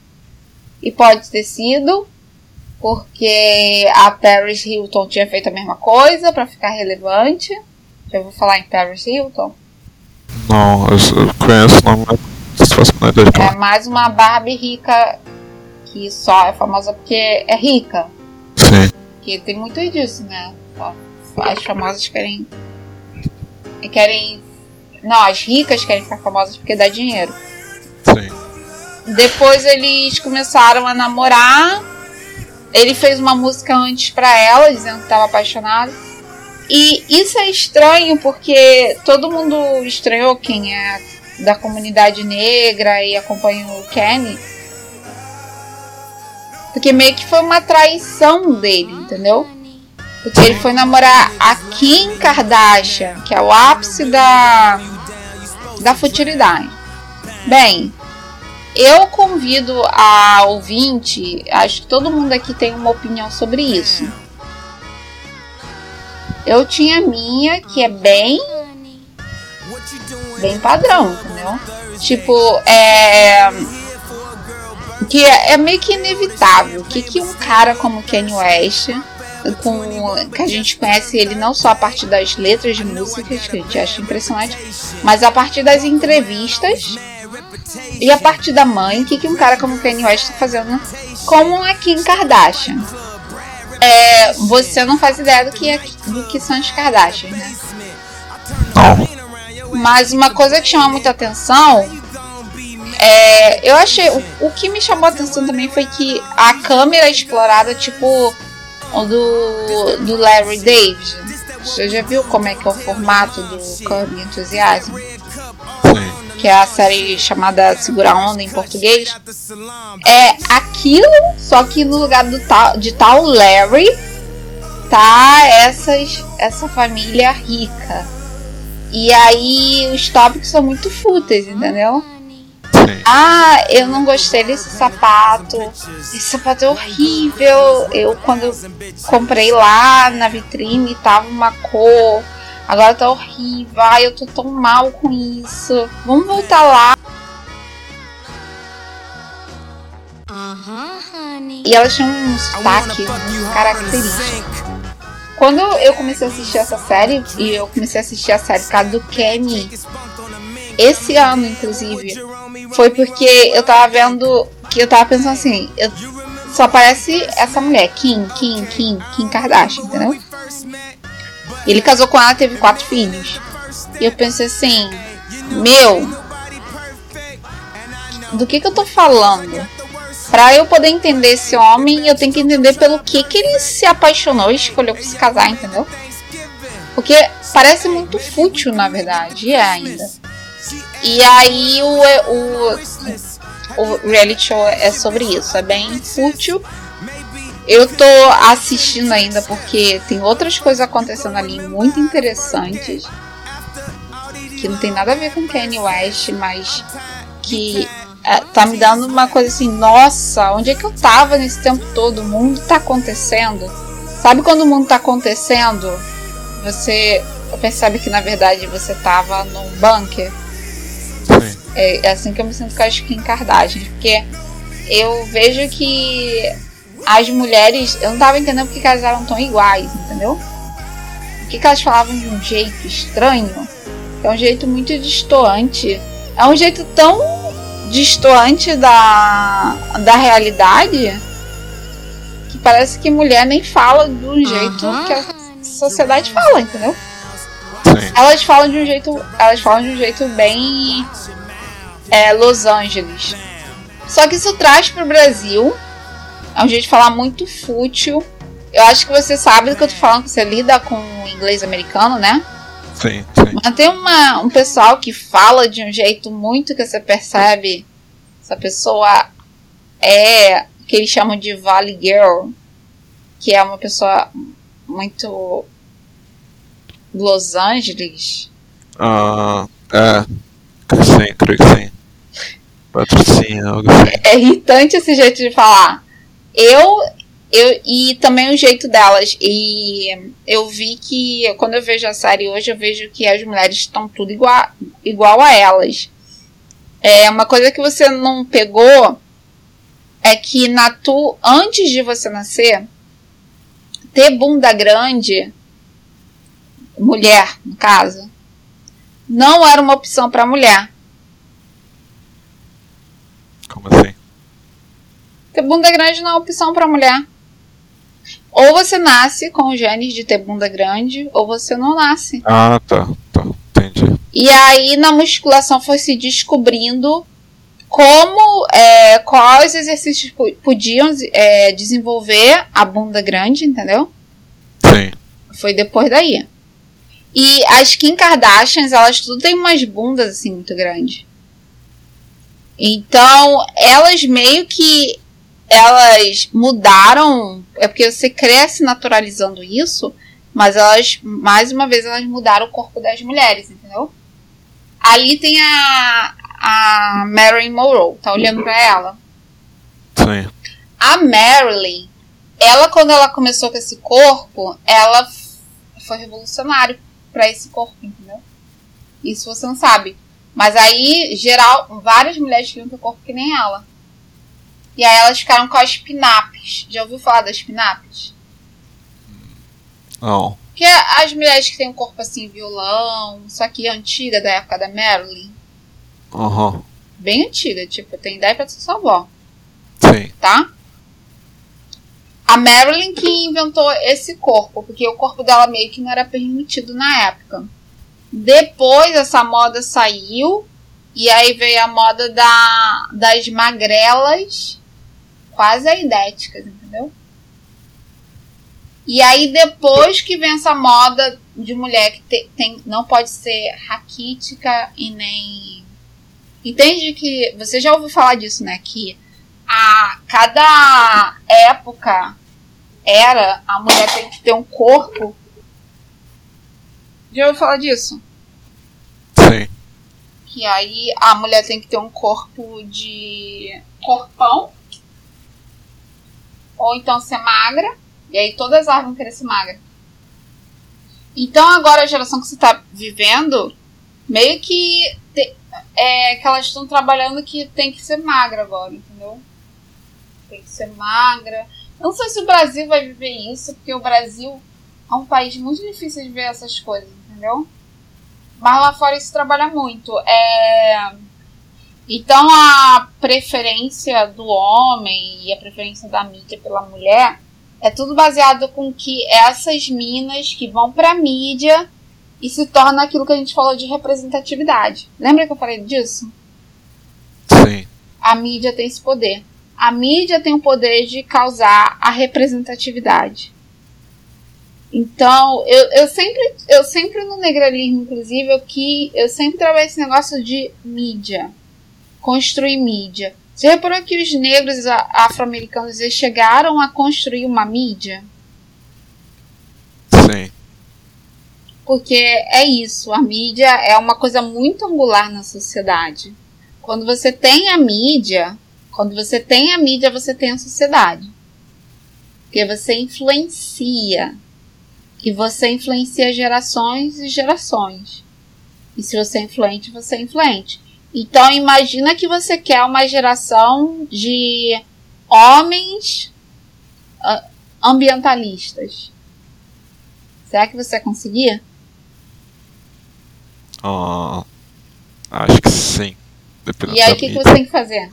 e pode ter sido, porque a Paris Hilton tinha feito a mesma coisa para ficar relevante. Já vou falar em Paris Hilton? Não, eu conheço o nome, mas faço ideia de É mais uma Barbie rica que só é famosa porque é rica. Sim. Que tem muito disso, né? As famosas querem e querem. Não, as ricas querem ficar famosas porque dá dinheiro. Sim. Depois eles começaram a namorar. Ele fez uma música antes pra ela, dizendo que estava apaixonado. E isso é estranho porque todo mundo estranhou quem é da comunidade negra e acompanha o Kenny. Porque meio que foi uma traição dele, entendeu? Porque ele foi namorar a Kim Kardashian, que é o ápice da, da futilidade. Bem, eu convido a ouvinte, acho que todo mundo aqui tem uma opinião sobre isso. Eu tinha minha, que é bem. bem padrão, entendeu? Tipo, é. que é, é meio que inevitável. O que, que um cara como Kanye West com que a gente conhece ele não só a partir das letras de músicas, que a gente acha impressionante, mas a partir das entrevistas e a partir da mãe, o que, que um cara como Kanye West está fazendo com a Kim Kardashian. É, você não faz ideia do que, é, do que são as Kardashian, né? Mas uma coisa que chama muita atenção é, eu achei. O, o que me chamou a atenção também foi que a câmera explorada, tipo, do, do Larry David. Você já viu como é que é o formato do Curb Enthusiasm? Sim. que é a série chamada Segura Onda em português, é aquilo, só que no lugar do tal, de tal Larry, tá essas, essa família rica. E aí os tópicos são muito fúteis, entendeu? Ah, eu não gostei desse sapato. Esse sapato é horrível. Eu quando eu comprei lá na vitrine tava uma cor. Agora tá horrível. Ai, eu tô tão mal com isso. Vamos voltar lá. E elas tinham um sotaque característico. Quando eu comecei a assistir essa série, e eu comecei a assistir a série por causa do Kenny, esse ano, inclusive, foi porque eu tava vendo que eu tava pensando assim, eu, só aparece essa mulher, Kim, Kim, Kim, Kim Kardashian, entendeu? Ele casou com ela, teve quatro filhos. E eu pensei assim, meu, do que que eu tô falando? Pra eu poder entender esse homem, eu tenho que entender pelo que que ele se apaixonou e escolheu se casar, entendeu? Porque parece muito fútil, na verdade, e é ainda. E aí o, o, o reality show é sobre isso, é bem fútil. Eu tô assistindo ainda porque tem outras coisas acontecendo ali muito interessantes. Que não tem nada a ver com Kanye West, mas que é, tá me dando uma coisa assim, nossa, onde é que eu tava nesse tempo todo? O mundo tá acontecendo. Sabe quando o mundo tá acontecendo? Você percebe que na verdade você tava num bunker? É, é assim que eu me sinto com as Kim Kardashian, porque eu vejo que as mulheres, eu não tava entendendo porque que elas eram tão iguais, entendeu? Por que, que elas falavam de um jeito estranho? É um jeito muito distoante. É um jeito tão distoante da, da realidade que parece que mulher nem fala do jeito que a sociedade fala, entendeu? Sim. Elas falam de um jeito, elas falam de um jeito bem é, Los Angeles. Só que isso traz pro Brasil. É um jeito de falar muito fútil. Eu acho que você sabe do que eu tô falando, que você lida com o inglês americano, né? Sim, sim. Mas tem uma, um pessoal que fala de um jeito muito que você percebe. Essa pessoa é que eles chamam de Valley Girl, que é uma pessoa muito Los Angeles. Ah, é. Sim, creio que sim. Assim. É irritante esse jeito de falar. Eu, eu e também o jeito delas. E eu vi que quando eu vejo a série hoje, eu vejo que as mulheres estão tudo igual, igual a elas. É uma coisa que você não pegou é que na tu antes de você nascer, ter bunda grande, mulher no caso, não era uma opção para mulher. Como assim? Ter bunda grande não é opção para mulher. Ou você nasce com os genes de ter bunda grande, ou você não nasce. Ah, tá, tá. Entendi. E aí na musculação foi se descobrindo como, é, quais exercícios po- podiam é, desenvolver a bunda grande, entendeu? Sim. Foi depois daí. E as Kim Kardashians, elas tudo têm umas bundas assim muito grandes. Então, elas meio que elas mudaram, é porque você cresce naturalizando isso, mas elas mais uma vez elas mudaram o corpo das mulheres, entendeu? Ali tem a a Marilyn Monroe, tá olhando pra ela? Sim. A Marilyn, ela quando ela começou com esse corpo, ela foi revolucionário pra esse corpo, entendeu? Isso você não sabe. Mas aí, geral, várias mulheres queriam ter corpo que nem ela. E aí elas ficaram com as pinaps. Já ouviu falar das pinaps? Não. Que é as mulheres que têm um corpo assim, violão, só que antiga, da época da Marilyn. Aham. Bem antiga, tipo, tem ideia pra ser sua avó. Sim. tá? A Marilyn que inventou esse corpo, porque o corpo dela meio que não era permitido na época. Depois essa moda saiu e aí veio a moda da, das magrelas, quase aidéticas, entendeu? E aí depois que vem essa moda de mulher que te- tem, não pode ser raquítica e nem Entende que. Você já ouviu falar disso, né? Que a cada época era a mulher tem que ter um corpo. Já ouviu falar disso? Sim. Que aí a mulher tem que ter um corpo de corpão. Ou então ser magra. E aí todas as árvores vão querer ser magra. Então agora a geração que você está vivendo, meio que te, é que elas estão trabalhando que tem que ser magra agora, entendeu? Tem que ser magra. Não sei se o Brasil vai viver isso, porque o Brasil é um país muito difícil de ver essas coisas, entendeu? Mas lá fora isso trabalha muito. É... Então a preferência do homem e a preferência da mídia pela mulher é tudo baseado com que essas minas que vão pra mídia e se torna aquilo que a gente falou de representatividade. Lembra que eu falei disso? Sim. A mídia tem esse poder. A mídia tem o poder de causar a representatividade. Então, eu, eu sempre, eu sempre no negralismo, inclusive, eu, que, eu sempre trabalhei esse negócio de mídia. Construir mídia. Você reparou que os negros afro-americanos chegaram a construir uma mídia? Sim. Porque é isso, a mídia é uma coisa muito angular na sociedade. Quando você tem a mídia, quando você tem a mídia, você tem a sociedade. Porque você influencia. E você influencia gerações e gerações. E se você é influente, você é influente. Então imagina que você quer uma geração de homens uh, ambientalistas. Será que você conseguir? Uh, acho que sim. Dependendo e aí o que, que você tem que fazer?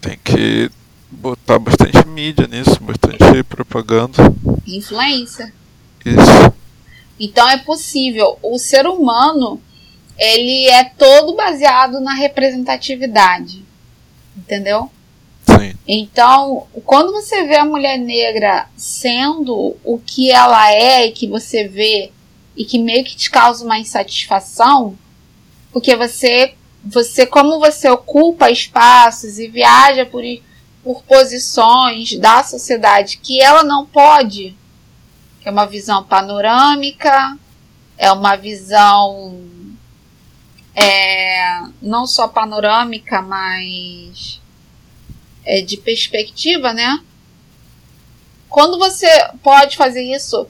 Tem que botar bastante mídia nisso, bastante propaganda. Influência. Isso. Então é possível. O ser humano ele é todo baseado na representatividade. Entendeu? Sim. Então, quando você vê a mulher negra sendo o que ela é e que você vê e que meio que te causa uma insatisfação, porque você, você como você ocupa espaços e viaja por, por posições da sociedade que ela não pode, é uma visão panorâmica, é uma visão é, não só panorâmica, mas é, de perspectiva, né? Quando você pode fazer isso,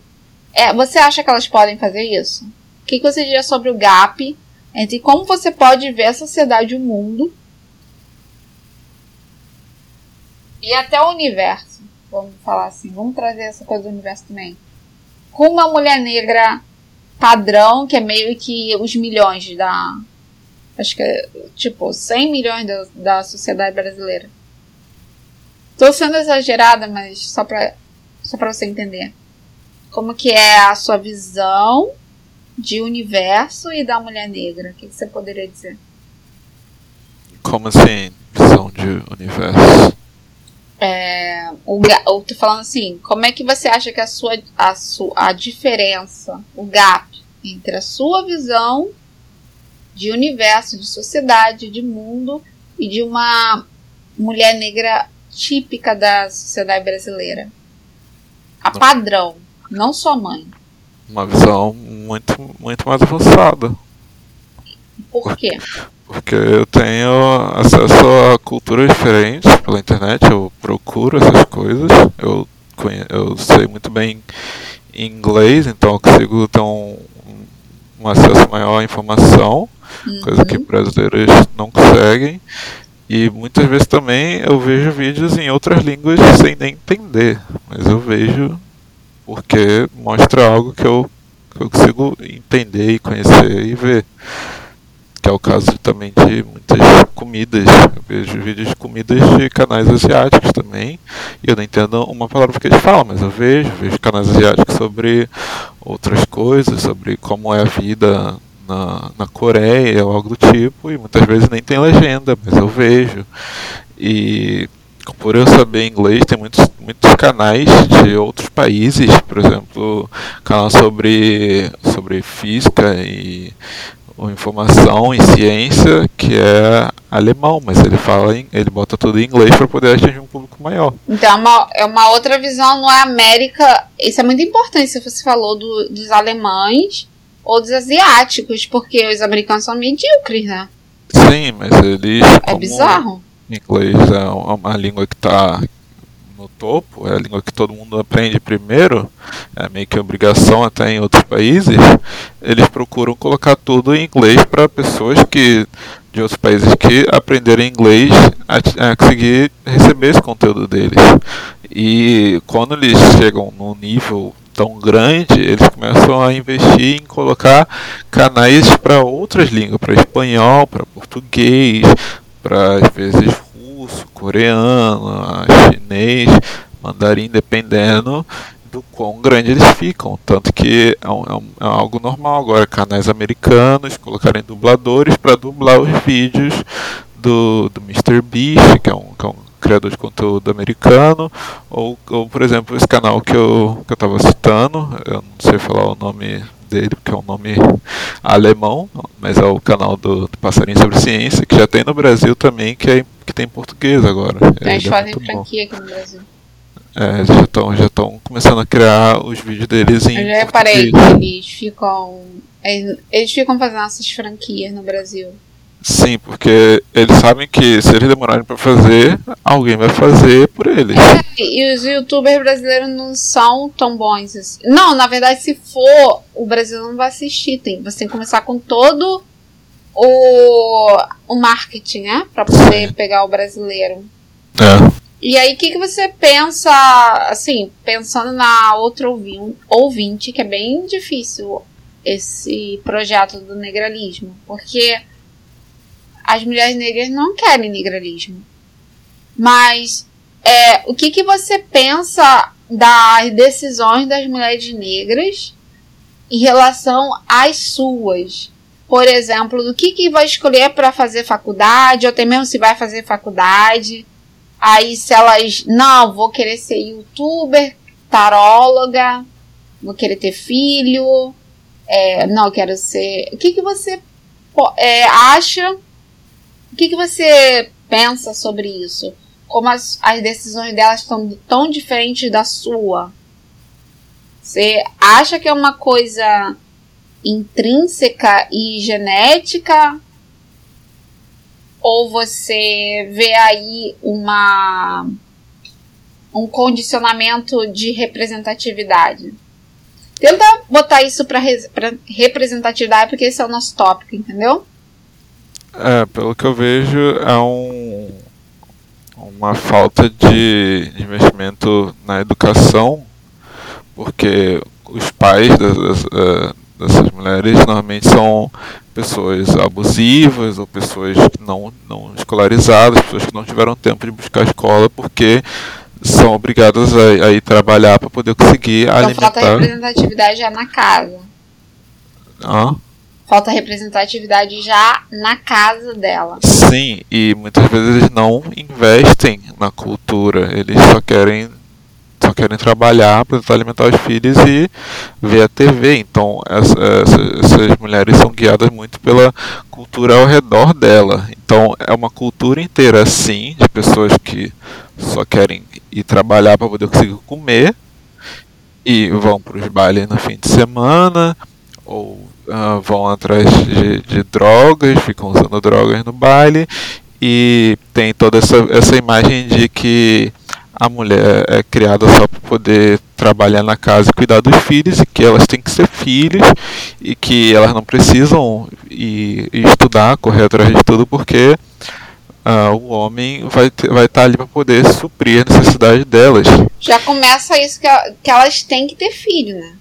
é, você acha que elas podem fazer isso? O que, que você diria sobre o gap entre como você pode ver a sociedade e o mundo e até o universo? Vamos falar assim, vamos trazer essa coisa do universo também. Com uma mulher negra padrão, que é meio que os milhões da, acho que é tipo 100 milhões da, da sociedade brasileira. Tô sendo exagerada, mas só pra, só pra você entender. Como que é a sua visão de universo e da mulher negra? O que, que você poderia dizer? Como assim, visão de universo? É, o, eu tô falando assim, como é que você acha que a sua, a sua a diferença, o gap entre a sua visão de universo, de sociedade, de mundo e de uma mulher negra típica da sociedade brasileira. A padrão, não sua mãe. Uma visão muito, muito mais avançada. Por quê? Porque eu tenho acesso a culturas diferentes pela internet, eu procuro essas coisas, eu, eu sei muito bem inglês, então eu consigo ter um, um acesso maior à informação uhum. coisa que brasileiros não conseguem. E muitas vezes também eu vejo vídeos em outras línguas sem nem entender, mas eu vejo porque mostra algo que eu, que eu consigo entender e conhecer e ver. Que é o caso também de muitas comidas. Eu vejo vídeos de comidas de canais asiáticos também. E eu não entendo uma palavra que eles falam, mas eu vejo, vejo canais asiáticos sobre outras coisas, sobre como é a vida na, na Coreia ou algo do tipo, e muitas vezes nem tem legenda, mas eu vejo. E por eu saber inglês, tem muitos, muitos canais de outros países, por exemplo, canal sobre, sobre física e ou informação em ciência que é alemão, mas ele fala em, ele bota tudo em inglês para poder atingir um público maior. Então é uma, é uma outra visão, não é América. Isso é muito importante se você falou do, dos alemães ou dos asiáticos, porque os americanos são medíocres, né? Sim, mas eles. É bizarro. Inglês é uma língua que está topo, é a língua que todo mundo aprende primeiro, é meio que obrigação até em outros países, eles procuram colocar tudo em inglês para pessoas que de outros países que aprenderem inglês a, a conseguir receber esse conteúdo deles. E quando eles chegam num nível tão grande, eles começam a investir em colocar canais para outras línguas, para espanhol, para português, para às vezes russo, coreano, chinês, mandarim, dependendo do quão grande eles ficam. Tanto que é, um, é, é algo normal agora, canais americanos colocarem dubladores para dublar os vídeos do, do Mr. Beast, que é um, que é um criador de conteúdo americano, ou, ou por exemplo esse canal que eu que eu estava citando, eu não sei falar o nome dele, porque é um nome alemão, mas é o canal do, do Passarinho sobre Ciência, que já tem no Brasil também, que, é, que tem em português agora. Eles é fazem franquia aqui no Brasil. É, eles já estão já começando a criar os vídeos deles em. Eu já reparei que eles ficam. Eles ficam fazendo essas franquias no Brasil. Sim, porque eles sabem que se eles demorarem para fazer, alguém vai fazer por eles. É, e os youtubers brasileiros não são tão bons assim. Não, na verdade, se for, o Brasil não vai assistir. Tem, você tem que começar com todo o, o marketing, né? Pra poder Sim. pegar o brasileiro. É. E aí, o que, que você pensa, assim, pensando na outra ouvinte, que é bem difícil esse projeto do negralismo, porque as mulheres negras não querem negralismo. Mas é, o que, que você pensa das decisões das mulheres negras em relação às suas? Por exemplo, do que, que vai escolher para fazer faculdade, ou até mesmo se vai fazer faculdade. Aí, se elas, não, vou querer ser youtuber, taróloga, vou querer ter filho, é, não, quero ser. O que, que você é, acha que, que você pensa sobre isso? Como as, as decisões delas estão tão diferentes da sua? Você acha que é uma coisa intrínseca e genética? Ou você vê aí uma um condicionamento de representatividade? Tenta botar isso para representatividade, porque esse é o nosso tópico, entendeu? É, pelo que eu vejo, é um, uma falta de investimento na educação, porque os pais das, é, dessas mulheres normalmente são pessoas abusivas ou pessoas não, não escolarizadas, pessoas que não tiveram tempo de buscar escola porque são obrigadas a, a ir trabalhar para poder conseguir então, alimentar. Então falta representatividade já na casa. Ah? Falta representatividade já na casa dela. Sim, e muitas vezes eles não investem na cultura, eles só querem só querem trabalhar para alimentar os filhos e ver a TV. Então essa, essa, essas mulheres são guiadas muito pela cultura ao redor dela. Então é uma cultura inteira assim de pessoas que só querem ir trabalhar para poder conseguir comer e vão para os bailes no fim de semana ou uh, vão atrás de, de, drogas, ficam usando drogas no baile e tem toda essa, essa imagem de que a mulher é criada só para poder trabalhar na casa e cuidar dos filhos e que elas têm que ser filhos e que elas não precisam ir, ir estudar, correr atrás de tudo porque uh, o homem vai vai estar tá ali para poder suprir a necessidade delas. Já começa isso que, que elas têm que ter filho, né?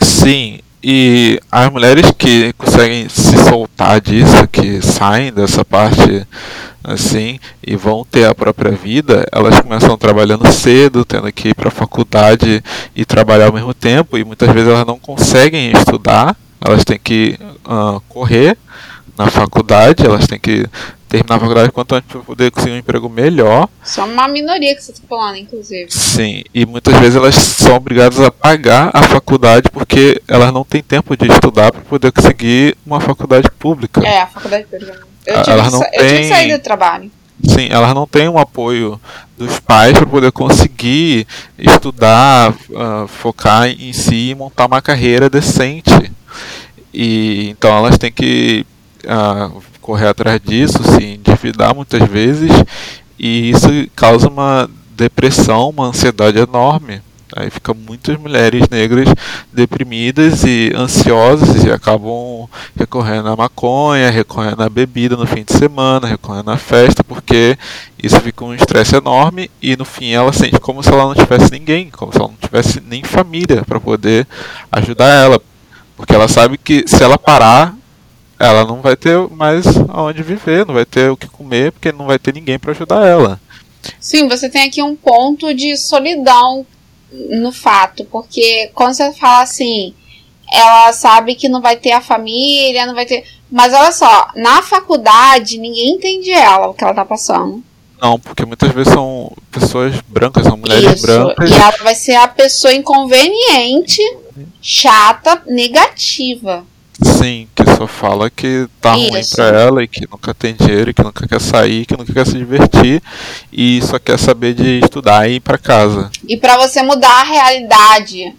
Sim, e as mulheres que conseguem se soltar disso, que saem dessa parte assim e vão ter a própria vida, elas começam trabalhando cedo, tendo que ir para a faculdade e trabalhar ao mesmo tempo, e muitas vezes elas não conseguem estudar, elas têm que uh, correr na faculdade, elas têm que terminar a faculdade quanto antes para poder conseguir um emprego melhor. Só uma minoria que você está falando, inclusive. Sim, e muitas vezes elas são obrigadas a pagar a faculdade porque elas não têm tempo de estudar para poder conseguir uma faculdade pública. É, a faculdade pública. Eu tive, elas não eu tive que sair do trabalho. Sim, elas não têm um apoio dos pais para poder conseguir estudar, uh, focar em si e montar uma carreira decente. E então elas têm que uh, correr atrás disso, se endividar muitas vezes, e isso causa uma depressão, uma ansiedade enorme. Aí fica muitas mulheres negras deprimidas e ansiosas e acabam recorrendo à maconha, recorrendo à bebida no fim de semana, recorrendo à festa, porque isso fica um estresse enorme e no fim ela sente como se ela não tivesse ninguém, como se ela não tivesse nem família para poder ajudar ela. Porque ela sabe que se ela parar, ela não vai ter mais aonde viver, não vai ter o que comer, porque não vai ter ninguém para ajudar ela. Sim, você tem aqui um ponto de solidão no fato, porque quando você fala assim, ela sabe que não vai ter a família, não vai ter. Mas olha só, na faculdade ninguém entende ela, o que ela tá passando. Não, porque muitas vezes são pessoas brancas, são mulheres Isso, brancas. E ela vai ser a pessoa inconveniente, chata, negativa. Sim, que só fala que tá ruim Isso. pra ela e que nunca tem dinheiro, e que nunca quer sair, que nunca quer se divertir e só quer saber de estudar e ir pra casa. E pra você mudar a realidade,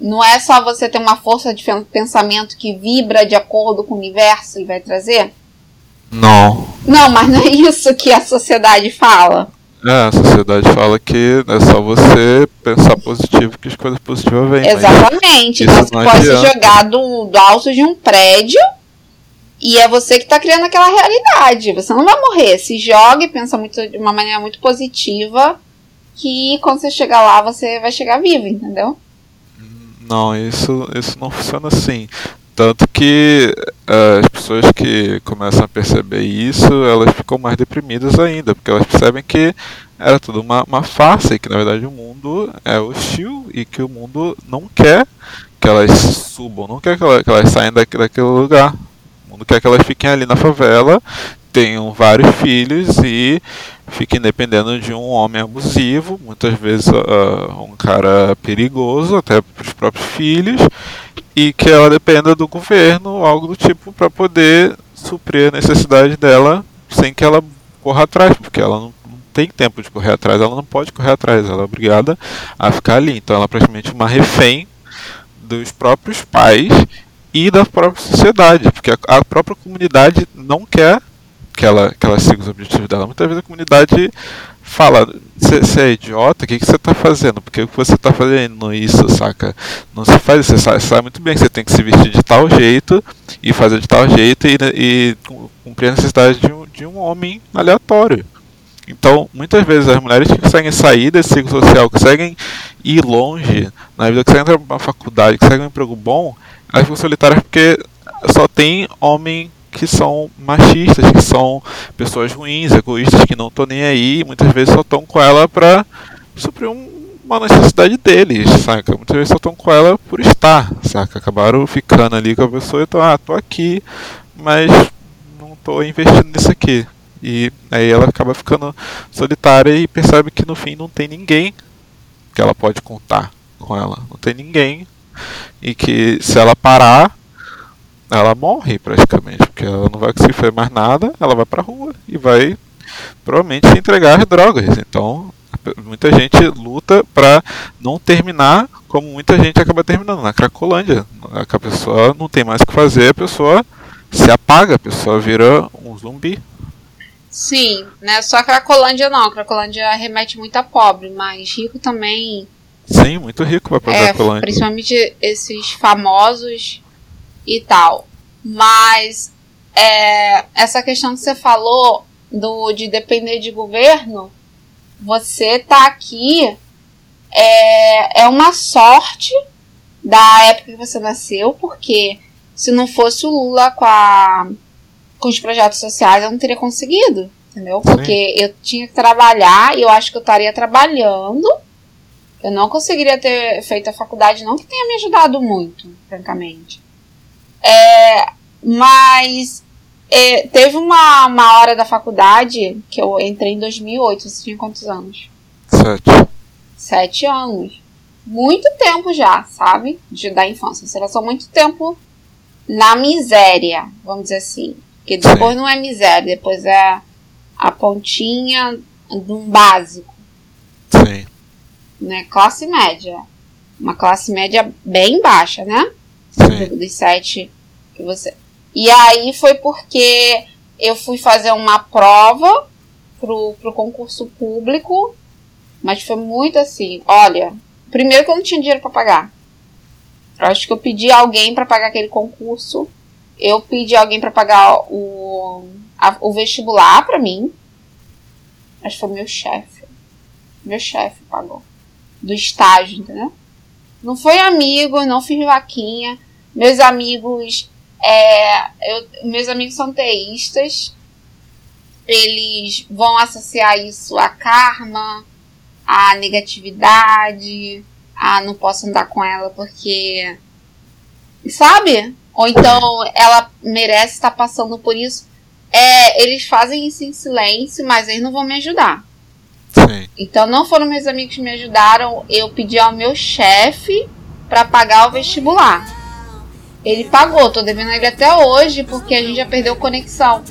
não é só você ter uma força de pensamento que vibra de acordo com o universo e vai trazer? Não. Não, mas não é isso que a sociedade fala. É, a sociedade fala que é só você pensar positivo que as coisas positivas vêm. Exatamente. Então você pode se adianta. jogar do, do alto de um prédio e é você que tá criando aquela realidade. Você não vai morrer. Se joga e pensa muito, de uma maneira muito positiva que quando você chegar lá você vai chegar vivo, entendeu? Não, isso, isso não funciona assim. Tanto que eh, as pessoas que começam a perceber isso, elas ficam mais deprimidas ainda, porque elas percebem que era tudo uma, uma farsa e que na verdade o mundo é hostil e que o mundo não quer que elas subam, não quer que elas, que elas saiam daquele lugar. O mundo quer que elas fiquem ali na favela, tenham vários filhos e fiquem dependendo de um homem abusivo, muitas vezes ah, um cara perigoso até para os próprios filhos, e que ela dependa do governo algo do tipo para poder suprir a necessidade dela sem que ela corra atrás, porque ela não, tem tempo de correr atrás, ela não pode correr atrás, ela é obrigada a ficar ali. Então ela é praticamente uma refém dos próprios pais e da própria sociedade, porque a própria comunidade não quer que ela, que ela siga os objetivos dela. Muitas vezes a comunidade fala, você é idiota, o que você está fazendo? Por que você está fazendo isso, saca? Não se faz isso, você sabe, muito bem que você tem que se vestir de tal jeito e fazer de tal jeito e, e cumprir a necessidade de um, de um homem aleatório. Então, muitas vezes as mulheres que conseguem sair desse ciclo social, conseguem ir longe na vida, conseguem entrar uma faculdade, conseguem um emprego bom, elas ficam solitárias porque só tem homem que são machistas, que são pessoas ruins, egoístas, que não estão nem aí, muitas vezes só estão com ela para suprir um, uma necessidade deles, saca? Muitas vezes só estão com ela por estar, saca? Acabaram ficando ali com a pessoa e estão, ah, tô aqui, mas não tô investindo nisso aqui. E aí ela acaba ficando solitária e percebe que no fim não tem ninguém que ela pode contar com ela. Não tem ninguém. E que se ela parar, ela morre praticamente, porque ela não vai conseguir fazer mais nada, ela vai pra rua e vai provavelmente entregar as drogas. Então, muita gente luta pra não terminar como muita gente acaba terminando na Cracolândia. A pessoa não tem mais o que fazer, a pessoa se apaga, a pessoa vira um zumbi. Sim, né? Só a Cracolândia não. A Cracolândia remete muito a pobre, mas rico também. Sim, muito rico vai pra É, Cracolândia. principalmente esses famosos e tal. Mas é, essa questão que você falou do de depender de governo, você tá aqui é, é uma sorte da época que você nasceu, porque se não fosse o Lula com, a, com os projetos sociais, eu não teria conseguido, entendeu? Sim. Porque eu tinha que trabalhar e eu acho que eu estaria trabalhando. Eu não conseguiria ter feito a faculdade, não que tenha me ajudado muito, francamente. É, mas é, teve uma, uma hora da faculdade que eu entrei em 2008. Você tinha quantos anos? Sete. Sete anos. Muito tempo já, sabe? De, da infância. Você passou muito tempo na miséria, vamos dizer assim. Porque depois Sim. não é miséria, depois é a pontinha de um básico, Sim. né? Classe média. Uma classe média bem baixa, né? Sim. dos sete que você. E aí foi porque eu fui fazer uma prova pro, pro concurso público, mas foi muito assim. Olha, primeiro que eu não tinha dinheiro para pagar. Eu acho que eu pedi alguém para pagar aquele concurso. Eu pedi alguém para pagar o, a- o vestibular para mim. Acho que foi meu chefe. Meu chefe pagou. Do estágio, entendeu? Não foi amigo, não fiz vaquinha. Meus amigos, é, eu- meus amigos são teístas. Eles vão associar isso a karma, a negatividade, a não posso andar com ela porque, sabe? Ou então ela merece estar passando por isso. É, eles fazem isso em silêncio, mas eles não vão me ajudar. Sim. Então não foram meus amigos que me ajudaram. Eu pedi ao meu chefe para pagar o vestibular. Ele pagou, tô devendo ele até hoje porque a gente já perdeu conexão.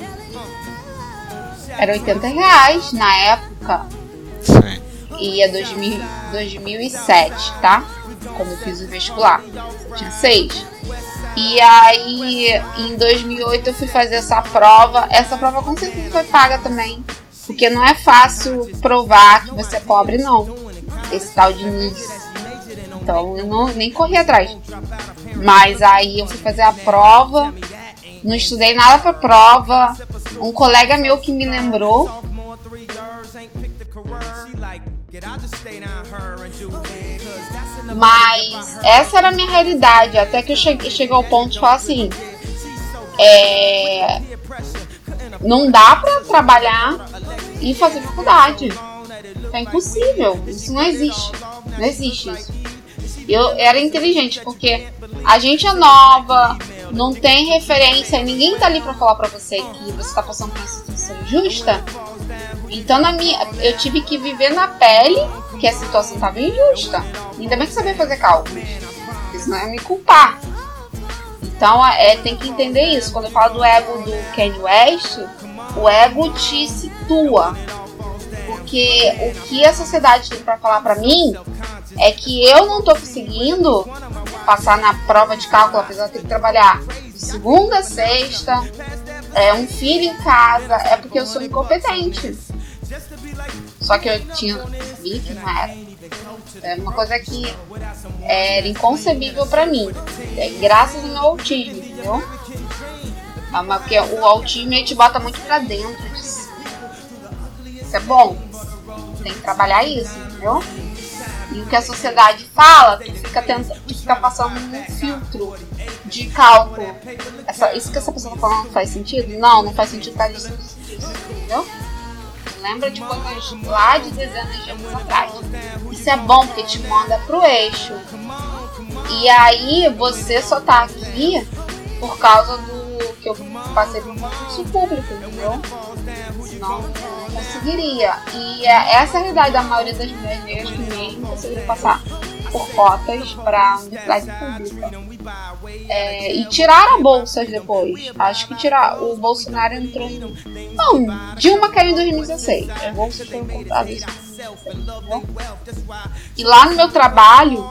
Era 80 reais na época Sim. e é 2000, 2007, tá? Quando eu fiz o vestibular. Tinha seis. E aí, em 2008, eu fui fazer essa prova. Essa prova com certeza foi paga também. Porque não é fácil provar que você é pobre, não. Esse tal de NIS. Então, eu não, nem corri atrás. Mas aí, eu fui fazer a prova. Não estudei nada pra prova. Um colega meu que me lembrou Mas essa era a minha realidade, até que eu cheguei, cheguei ao ponto de falar assim: é, não dá pra trabalhar e fazer faculdade. É impossível, isso não existe. Não existe isso. Eu era inteligente, porque a gente é nova, não tem referência, ninguém tá ali pra falar pra você que você tá passando por uma situação justa. Então na minha, eu tive que viver na pele que a situação estava injusta. Ainda bem que sabia fazer cálculos, porque senão ia me culpar. Então é, tem que entender isso. Quando eu falo do ego do Kanye West, o ego te situa. Porque o que a sociedade tem para falar para mim é que eu não tô conseguindo passar na prova de cálculo, apesar de ter que trabalhar segunda sexta, é, um filho em casa, é porque eu sou incompetente. Só que eu tinha sabia que não era. É uma coisa que era inconcebível pra mim. É graças ao meu autismo, entendeu? Uma- Porque o autismo te bota muito pra dentro. de. Isso é bom. Tem que trabalhar isso, entendeu? E o que a sociedade fala, tu fica, tenta, tu fica passando um filtro de cálculo. Essa- isso que essa pessoa tá falando faz sentido? Não, não faz sentido tá disso, entendeu? Lembra de coisas lá de dezenas de anos atrás. Isso é bom porque te manda pro eixo. E aí você só tá aqui por causa do que eu passei por um concurso público, entendeu? Não conseguiria. E é essa é a realidade da maioria das mulheres negras que mesmo conseguiram passar por cotas para universidade pública. É, e tiraram bolsas depois. Acho que tirar, o Bolsonaro entrou. Não, Dilma caiu em 2016. As bolsas foram cortadas em 2016. entendeu? E lá no meu trabalho,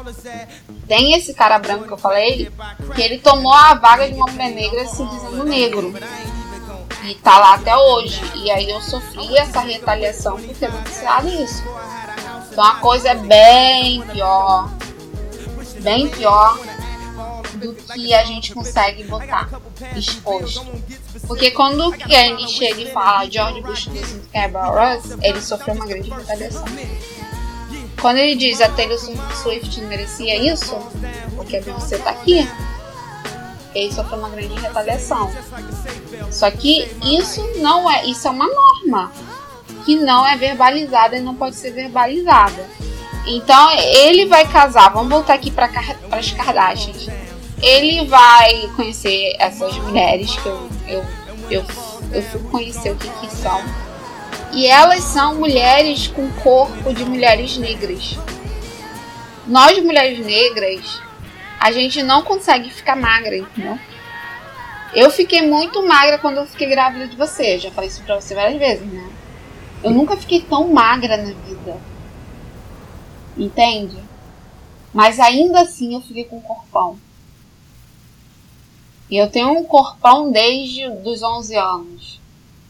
tem esse cara branco que eu falei, que ele tomou a vaga de uma mulher negra se dizendo negro. E tá lá até hoje. E aí eu sofri essa retaliação por ter denunciado isso. Então a coisa é bem pior. Bem pior do que a gente consegue botar exposto. Porque quando o Kenny chega e fala George Bush doesn't care about us, ele sofreu uma grande retaliação. Quando ele diz a Taylor Swift merecia isso, porque Beyoncé tá aqui, ele sofreu uma grande retaliação. Só que isso não é, isso é uma norma que não é verbalizada e não pode ser verbalizada. Então ele vai casar, vamos voltar aqui para as Kardashians. Ele vai conhecer essas mulheres que eu, eu eu, eu fui conhecer o que, que são. E elas são mulheres com corpo de mulheres negras. Nós, mulheres negras, a gente não consegue ficar magra, entendeu? Eu fiquei muito magra quando eu fiquei grávida de você. Já falei isso pra você várias vezes, né? Eu nunca fiquei tão magra na vida. Entende? Mas ainda assim eu fiquei com um corpão. E eu tenho um corpão desde os 11 anos.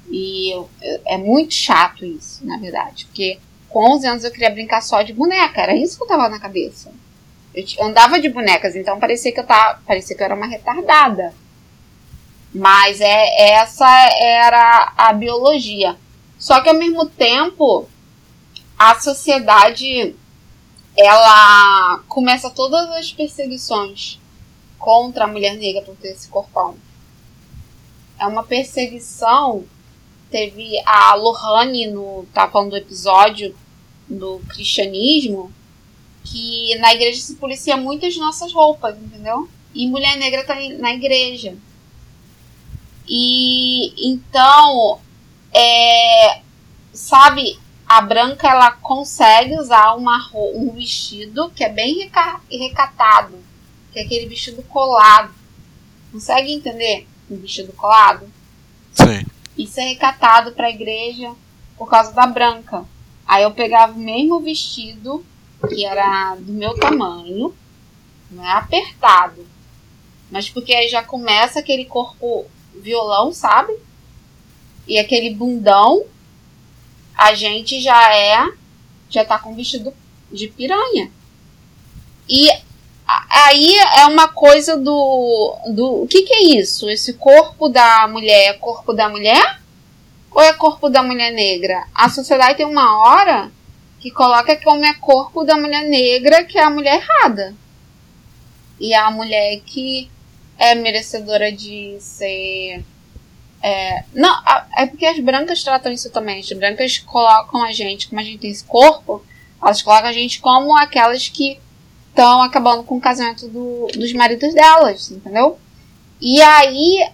E eu, é muito chato isso, na verdade. Porque com 11 anos eu queria brincar só de boneca. Era isso que eu tava na cabeça. Eu andava de bonecas, então parecia que eu tava, parecia que eu era uma retardada. Mas é essa era a biologia. Só que ao mesmo tempo a sociedade ela começa todas as perseguições contra a mulher negra por ter esse corpão. É uma perseguição. Teve a Lohane no. tá falando do episódio do cristianismo. Que na igreja se policia muitas nossas roupas, entendeu? E mulher negra tá na igreja. E então, é, sabe, a branca ela consegue usar uma, um vestido que é bem recatado que é aquele vestido colado. Consegue entender um vestido colado? Sim. Isso é recatado para a igreja por causa da branca. Aí eu pegava o mesmo vestido, que era do meu tamanho, não é apertado, mas porque aí já começa aquele corpo violão, sabe? E aquele bundão, a gente já é, já tá com vestido de piranha. E aí é uma coisa do. do o que, que é isso? Esse corpo da mulher é corpo da mulher? Ou é corpo da mulher negra? A sociedade tem uma hora que coloca como é corpo da mulher negra que é a mulher errada. E a mulher que é merecedora de ser. É, não, é porque as brancas tratam isso também. As brancas colocam a gente, como a gente tem esse corpo, elas colocam a gente como aquelas que estão acabando com o casamento do, dos maridos delas, entendeu? E aí,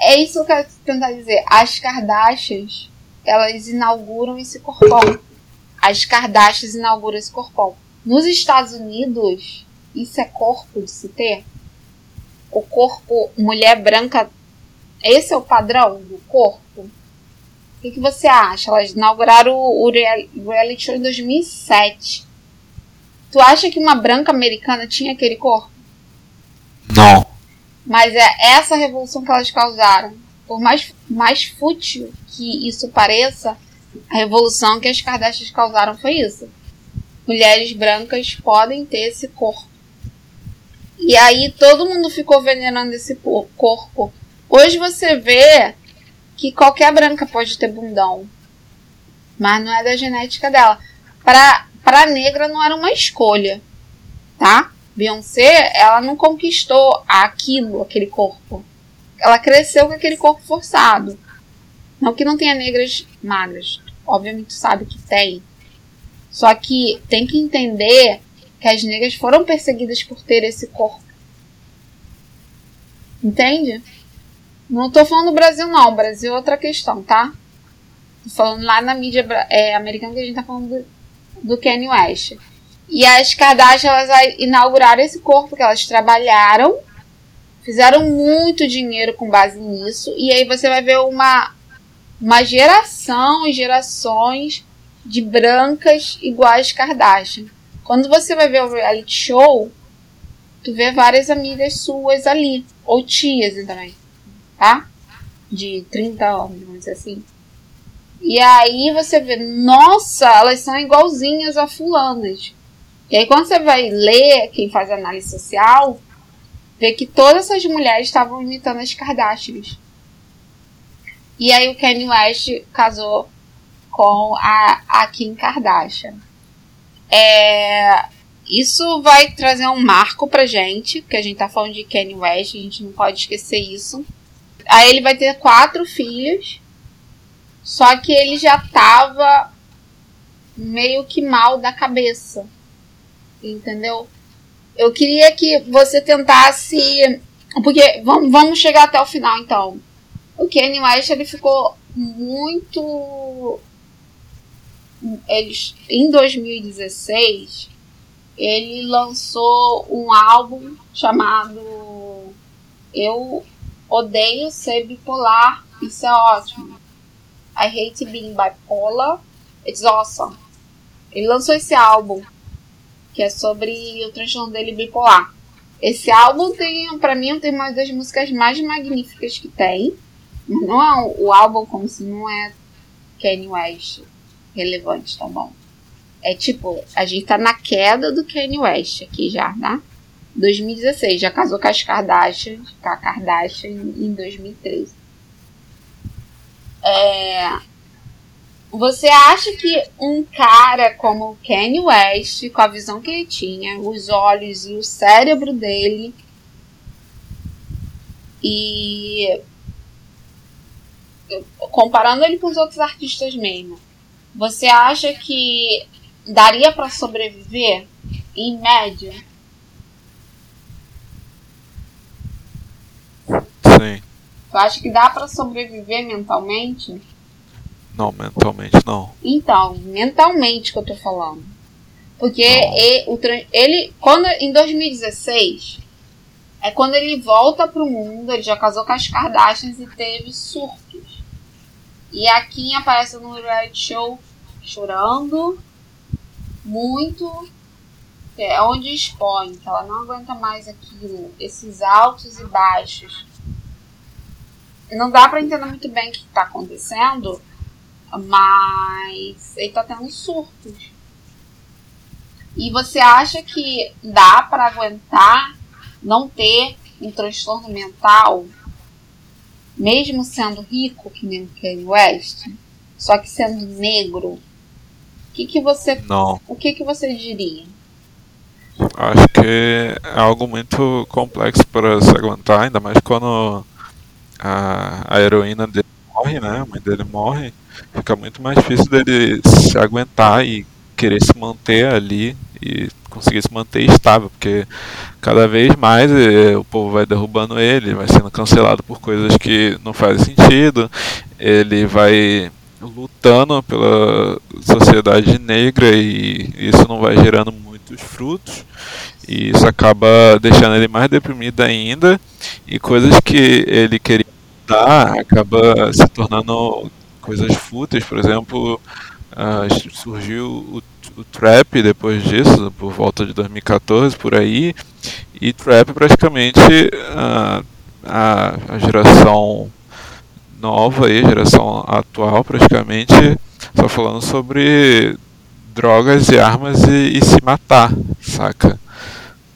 é isso que eu quero tentar dizer. As Kardashians, elas inauguram esse corpão. As Kardashians inauguram esse corpão. Nos Estados Unidos, isso é corpo de se ter? O corpo mulher branca, esse é o padrão do corpo? O que, que você acha? Elas inauguraram o reality show em 2007. Tu acha que uma branca americana tinha aquele corpo? Não. Mas é essa revolução que elas causaram. Por mais, mais fútil que isso pareça, a revolução que as Kardashians causaram foi isso. Mulheres brancas podem ter esse corpo. E aí todo mundo ficou venerando esse corpo. Hoje você vê que qualquer branca pode ter bundão. Mas não é da genética dela. Para para negra não era uma escolha, tá? Beyoncé, ela não conquistou aquilo, aquele corpo. Ela cresceu com aquele corpo forçado. Não que não tenha negras magras. Obviamente sabe que tem. Só que tem que entender que as negras foram perseguidas por ter esse corpo. Entende? Não tô falando do Brasil, não. O Brasil é outra questão, tá? Tô falando lá na mídia é, americana que a gente tá falando do, Kanye West. E as Kardashian elas inauguraram esse corpo que elas trabalharam, fizeram muito dinheiro com base nisso, e aí você vai ver uma, uma geração e gerações de brancas iguais Kardashian. Quando você vai ver o reality show, tu vê várias amigas suas ali, ou tias também, tá? De 30 anos, vamos dizer assim. E aí você vê, nossa, elas são igualzinhas a fulanas. E aí quando você vai ler, quem faz análise social, vê que todas essas mulheres estavam imitando as Kardashians. E aí o Kanye West casou com a, a Kim Kardashian. É, isso vai trazer um marco pra gente, porque a gente tá falando de Kanye West, a gente não pode esquecer isso. Aí ele vai ter quatro filhos. Só que ele já tava meio que mal da cabeça. Entendeu? Eu queria que você tentasse. Porque vamos, vamos chegar até o final então. o Kanye West ele ficou muito. Eles, em 2016, ele lançou um álbum chamado Eu Odeio Ser Bipolar, isso é ótimo. I Hate Being Bipolar, It's Awesome. Ele lançou esse álbum, que é sobre o transtorno dele bipolar. Esse álbum tem, para mim, tem uma das músicas mais magníficas que tem. Não é o álbum como se não é Kanye West relevante, tá bom? É tipo, a gente tá na queda do Kanye West aqui já, tá? 2016, já casou com as Kardashian, com a Kardashian em 2013. É, você acha que um cara como o Kanye West, com a visão que ele tinha, os olhos e o cérebro dele, e comparando ele com os outros artistas mesmo, você acha que daria para sobreviver em média? Sim. Tu acha que dá para sobreviver mentalmente? Não, mentalmente não. Então, mentalmente que eu tô falando. Porque ele, o, ele, quando em 2016, é quando ele volta pro mundo, ele já casou com as Kardashians e teve surtos. E a Kim aparece no reality show chorando muito, é onde expõe que ela não aguenta mais aquilo, esses altos e baixos. Não dá para entender muito bem o que está acontecendo, mas ele tá tendo surtos. E você acha que dá para aguentar não ter um transtorno mental, mesmo sendo rico, que nem o Kanye West, só que sendo negro? O que, que você. Não. O que, que você diria? Acho que é algo muito complexo para se aguentar, ainda mais quando a, a heroína dele morre, né? A mãe dele morre. Fica muito mais difícil dele se aguentar e querer se manter ali e conseguir se manter estável, porque cada vez mais eh, o povo vai derrubando ele, vai sendo cancelado por coisas que não fazem sentido, ele vai lutando pela sociedade negra e isso não vai gerando muitos frutos e isso acaba deixando ele mais deprimido ainda. E coisas que ele queria dar acaba se tornando coisas fúteis, por exemplo, uh, surgiu o, o, trap depois disso, por volta de 2014 por aí, e trap praticamente uh, a, a geração nova a geração atual praticamente, só falando sobre drogas e armas e, e se matar, saca?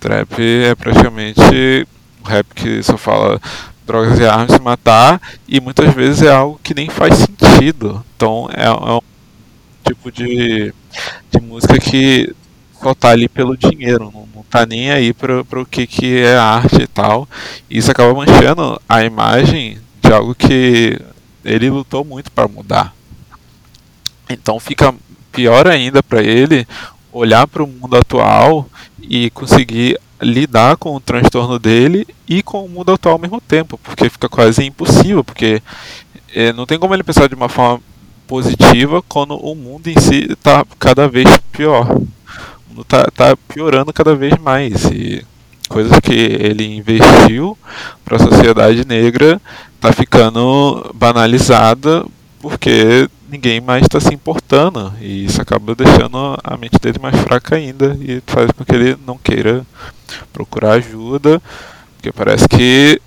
Trap é praticamente um rap que só fala drogas e armas se matar e muitas vezes é algo que nem faz sentido. Então é, é um tipo de, de música que só tá ali pelo dinheiro, não, não tá nem aí para o que, que é arte e tal. E isso acaba manchando a imagem de algo que ele lutou muito para mudar. Então fica pior ainda para ele olhar para o mundo atual e conseguir lidar com o transtorno dele e com o mundo atual ao mesmo tempo, porque fica quase impossível, porque é, não tem como ele pensar de uma forma positiva quando o mundo em si está cada vez pior. O mundo está tá piorando cada vez mais e coisas que ele investiu para a sociedade negra está ficando banalizada porque ninguém mais está se importando e isso acaba deixando a mente dele mais fraca ainda e faz com que ele não queira procurar ajuda, porque parece que,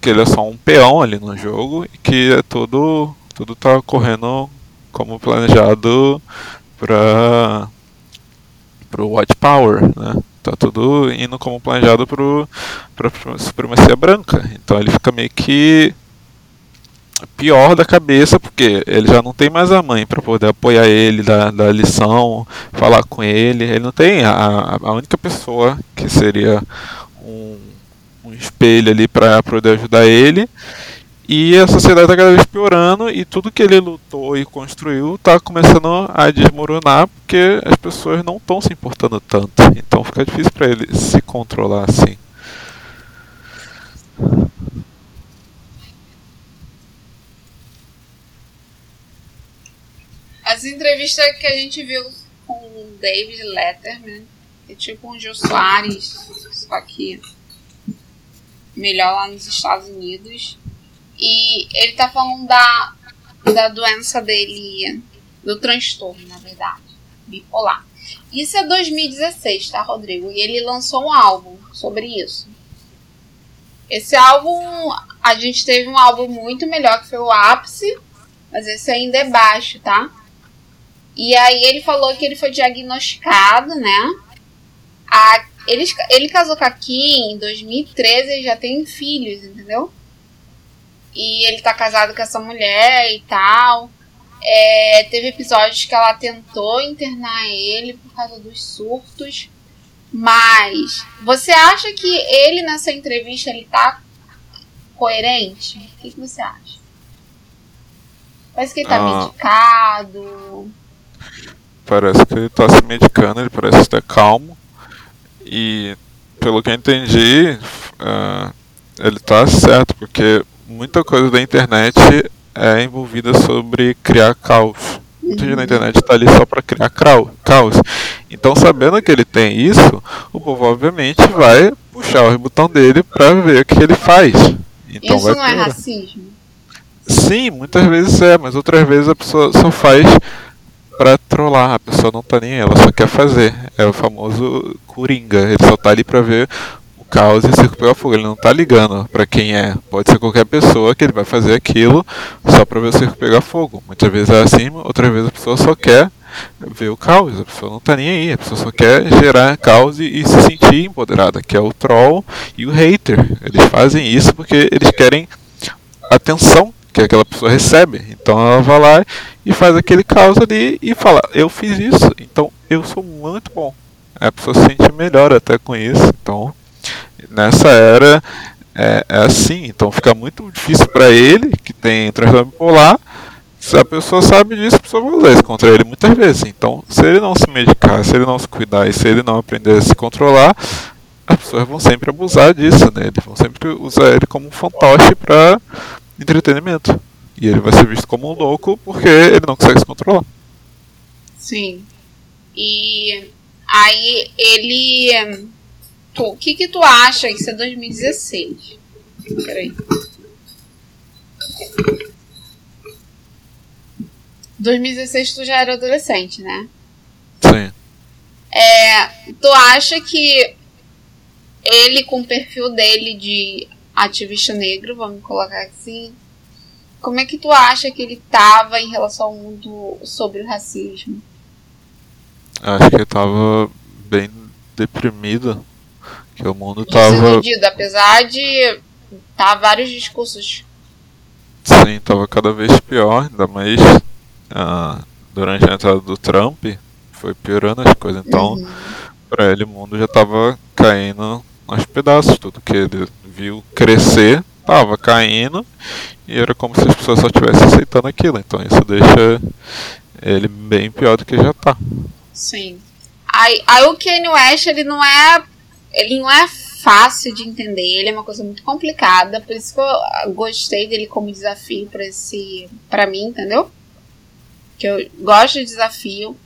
que ele é só um peão ali no jogo e que é tudo tudo tá correndo como planejado para pro White Power, né? Tá tudo indo como planejado para supremacia branca. Então ele fica meio que pior da cabeça, porque ele já não tem mais a mãe para poder apoiar ele, dar, dar lição, falar com ele. Ele não tem a, a única pessoa que seria um, um espelho ali para poder ajudar ele. E a sociedade está cada vez piorando e tudo que ele lutou e construiu está começando a desmoronar porque as pessoas não estão se importando tanto. Então fica difícil para ele se controlar assim. Essa entrevista que a gente viu com o David Letterman é tipo um Jô Soares, só que melhor lá nos Estados Unidos. E ele tá falando da, da doença dele, do transtorno, na verdade, bipolar. Isso é 2016, tá, Rodrigo? E ele lançou um álbum sobre isso. Esse álbum, a gente teve um álbum muito melhor que foi o Ápice, mas esse ainda é baixo, tá? E aí ele falou que ele foi diagnosticado, né? A, ele, ele casou com a Kim em 2013 e já tem filhos, entendeu? E ele tá casado com essa mulher e tal. É, teve episódios que ela tentou internar ele por causa dos surtos. Mas você acha que ele nessa entrevista ele tá coerente? O que, que você acha? Parece que ele tá ah, medicado. Parece que ele tá se medicando, ele parece estar calmo. E pelo que eu entendi, uh, ele tá certo, porque muita coisa da internet é envolvida sobre criar caos. Muita gente na internet está ali só para criar caos. Então, sabendo que ele tem isso, o povo obviamente vai puxar o botão dele para ver o que ele faz. Então, isso não é racismo? Sim, muitas vezes é, mas outras vezes a pessoa só faz para trollar, a pessoa não tá nem ela só quer fazer. É o famoso coringa, ele só tá ali para ver causa e circo pegar fogo. Ele não tá ligando para quem é. Pode ser qualquer pessoa que ele vai fazer aquilo só para ver o circo pegar fogo. Muitas vezes é assim, outras vezes a pessoa só quer ver o caos. A pessoa não tá nem aí. A pessoa só quer gerar caos e, e se sentir empoderada, que é o troll e o hater. Eles fazem isso porque eles querem atenção que aquela pessoa recebe. Então ela vai lá e faz aquele caos ali e fala: Eu fiz isso, então eu sou muito bom. A pessoa se sente melhor até com isso. Então nessa era é, é assim, então fica muito difícil para ele, que tem transtorno bipolar, se a pessoa sabe disso, a pessoa vai usar isso contra ele muitas vezes. Então, se ele não se medicar, se ele não se cuidar e se ele não aprender a se controlar, as pessoas vão sempre abusar disso, né? Eles vão sempre usar ele como um fantoche para entretenimento. E ele vai ser visto como um louco porque ele não consegue se controlar. Sim. E aí ele o que que tu acha? Isso é 2016. Peraí. 2016 tu já era adolescente, né? Sim. É, tu acha que ele com o perfil dele de ativista negro, vamos colocar assim, como é que tu acha que ele tava em relação ao mundo sobre o racismo? Acho que ele tava bem deprimido que o mundo tava. Desiludido, apesar de tá vários discursos. Sim, tava cada vez pior, ainda mais ah, durante a entrada do Trump, foi piorando as coisas. Então, uhum. para ele o mundo já tava caindo aos pedaços, tudo que ele viu crescer tava caindo e era como se as pessoas só estivessem aceitando aquilo. Então isso deixa ele bem pior do que já tá. Sim. Aí, aí o Kanye West ele não é ele não é fácil de entender, ele é uma coisa muito complicada, por isso que eu gostei dele como desafio para esse para mim, entendeu? Que eu gosto de desafio.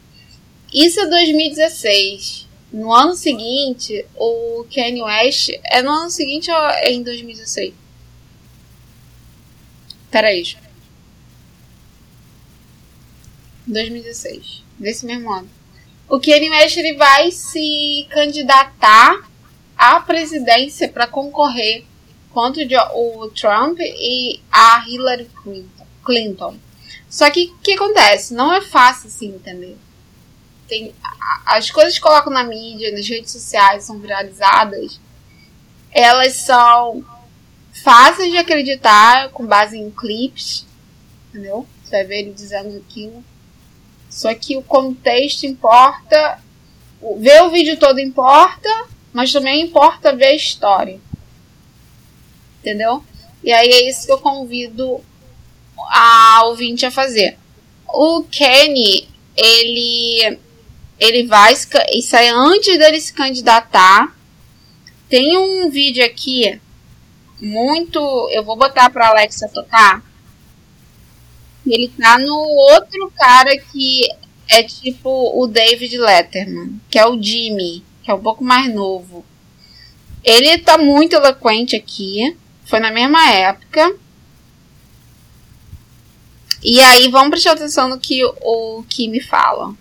Isso é 2016. No ano seguinte, o Kanye West é no ano seguinte ou é em 2016? Peraí. 2016. Desse mesmo ano. O Kanye West ele vai se candidatar a presidência para concorrer contra o Trump e a Hillary Clinton. Só que o que acontece? Não é fácil assim, entender. Tem, as coisas que colocam na mídia, nas redes sociais, são viralizadas, elas são fáceis de acreditar com base em clipes, entendeu? Você vai ver ele dizendo aquilo. Só que o contexto importa, ver o vídeo todo importa, mas também importa ver a história. Entendeu? E aí é isso que eu convido a ouvinte a fazer. O Kenny, ele ele vai isso é antes dele se candidatar. Tem um vídeo aqui muito, eu vou botar para Alexa tocar. ele tá no outro cara que é tipo o David Letterman, que é o Jimmy, que é um pouco mais novo. Ele tá muito eloquente aqui. Foi na mesma época. E aí, vamos prestar atenção no que o Kimi fala.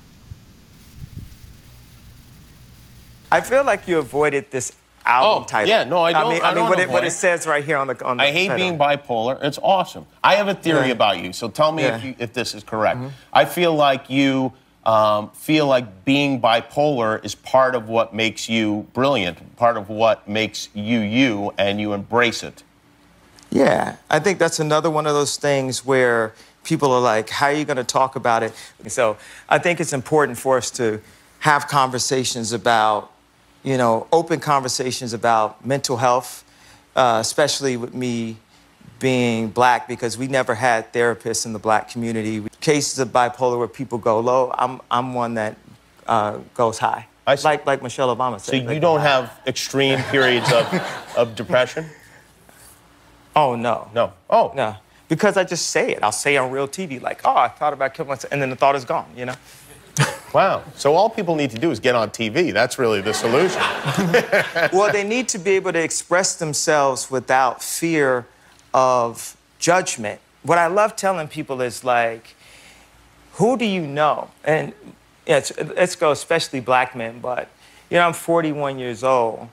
I feel like you avoided this album Oh, title. yeah, no, I don't- mean, I mean don't what, it, what it says right here on the on the. I hate title. being bipolar. It's awesome. I have a theory Yeah. about you, so tell me if, Yeah. Mm-hmm. you, if this is correct. I feel like you um, feel like being bipolar is part of what makes you brilliant, part of what makes you you, and you embrace it. Yeah, I think that's another one of those things where people are like, how are you going to talk about it? So I think it's important for us to have conversations about, you know, open conversations about mental health, uh, especially with me being black, because we never had therapists in the black community. Cases of bipolar where people go low, I'm, I'm one that uh, goes high. I. Like, like Michelle Obama So said. you like- don't have extreme periods of, of depression? Oh, no. No. Oh, No, because I just say it. I'll say on real TV, like, oh, I thought about killing myself, and then the thought is gone, you know? Wow. So all people need to do is get on TV. That's really the solution. well, they need to be able to express themselves without fear of judgment. What I love telling people is like, who do you know? And yeah, let's go, especially black men, but you know, I'm 41 years old,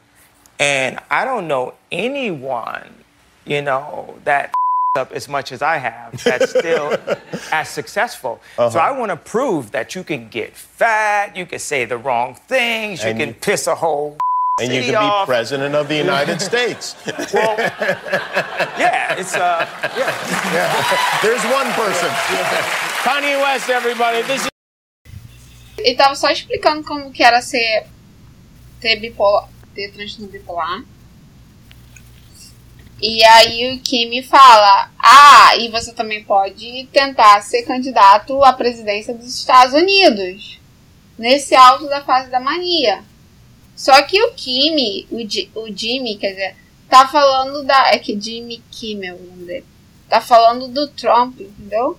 and I don't know anyone, you know, that up as much as I have that's still as successful. So I want to prove that you can get fat, you can say the wrong things, you And can you- piss a whole And you city can be president of the United States. Well, yeah, it's uh, yeah. yeah. There's one person. Kanye West, everybody. This is Ele tava só explicando como que era ser ter bipolar, ter transtorno bipolar. E aí o Kimi fala: "Ah, e você também pode tentar ser candidato à presidência dos Estados Unidos nesse alto da fase da mania". Só que o Kimi, o, Ji- o Jimmy, quer dizer, tá falando da é que Jimmy Kimmel, o nome dele. Tá falando do Trump, entendeu?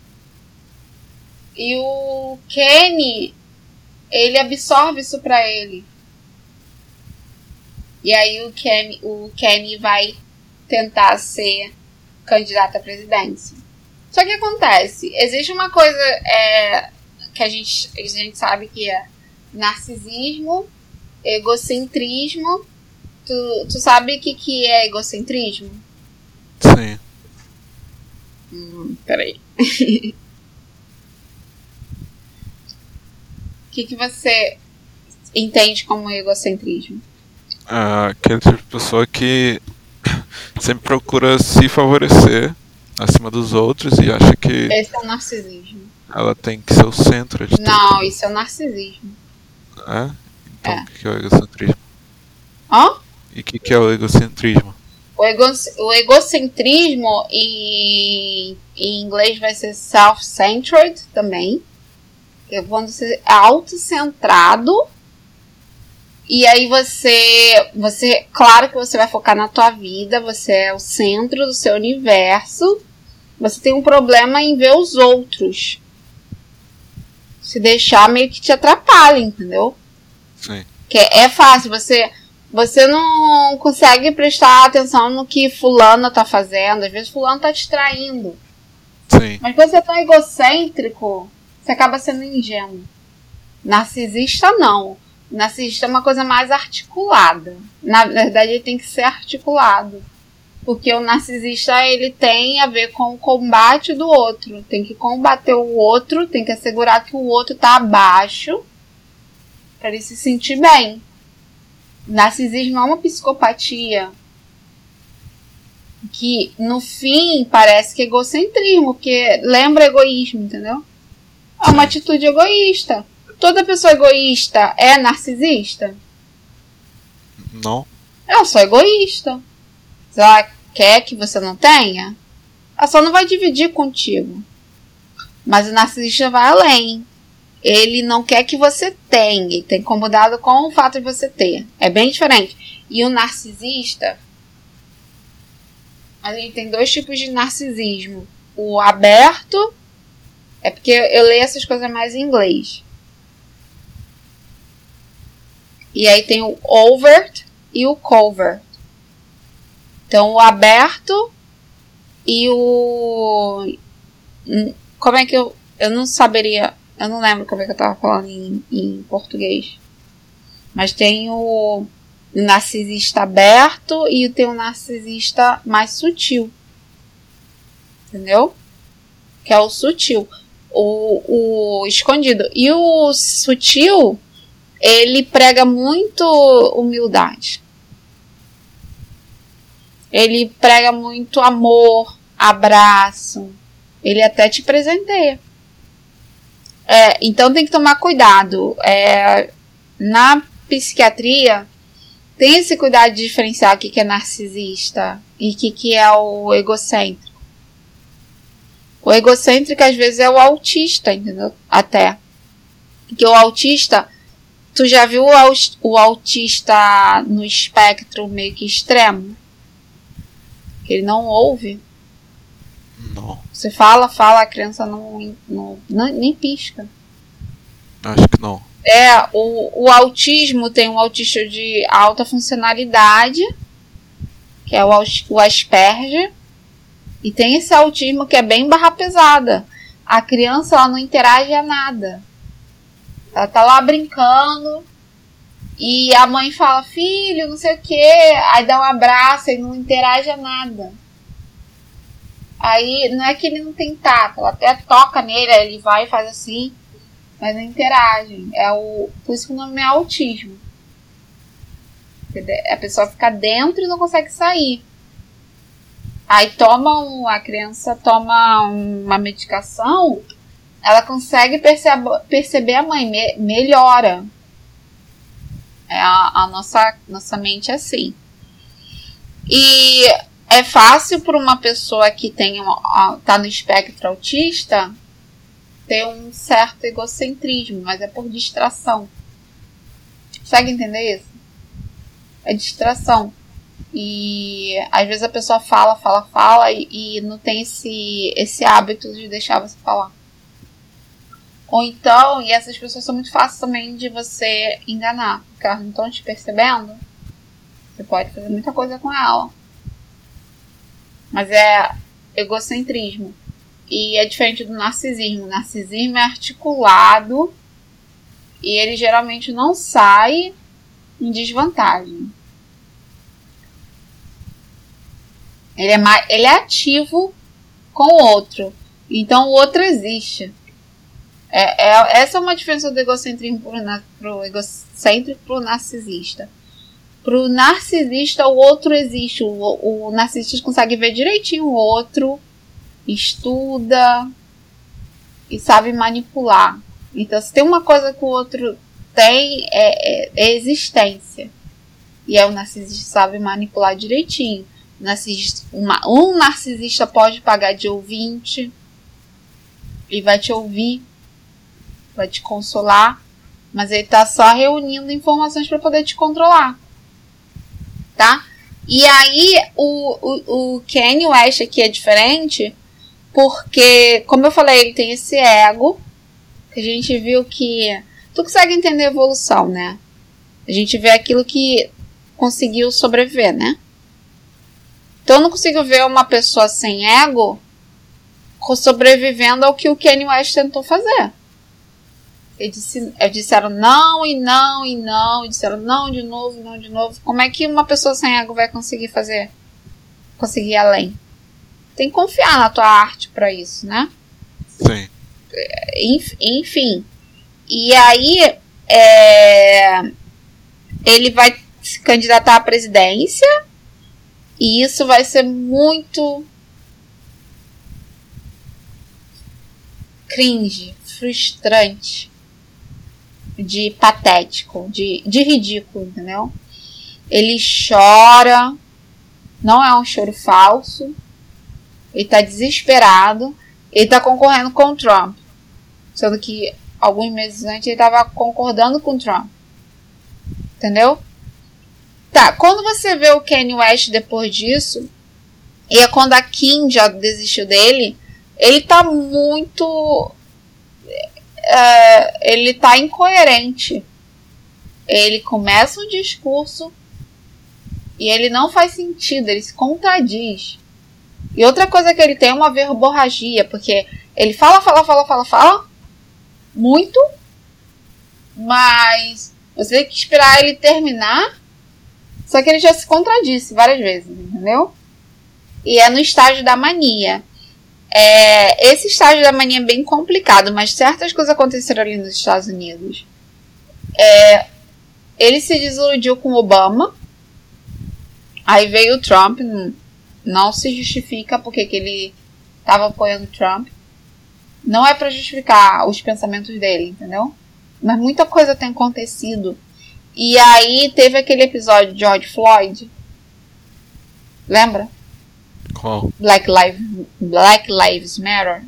E o Kenny ele absorve isso pra ele. E aí o Kenny, o Kenny vai tentar ser candidato à presidência. Só que acontece, existe uma coisa é, que a gente, a gente sabe que é narcisismo, egocentrismo. Tu, tu sabe o que, que é egocentrismo? Sim. Hum, peraí. O que, que você entende como egocentrismo? Ah, aquele tipo de pessoa que sempre procura se favorecer acima dos outros e acha que Esse é o narcisismo. ela tem que ser o centro de Não, isso é o narcisismo. tudo. É? Então É. o que é o egocentrismo? Ó, E o que que é o egocentrismo? o, ego, o egocentrismo em, em inglês vai ser self-centered também. Quando você é autocentrado. E aí você, você, claro que você vai focar na tua vida, você é o centro do seu universo. Você tem um problema em ver os outros. Se deixar meio que te atrapalha, entendeu? Sim. Que é é fácil, você você não consegue prestar atenção no que fulano tá fazendo, às vezes fulano tá te traindo. Sim. Mas quando você tá egocêntrico, você acaba sendo ingênuo. Narcisista não. Narcisista é uma coisa mais articulada. Na verdade, ele tem que ser articulado. Porque o narcisista, ele tem a ver com o combate do outro. Tem que combater o outro, tem que assegurar que o outro tá abaixo para ele se sentir bem. Narcisismo é uma psicopatia que no fim parece que é egocentrismo, porque lembra egoísmo, entendeu? É uma atitude egoísta. Toda pessoa egoísta é narcisista? Não? Só é egoísta. Se ela quer que você não tenha, ela só não vai dividir contigo. Mas o narcisista vai além. Ele não quer que você tenha, ele tem incomodado com o fato de você ter. É bem diferente. E o narcisista, a gente tem dois tipos de narcisismo: o aberto É porque eu leio essas coisas mais em inglês. E aí tem o overt e o covert. Então o aberto e o. Como é que eu. Eu não saberia. Eu não lembro como é que eu tava falando em, em português. Mas tem o narcisista aberto e tem o narcisista mais sutil. Entendeu? Que é o sutil. O, o escondido. E o sutil, ele prega muito humildade. Ele prega muito amor, abraço. Ele até te presenteia. É, então tem que tomar cuidado. É, na psiquiatria, tem esse cuidado de diferenciar o que, é narcisista e o que, que é o egocêntrico. O egocêntrico às vezes é o autista, entendeu? Até. Porque o autista, tu já viu o autista no espectro meio que extremo? Que ele não ouve. Não. Você fala, fala, a criança não, não, não nem pisca. Acho que não. É, o, o autismo tem um autista de alta funcionalidade, que é o, o Asperger, e tem esse autismo que é bem barra pesada. A criança ela não interage a nada. Ela tá lá brincando e a mãe fala, filho, não sei o que, aí dá um abraço e não interage a nada. Aí não é que ele não tem tato, ela até toca nele, ele vai e faz assim mas não interagem. É o, por isso que o nome é autismo. A pessoa fica dentro e não consegue sair. Aí toma um, a criança toma uma medicação, ela consegue percebe, perceber a mãe, me, melhora. É a, a, nossa, nossa mente é assim. E é fácil para uma pessoa que tem tá no espectro autista ter um certo egocentrismo, mas é por distração. Consegue entender isso? É distração. E às vezes a pessoa fala, fala, fala e, e não tem esse, esse hábito de deixar você falar. Ou então, e essas pessoas são muito fáceis também de você enganar, porque elas não estão te percebendo. Você pode fazer muita coisa com ela. Mas é egocentrismo. E é diferente do narcisismo. O narcisismo é articulado e ele geralmente não sai em desvantagem. Ele é, mais, ele é ativo com o outro. Então o outro existe. É, é, essa é uma diferença do egocentrismo para o egocêntrico para o narcisista. Para o narcisista, o outro existe. O, o narcisista consegue ver direitinho o outro estuda e sabe manipular. Então, se tem uma coisa que o outro tem, é, é, é existência. E é o narcisista sabe manipular direitinho. Narcisista, uma, um narcisista pode pagar de ouvinte e vai te ouvir, vai te consolar, mas ele tá só reunindo informações para poder te controlar. Tá? E aí, o, o, o Kanye West aqui é diferente, porque, como eu falei, ele tem esse ego. Que a gente viu que. Tu consegue entender a evolução, né? A gente vê aquilo que conseguiu sobreviver, né? Então eu não consigo ver uma pessoa sem ego sobrevivendo ao que o Kanye West tentou fazer. Eles, disse, eles disseram não e não e não, e disseram não de novo, não de novo. Como é que uma pessoa sem ego vai conseguir fazer? Conseguir ir além? tem que confiar na tua arte para isso, né? Sim. Enfim. E aí, é, ele vai se candidatar à presidência. E isso vai ser muito cringe, frustrante, de patético, de, de ridículo, entendeu? Ele chora, não é um choro falso, ele está desesperado. Ele está concorrendo com o Trump. Sendo que alguns meses antes ele estava concordando com o Trump. Entendeu? Tá, quando você vê o Kanye West depois disso, e é quando a Kim já desistiu dele, ele tá muito é, ele tá incoerente. Ele começa um discurso e ele não faz sentido, ele se contradiz. E outra coisa que ele tem é uma verborragia, porque ele fala, fala, fala, fala, fala muito, mas você tem que esperar ele terminar. Só que ele já se contradisse várias vezes, entendeu? E é no estágio da mania. É, esse estágio da mania é bem complicado, mas certas coisas aconteceram ali nos Estados Unidos. É, ele se desiludiu com Obama. Aí veio o Trump. Não se justifica porque que ele estava apoiando Trump. Não é para justificar os pensamentos dele, entendeu? Mas muita coisa tem acontecido. E aí teve aquele episódio de George Floyd. Lembra? Qual? Black Lives, Black Lives Matter.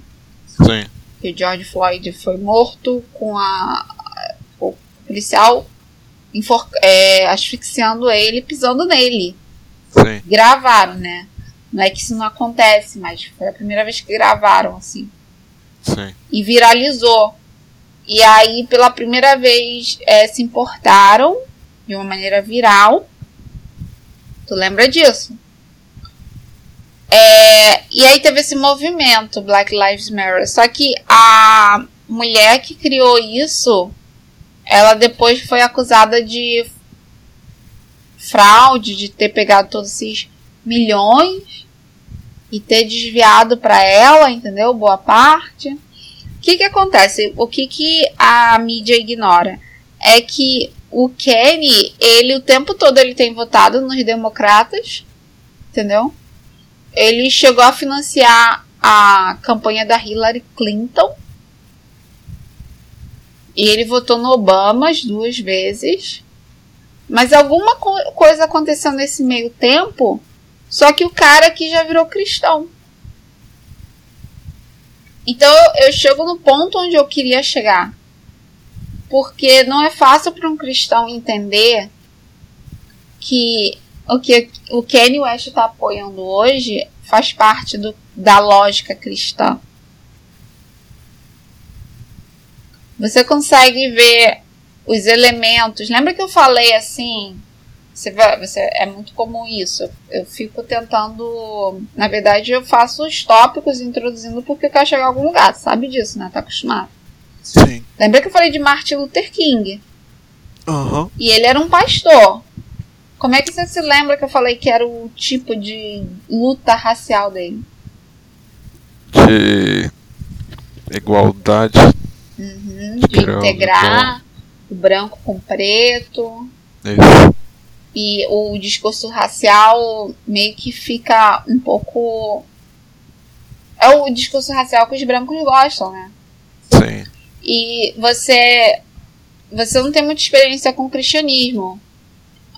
Sim. Que George Floyd foi morto com a, o policial enfor, é, asfixiando ele, pisando nele. Sim. Gravaram, né? Não é que isso não acontece, mas foi a primeira vez que gravaram, assim. Sim. E viralizou. E aí, pela primeira vez, é, se importaram de uma maneira viral. Tu lembra disso? É, e aí teve esse movimento, Black Lives Matter. Só que a mulher que criou isso, ela depois foi acusada de fraude, de ter pegado todos esses milhões e ter desviado para ela, entendeu? Boa parte. O que que acontece? O que que a mídia ignora é que o Kenny, ele o tempo todo ele tem votado nos democratas, entendeu? Ele chegou a financiar a campanha da Hillary Clinton. E ele votou no Obama as duas vezes. Mas alguma co coisa aconteceu nesse meio tempo. Só que o cara aqui já virou cristão. Então eu chego no ponto onde eu queria chegar. Porque não é fácil para um cristão entender que o que o Kanye West está apoiando hoje faz parte do, da lógica cristã. Você consegue ver os elementos. Lembra que eu falei assim? Você, vai, você é muito comum isso. Eu fico tentando. Na verdade, eu faço os tópicos introduzindo porque eu quero chegar a algum lugar. Sabe disso, né? Tá acostumado. Sim. Lembra que eu falei de Martin Luther King? Uhum. E ele era um pastor. Como é que você se lembra que eu falei que era o tipo de luta racial dele? De igualdade. Uhum, de integrar o branco com o preto. Isso. E o discurso racial meio que fica um pouco. É o discurso racial que os brancos gostam, né? Sim. E você. Você não tem muita experiência com o cristianismo.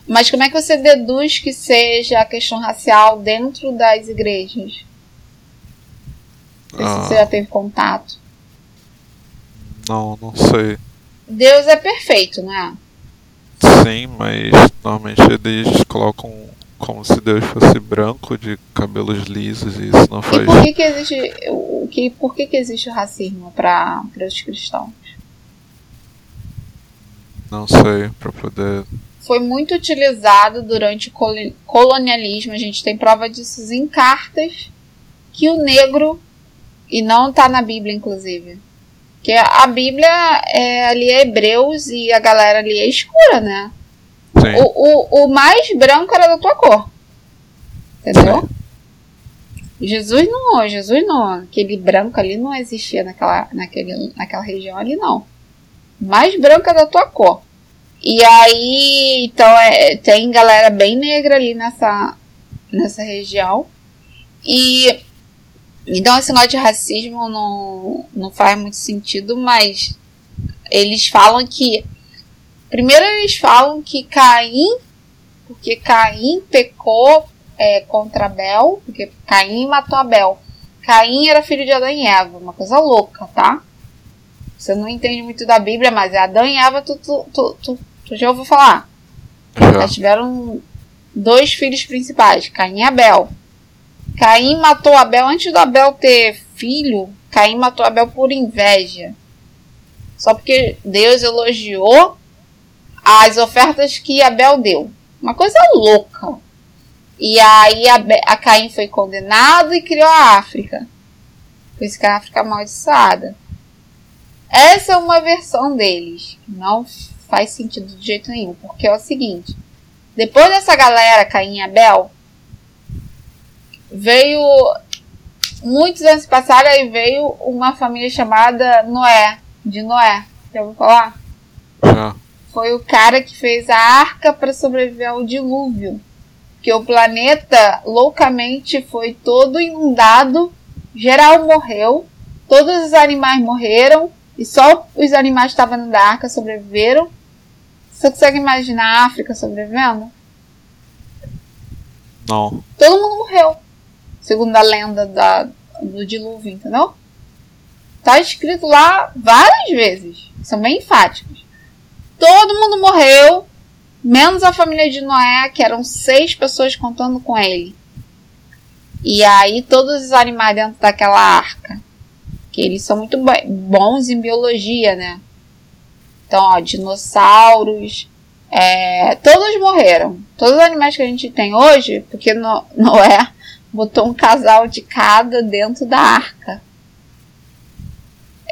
Mas como é que você deduz que seja a questão racial dentro das igrejas? Ah. se você já teve contato. Não, não sei. Deus é perfeito, não é? Sim, mas normalmente eles colocam como se Deus fosse branco, de cabelos lisos, e isso não E faz. por que, que existe o que por que, que existe o racismo para os cristãos? Não sei, pra poder. Foi muito utilizado durante o colo- colonialismo. A gente tem prova disso em cartas que o negro e não está na Bíblia, inclusive. Que a Bíblia é, ali é Hebreus e a galera ali é escura, né? Sim. O, o, o mais branco era da tua cor. Entendeu? Jesus não, Jesus não, aquele branco ali não existia naquela, naquele, naquela região ali não. O mais branco é da tua cor. E aí, então é, tem galera bem negra ali nessa, nessa região. E então esse negócio de racismo não, não faz muito sentido, mas eles falam que. Primeiro eles falam que Caim, porque Caim pecou é, contra Abel, porque Caim matou Abel. Caim era filho de Adão e Eva, uma coisa louca, tá? Você não entende muito da Bíblia, mas é Adão e Eva, tu, tu, tu, tu, já ouviu falar? Já. Tiveram dois filhos principais, Caim e Abel. Caim matou Abel antes do Abel ter filho. Caim matou Abel por inveja. só porque Deus elogiou as ofertas que Abel deu. Uma coisa louca. E aí a, a Caim foi condenado e criou a África. Por isso que a África é amaldiçoada. Essa é uma versão deles. Não faz sentido de jeito nenhum. Porque é o seguinte. Depois dessa galera, Caim e Abel, veio. Muitos anos passaram e veio uma família chamada Noé. De Noé. Já ouviu falar? Foi o cara que fez a arca para sobreviver ao dilúvio. Que o planeta loucamente foi todo inundado, geral morreu, todos os animais morreram e só os animais que estavam da arca sobreviveram. Você consegue imaginar a África sobrevivendo? Não. Todo mundo morreu. Segundo a lenda da, do dilúvio, entendeu? Tá escrito lá várias vezes. São bem enfáticos. Todo mundo morreu, menos a família de Noé, que eram seis pessoas contando com ele. E aí todos os animais dentro daquela arca. Que eles são muito bons em biologia, né? Então, ó, dinossauros. É, todos morreram. Todos os animais que a gente tem hoje, porque no, Noé botou um casal de cada dentro da arca.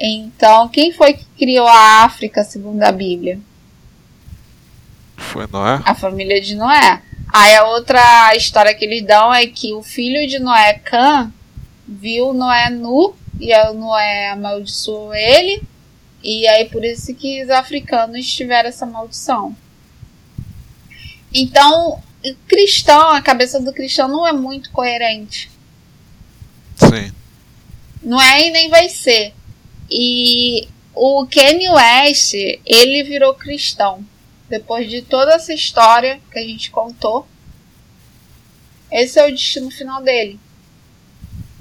Então, quem foi que criou a África, segundo a Bíblia? Foi Noé? A família de Noé. Aí a outra história que eles dão é que o filho de Noé, Cã, viu Noé nu e Noé amaldiçoou ele. E aí por isso que os africanos tiveram essa maldição. Então, o cristão, a cabeça do cristão não é muito coerente. Sim. Não é e nem vai ser. E o Kanye West, ele virou cristão. Depois de toda essa história que a gente contou, esse é o destino final dele.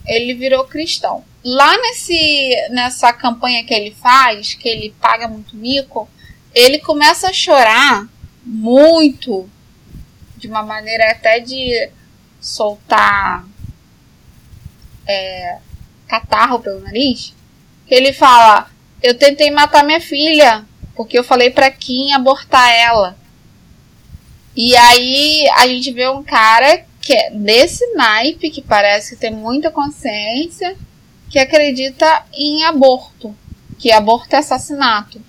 Ele virou cristão. Lá nesse, nessa campanha que ele faz, que ele paga muito mico, ele começa a chorar muito, de uma maneira até de soltar é, catarro pelo nariz. Que ele fala: Eu tentei matar minha filha, porque eu falei para Kim abortar ela. E aí a gente vê um cara que é desse naipe, que parece que tem muita consciência, que acredita em aborto, que aborto é assassinato.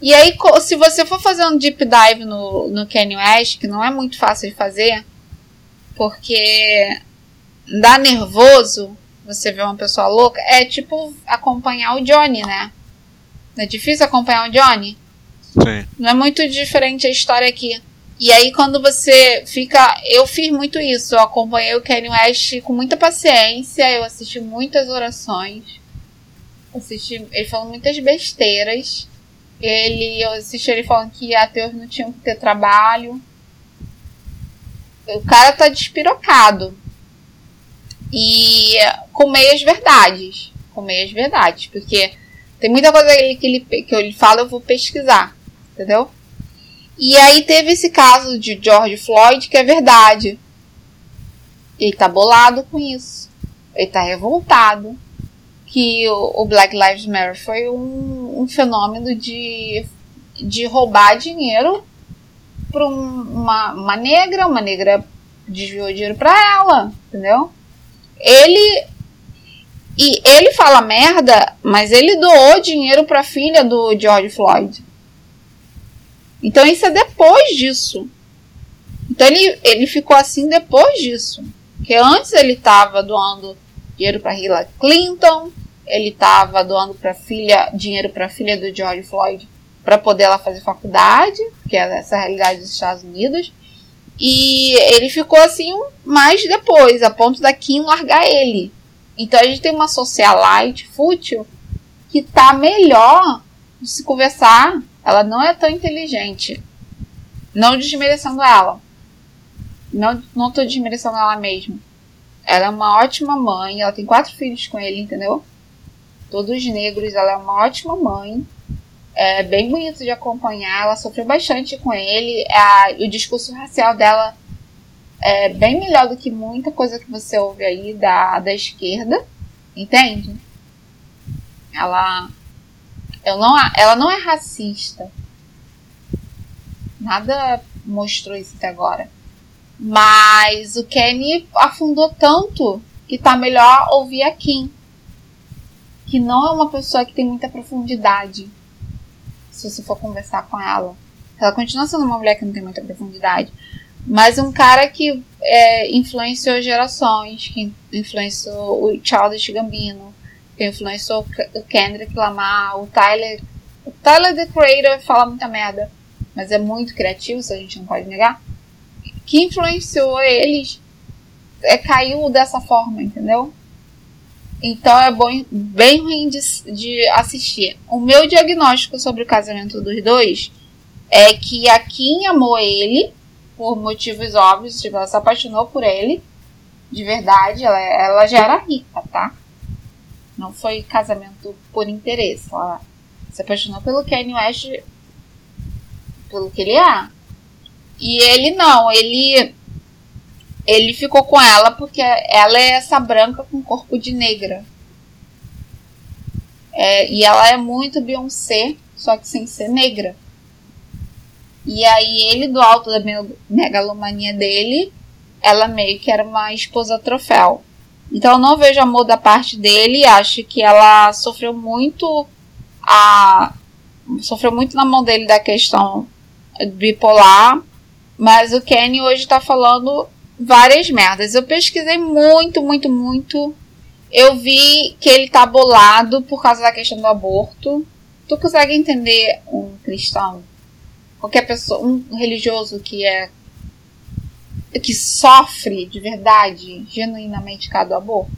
E aí, se você for fazer um deep dive no, no Kanye West, que não é muito fácil de fazer, porque dá nervoso você ver uma pessoa louca, é tipo acompanhar o Johnny, né? Não é difícil acompanhar o Johnny? Sim. Não é muito diferente a história aqui. E aí quando você fica. Eu fiz muito isso. Eu acompanhei o Kanye West com muita paciência. Eu assisti muitas orações. Assisti ele falando muitas besteiras. Ele, eu assisti ele falando que ateus não tinham que ter trabalho. O cara tá despirocado. E com meias verdades. Com meias verdades. Porque tem muita coisa que ele, que ele fala, eu vou pesquisar. Entendeu? E aí teve esse caso de George Floyd, que é verdade. Ele tá bolado com isso. Ele tá revoltado. Que o, Black Lives Matter foi um, um, fenômeno de, de roubar dinheiro para um, uma, uma negra. Uma negra desviou dinheiro para ela. Entendeu? Ele e ele fala merda, mas ele doou dinheiro para a filha do George Floyd. Então isso é depois disso. Então ele, ele ficou assim depois disso. Porque antes ele estava doando dinheiro para Hillary Clinton, ele estava doando para filha dinheiro para a filha do George Floyd para poder ela fazer faculdade, que é essa realidade dos Estados Unidos. E ele ficou assim mais depois, a ponto da Kim largar ele. Então a gente tem uma socialite fútil que tá melhor de se conversar. Ela não é tão inteligente. Não desmerecendo ela. Não, não tô desmerecendo ela mesmo. Ela é uma ótima mãe. Ela tem quatro filhos com ele, entendeu? Todos negros. Ela é uma ótima mãe. É bem bonito de acompanhar. Ela sofreu bastante com ele. A, o discurso racial dela é bem melhor do que muita coisa que você ouve aí da, da esquerda, entende? Ela, Eu não, ela não é racista. Nada mostrou isso até agora. Mas o Kenny afundou tanto que tá melhor ouvir a Kim. Que não é uma pessoa que tem muita profundidade. Se você for conversar com ela. Ela continua sendo uma mulher que não tem muita profundidade. Mas um cara que é, influenciou gerações, que influenciou o Childish Gambino, influenciou o Kendrick Lamar, o Tyler. O Tyler the Creator fala muita merda, mas é muito criativo, isso a gente não pode negar. Que influenciou eles é, caiu dessa forma, entendeu? Então é bom, bem ruim de, de assistir. O meu diagnóstico sobre o casamento dos dois é que a Kim amou ele por motivos óbvios, tipo, ela se apaixonou por ele de verdade, ela, ela já era rica, tá? Não foi casamento por interesse. Ela se apaixonou pelo Kanye West, pelo que ele é. E ele não, ele ele ficou com ela porque ela é essa branca com corpo de negra. É, e ela é muito Beyoncé, só que sem ser negra. E aí ele, do alto da megalomania dele, ela meio que era uma esposa troféu. Então eu não vejo amor da parte dele, acho que ela sofreu muito a sofreu muito na mão dele da questão bipolar, mas o Kenny hoje tá falando várias merdas. Eu pesquisei muito, muito, muito. Eu vi que ele tá bolado por causa da questão do aborto. Tu consegue entender um cristão? Qualquer pessoa, um religioso que é que sofre de verdade, genuinamente cada aborto?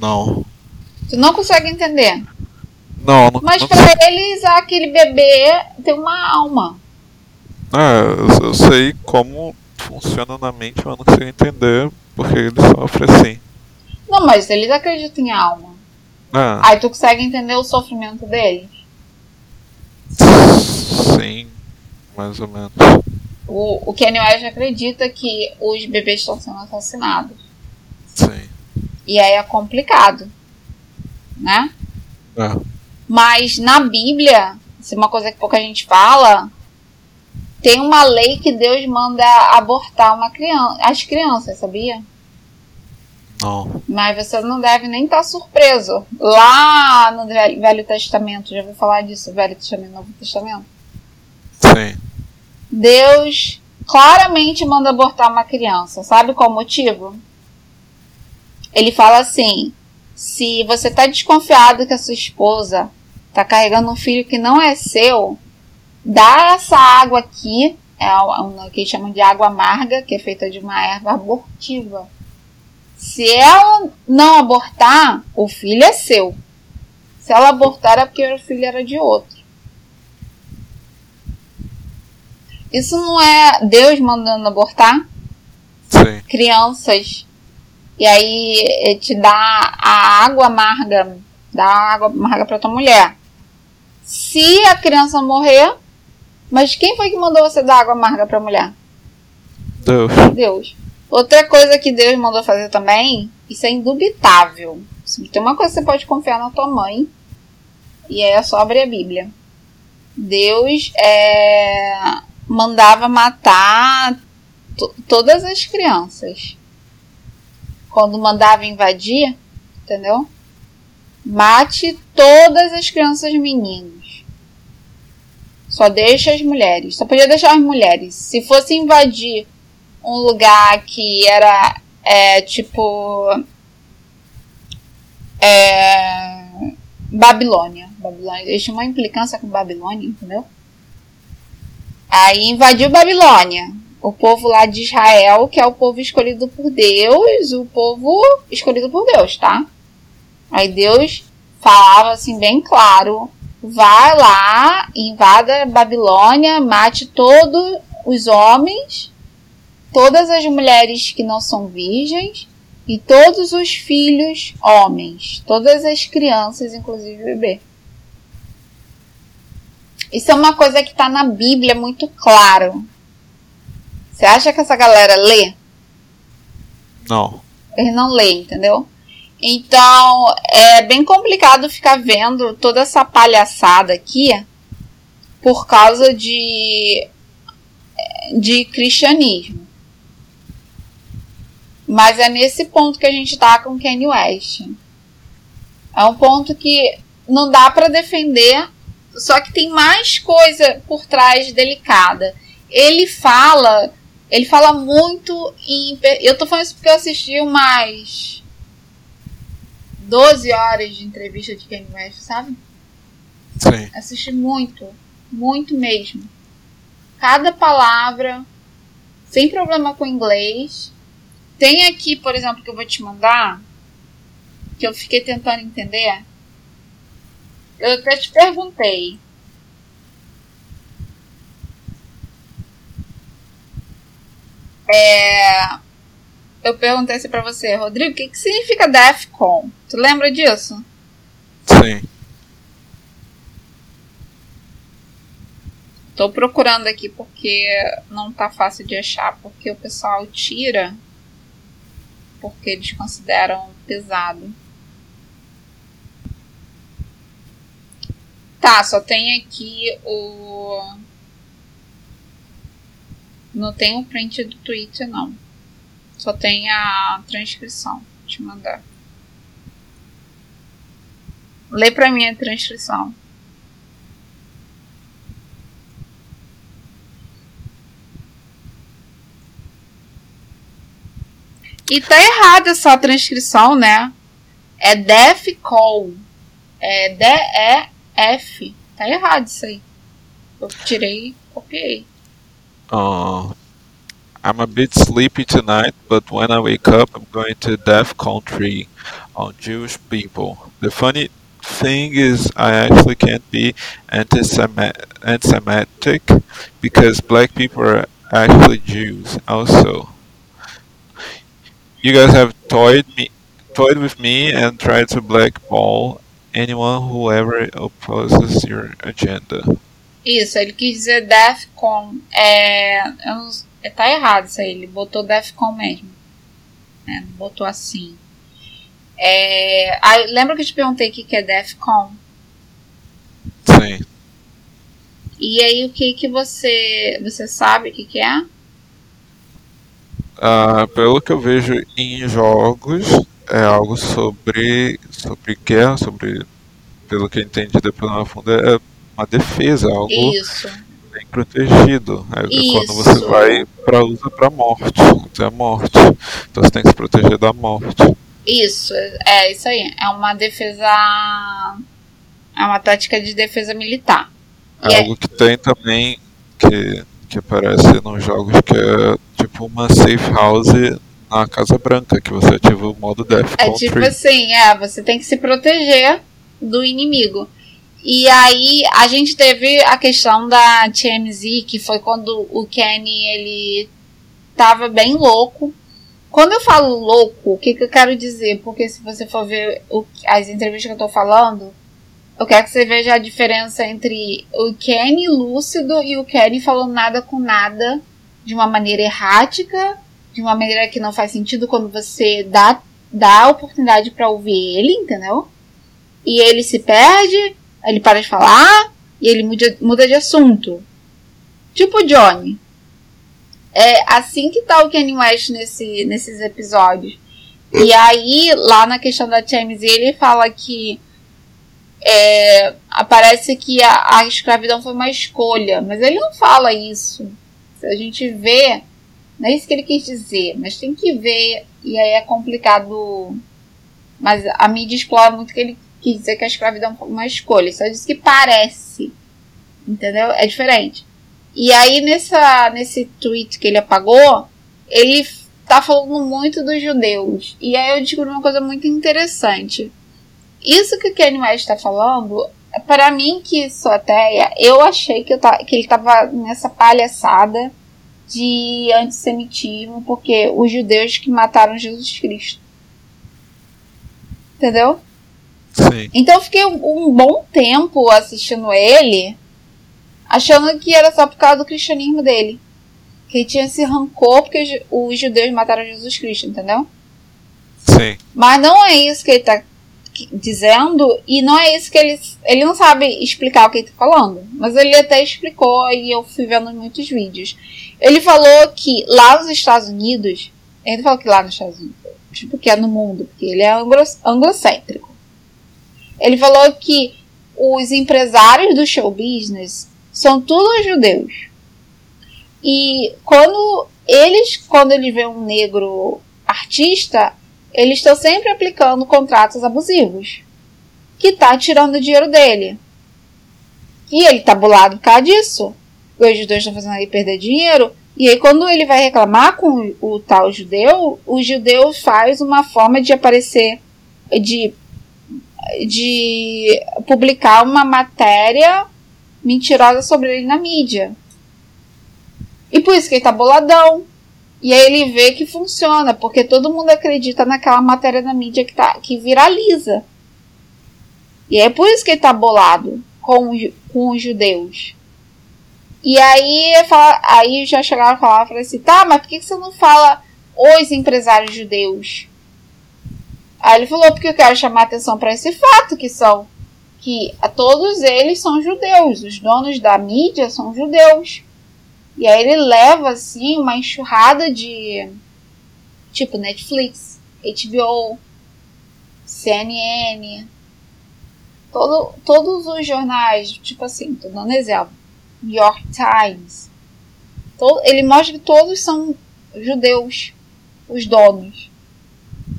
Não. Tu não consegue entender? Não, não Mas pra eles, aquele bebê tem uma alma. É, eu, eu sei como funciona na mente, mas eu não consigo entender porque ele sofre assim. Não, mas eles acreditam em alma. É, Aí tu consegue entender o sofrimento deles. sim, mais ou menos. O, o Kanye West acredita que os bebês estão sendo assassinados. Sim. E aí é complicado. Né? É. Mas na Bíblia, isso é uma coisa que pouca gente fala, tem uma lei que Deus manda abortar uma criança, as crianças, sabia? Não. Mas você não deve nem estar surpreso. Lá no Velho Testamento, já ouviu falar disso? Velho Testamento, Novo Testamento? Sim. Deus claramente manda abortar uma criança. Sabe qual o motivo? Ele fala assim: se você está desconfiado que a sua esposa está carregando um filho que não é seu, dá essa água aqui, é uma que eles chamam de água amarga, que é feita de uma erva abortiva. Se ela não abortar, o filho é seu. Se ela abortar, é porque o filho era de outro. Isso não é Deus mandando abortar Sim. crianças. E aí te dá a água amarga, dá a água amarga para tua mulher. Se a criança morrer, mas quem foi que mandou você dar água amarga para mulher? Deus. Deus. Outra coisa que Deus mandou fazer também, isso é indubitável. Se tem uma coisa que você pode confiar na tua mãe, e é só abrir a Bíblia. Deus é, mandava matar to- todas as crianças. Quando mandava invadir, entendeu? Mate todas as crianças meninos. Só deixa as mulheres. Só podia deixar as mulheres. Se fosse invadir um lugar que era é, tipo é, Babilônia. Babilônia. Eles tinham uma implicância com Babilônia, entendeu? Aí invadiu Babilônia. O povo lá de Israel, que é o povo escolhido por Deus, o povo escolhido por Deus, tá? Aí Deus falava assim bem claro: vai lá, invada Babilônia, mate todos os homens todas as mulheres que não são virgens e todos os filhos homens, todas as crianças, inclusive o bebê. Isso é uma coisa que está na Bíblia muito claro. Você acha que essa galera lê? Não. Eles não leem, entendeu? Então é bem complicado ficar vendo toda essa palhaçada aqui por causa de de cristianismo. Mas é nesse ponto que a gente tá com Kanye West. É um ponto que não dá para defender, só que tem mais coisa por trás delicada. Ele fala, ele fala muito em. Eu tô falando isso porque eu assisti umas 12 horas de entrevista de Kanye West, sabe? Sim. Assisti muito, muito mesmo. Cada palavra, sem problema com inglês. Tem aqui, por exemplo, que eu vou te mandar, que eu fiquei tentando entender. Eu até te perguntei. É, eu perguntei assim pra você, Rodrigo, o que, que significa DEFCON? Tu lembra disso? Sim. Tô procurando aqui porque não tá fácil de achar, porque o pessoal tira porque eles consideram pesado. Tá, só tem aqui o. Não tem o print do tweet, não. Só tem a transcrição. Vou te mandar. Lê pra mim a transcrição. E tá errada essa transcrição, né? É DEFCON. É D-E-F. Tá errado isso aí. Eu tirei copiei. Uh, I'm a bit sleepy tonight, but when I wake up, I'm going to Death Country on Jewish people. The funny thing is, I actually can't be anti-Semitic because black people are actually Jews also. You guys have toyed me, toyed with me and tried to blackball anyone who ever opposes your agenda. Isso, ele quis dizer DEFCON. É, eu não, é, tá errado isso aí, ele botou DEFCON mesmo. É, não botou assim. É, lembra que eu te perguntei o que, que é DEFCON? Sim. E aí, o que que você, você sabe o que que é? Uh, pelo que eu vejo em jogos, é algo sobre, sobre guerra, sobre, pelo que eu entendi depois na funda, é uma defesa, algo Isso. bem protegido. É quando você Isso. vai para usa para morte, até a morte. Então você tem que se proteger da morte. Isso, é isso aí. É uma defesa. É uma tática de defesa militar. É E é- algo que tem também que, que aparece nos jogos que é tipo uma safe house na Casa Branca, que você ativa o modo Death É tipo assim, é, você tem que se proteger do inimigo. E aí a gente teve a questão da TMZ, que foi quando o Kenny ele tava bem louco. Quando eu falo louco, o que, que eu quero dizer? Porque se você for ver o- as entrevistas que eu tô falando, eu quero que você veja a diferença entre o Kenny lúcido e o Kenny falando nada com nada de uma maneira errática, de uma maneira que não faz sentido quando você dá, dá a oportunidade pra ouvir ele, entendeu? E ele se perde, ele para de falar e ele muda, muda de assunto. Tipo Johnny. É assim que tá o Kanye West nesse, nesses episódios. E aí, lá na questão da TMZ, ele fala que é, aparece que a, a escravidão foi uma escolha, mas ele não fala isso. Se a gente vê, não é isso que ele quis dizer, mas tem que ver, e aí é complicado. Mas a mídia explora muito que ele quis dizer que a escravidão foi uma escolha, só disse que parece, entendeu? É diferente. E aí nessa, nesse tweet que ele apagou, ele tá falando muito dos judeus. E aí eu descobri uma coisa muito interessante. Isso que o Kanye West tá falando, para mim que sou ateia, eu achei que, eu ta, que ele tava nessa palhaçada de antissemitismo, porque os judeus que mataram Jesus Cristo. Entendeu? Sim. Então eu fiquei um, um bom tempo assistindo ele, achando que era só por causa do cristianismo dele. Que ele tinha esse rancor porque os judeus mataram Jesus Cristo, entendeu? Sim. Mas não é isso que ele está dizendo e não é isso que ele ele não sabe explicar o que ele está falando, mas ele até explicou e eu fui vendo muitos vídeos. Ele falou que lá nos Estados Unidos, ele falou que lá nos Estados Unidos, tipo que é no mundo, porque ele é anglo, anglocêntrico. Ele falou que os empresários do show business são todos judeus. E quando eles, quando eles veem um negro artista, eles estão sempre aplicando contratos abusivos, que tá tirando o dinheiro dele. E ele tá bolado por causa disso. Os judeus estão fazendo ele perder dinheiro. E aí, quando ele vai reclamar com o tal judeu, o judeu faz uma forma de aparecer, de, de publicar uma matéria mentirosa sobre ele na mídia. E por isso que ele tá boladão. E aí ele vê que funciona, porque todo mundo acredita naquela matéria na mídia que, tá, que viraliza. E é por isso que ele tá bolado com, com os judeus. E aí, fala, aí já chegaram a falar, falei assim, tá, mas por que você não fala os empresários judeus? Aí ele falou, porque eu quero chamar atenção para esse fato, que são, que todos eles são judeus, os donos da mídia são judeus. E aí ele leva assim uma enxurrada de tipo Netflix, HBO, CNN, todo, todos os jornais, tipo assim, tô dando exemplo, York Times. Ele mostra que todos são judeus, os donos.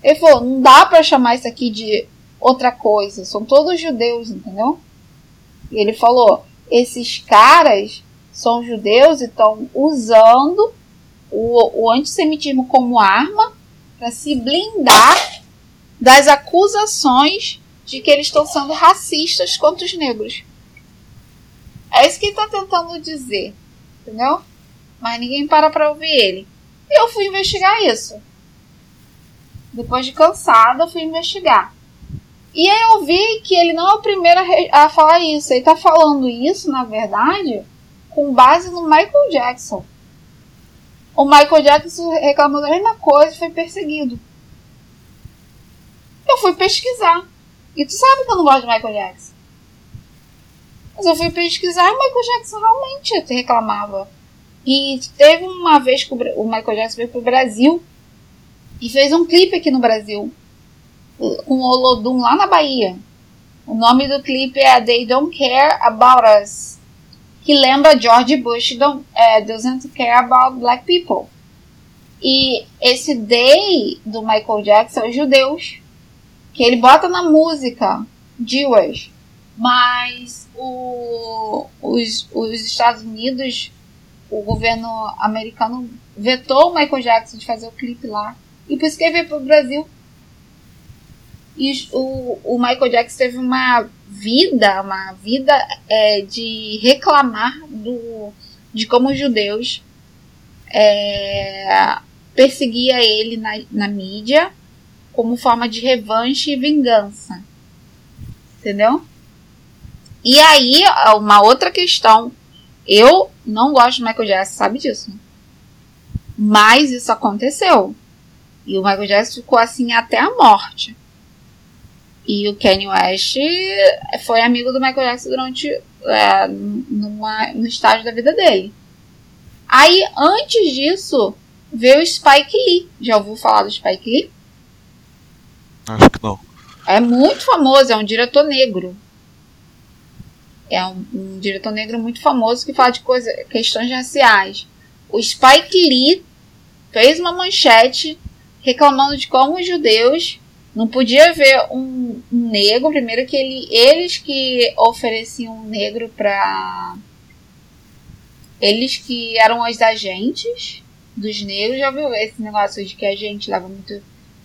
Ele falou, não dá para chamar isso aqui de outra coisa, são todos judeus, entendeu? E ele falou, esses caras são judeus e estão usando o, o antissemitismo como arma para se blindar das acusações de que eles estão sendo racistas contra os negros. É isso que ele está tentando dizer, entendeu? Mas ninguém para para ouvir ele. E eu fui investigar isso. Depois de cansada, eu fui investigar. E aí eu vi que ele não é o primeiro a, a falar isso. Ele está falando isso, na verdade, com base no Michael Jackson. O Michael Jackson reclamou da mesma coisa e foi perseguido. Eu fui pesquisar. E tu sabe que eu não gosto de Michael Jackson. Mas eu fui pesquisar e o Michael Jackson realmente reclamava. E teve uma vez que o Michael Jackson veio pro Brasil e fez um clipe aqui no Brasil com o Olodum lá na Bahia. O nome do clipe é They Don't Care About Us que lembra George Bush do, é, Doesn't Care About Black People. E esse Day do Michael Jackson é os judeus, que ele bota na música Jewish, mas o, os, os Estados Unidos, o governo americano vetou o Michael Jackson de fazer o clipe lá. E por isso que ele veio pro Brasil. E o, o Michael Jackson teve uma vida, uma vida é, de reclamar do, de como os judeus é, perseguia ele na, na mídia como forma de revanche e vingança. Entendeu? E aí, uma outra questão. Eu não gosto de Michael Jackson, sabe disso. Mas isso aconteceu. E o Michael Jackson ficou assim até a morte. E o Kanye West foi amigo do Michael Jackson durante é, numa, no estágio da vida dele. Aí, antes disso, veio o Spike Lee. Já ouviu falar do Spike Lee? Acho que não. É muito famoso, é um diretor negro. É um, um diretor negro muito famoso que fala de coisa, questões raciais. O Spike Lee fez uma manchete reclamando de como os judeus não podia um, um negro, primeiro que ele, eles que ofereciam um negro para eles que eram os agentes dos negros, já viu esse negócio de que a gente leva muito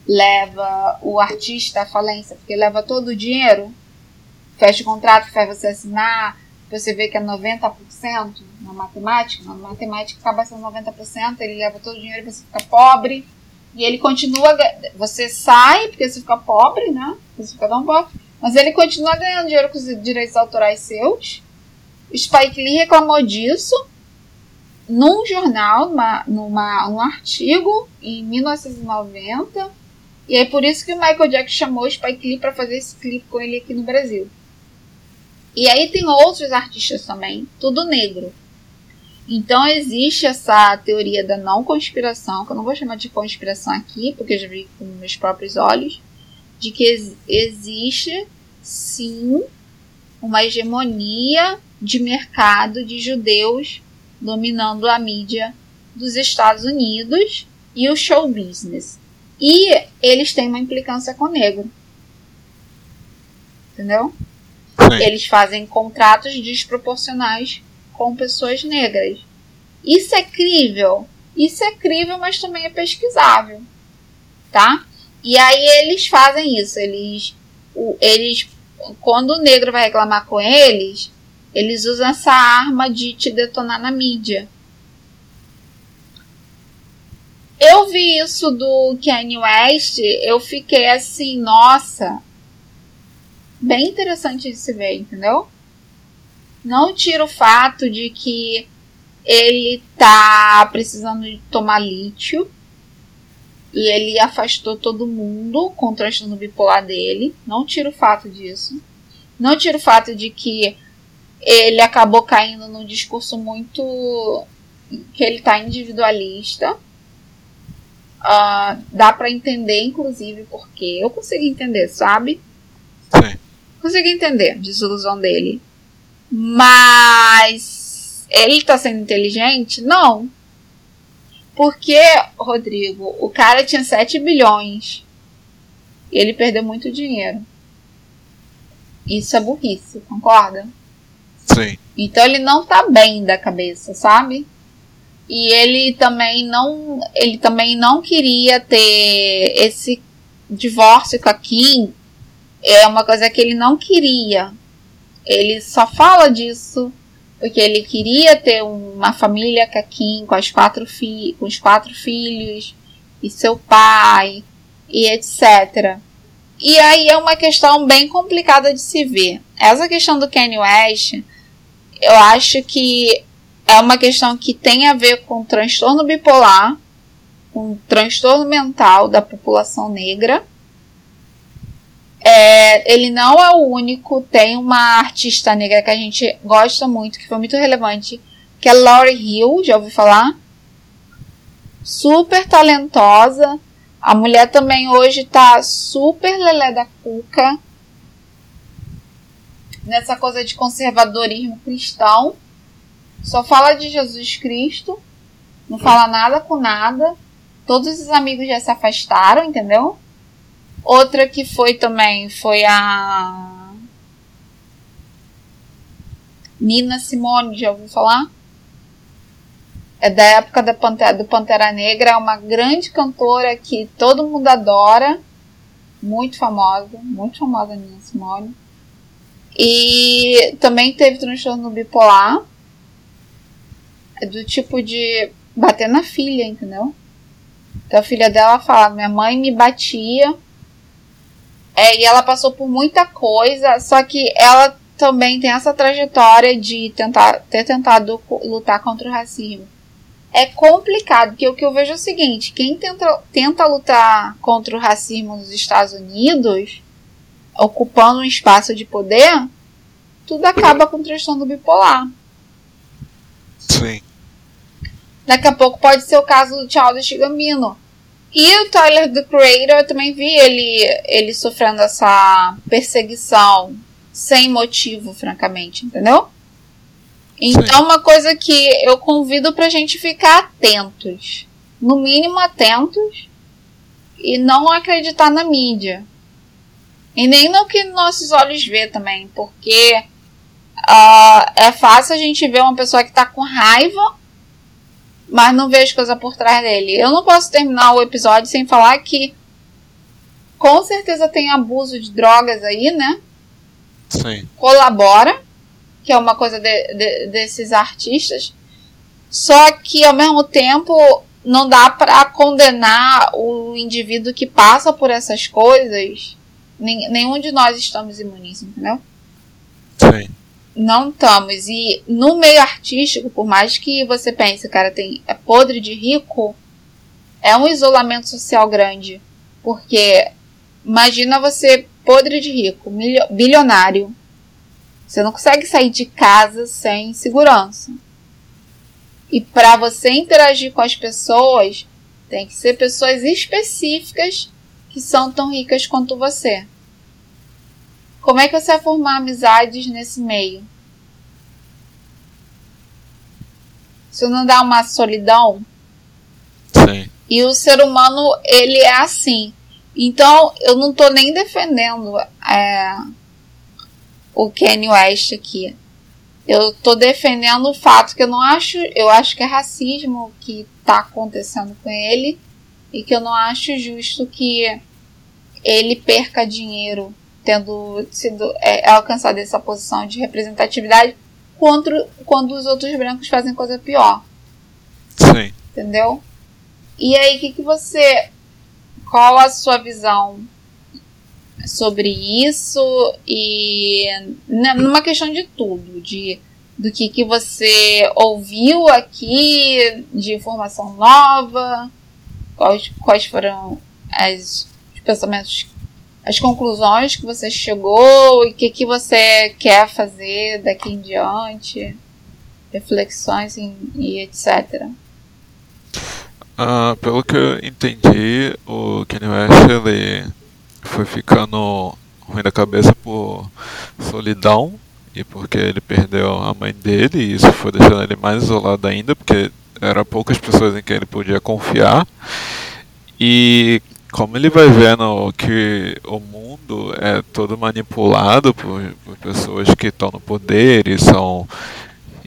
leva o artista à falência, porque leva todo o dinheiro, fecha o contrato, faz você assinar, você vê que é 90% na matemática, na matemática acaba sendo 90%, ele leva todo o dinheiro e você fica pobre. E ele continua. Você sai, porque você fica pobre, né? Você fica tão pobre. Mas ele continua ganhando dinheiro com os direitos autorais seus. Spike Lee reclamou disso num jornal, numa, numa, um artigo, em 1990. E é por isso que o Michael Jackson chamou o Spike Lee para fazer esse clipe com ele aqui no Brasil. E aí tem outros artistas também, tudo negro. Então existe essa teoria da não conspiração, que eu não vou chamar de conspiração aqui, porque eu já vi com meus próprios olhos, de que ex existe sim uma hegemonia de mercado de judeus dominando a mídia dos Estados Unidos e o show business. E eles têm uma implicância com o negro. Entendeu? Sim. Eles fazem contratos desproporcionais com pessoas negras. Isso é crível? Isso é crível, mas também é pesquisável. Tá? E aí eles fazem isso. Eles, o, eles quando o negro vai reclamar com eles, eles usam essa arma de te detonar na mídia. Eu vi isso do Kanye West, eu fiquei assim, nossa, bem interessante de se ver, entendeu? Não tira o fato de que ele tá precisando de tomar lítio e ele afastou todo mundo com o transtorno bipolar dele. Não tira o fato disso. Não tira o fato de que ele acabou caindo num discurso muito que ele tá individualista. Uh, dá para entender, inclusive, porque eu consigo entender, sabe? Sim. Consigo entender a desilusão dele. Mas ele tá sendo inteligente? Não. Porque, Rodrigo, o cara tinha 7 bilhões. E ele perdeu muito dinheiro. Isso é burrice, concorda? Sim. Então ele não tá bem da cabeça, sabe? E ele também não, ele também não queria ter esse divórcio com a Kim. É uma coisa que ele não queria. Ele só fala disso porque ele queria ter uma família caquim com, as quatro com os quatro filhos e seu pai e etc. E aí é uma questão bem complicada de se ver. Essa questão do Kanye West, eu acho que é uma questão que tem a ver com transtorno bipolar, com transtorno mental da população negra é, ele não é o único, tem uma artista negra que a gente gosta muito, que foi muito relevante, que é Laurie Hill, já ouviu falar? Super talentosa. A mulher também hoje tá super lelé da cuca. Nessa coisa de conservadorismo cristão. Só fala de Jesus Cristo. Não fala nada com nada. Todos os amigos já se afastaram, entendeu? Outra que foi também foi a Nina Simone, já ouviu falar? É da época da Pantera, do Pantera Negra, é uma grande cantora que todo mundo adora, muito famosa, muito famosa Nina Simone. E também teve transtorno bipolar, é do tipo de bater na filha, entendeu? Então a filha dela fala: minha mãe me batia é, e ela passou por muita coisa, só que ela também tem essa trajetória de tentar, ter tentado lutar contra o racismo. É complicado, porque o que eu vejo é o seguinte: quem tenta, tenta lutar contra o racismo nos Estados Unidos, ocupando um espaço de poder, tudo acaba com transtorno bipolar. Sim. Daqui a pouco pode ser o caso do Childish Gambino e o Tyler, the Creator, eu também vi ele, ele sofrendo essa perseguição sem motivo, francamente, entendeu? Então, Sim. uma coisa que eu convido pra gente ficar atentos. No mínimo atentos. E não acreditar na mídia. E nem no que nossos olhos vê também. Porque uh, é fácil a gente ver uma pessoa que tá com raiva mas não vejo coisa por trás dele. Eu não posso terminar o episódio sem falar que com certeza tem abuso de drogas aí, né? Sim. Colabora, que é uma coisa de, de, desses artistas. Só que ao mesmo tempo não dá para condenar o indivíduo que passa por essas coisas. Nenhum de nós estamos imunes, entendeu? Sim. Não estamos. E no meio artístico, por mais que você pense, cara, tem é podre de rico, é um isolamento social grande. Porque imagina você podre de rico, bilionário. Você não consegue sair de casa sem segurança. E para você interagir com as pessoas, tem que ser pessoas específicas que são tão ricas quanto você. Como é que você vai formar amizades nesse meio? Isso não dá uma solidão? Sim. E o ser humano, ele é assim. Então, eu não tô nem defendendo é, o Kanye West aqui. Eu tô defendendo o fato que eu não acho, eu acho que é racismo que tá acontecendo com ele e que eu não acho justo que ele perca dinheiro tendo sido é, alcançado essa posição de representatividade contra, quando os outros brancos fazem coisa pior. Sim. Entendeu? E aí, o que, que você. Qual a sua visão sobre isso e né, numa questão de tudo, de do que, que você ouviu aqui de informação nova, quais, quais foram as, os pensamentos, as conclusões que você chegou e o que, que você quer fazer daqui em diante, reflexões e, e etc. Uh, pelo que eu entendi, o Kanye West ele foi ficando ruim da cabeça por solidão e porque ele perdeu a mãe dele e isso foi deixando ele mais isolado ainda porque eram poucas pessoas em quem ele podia confiar e como ele vai vendo que o mundo é todo manipulado por, por pessoas que estão no poder e são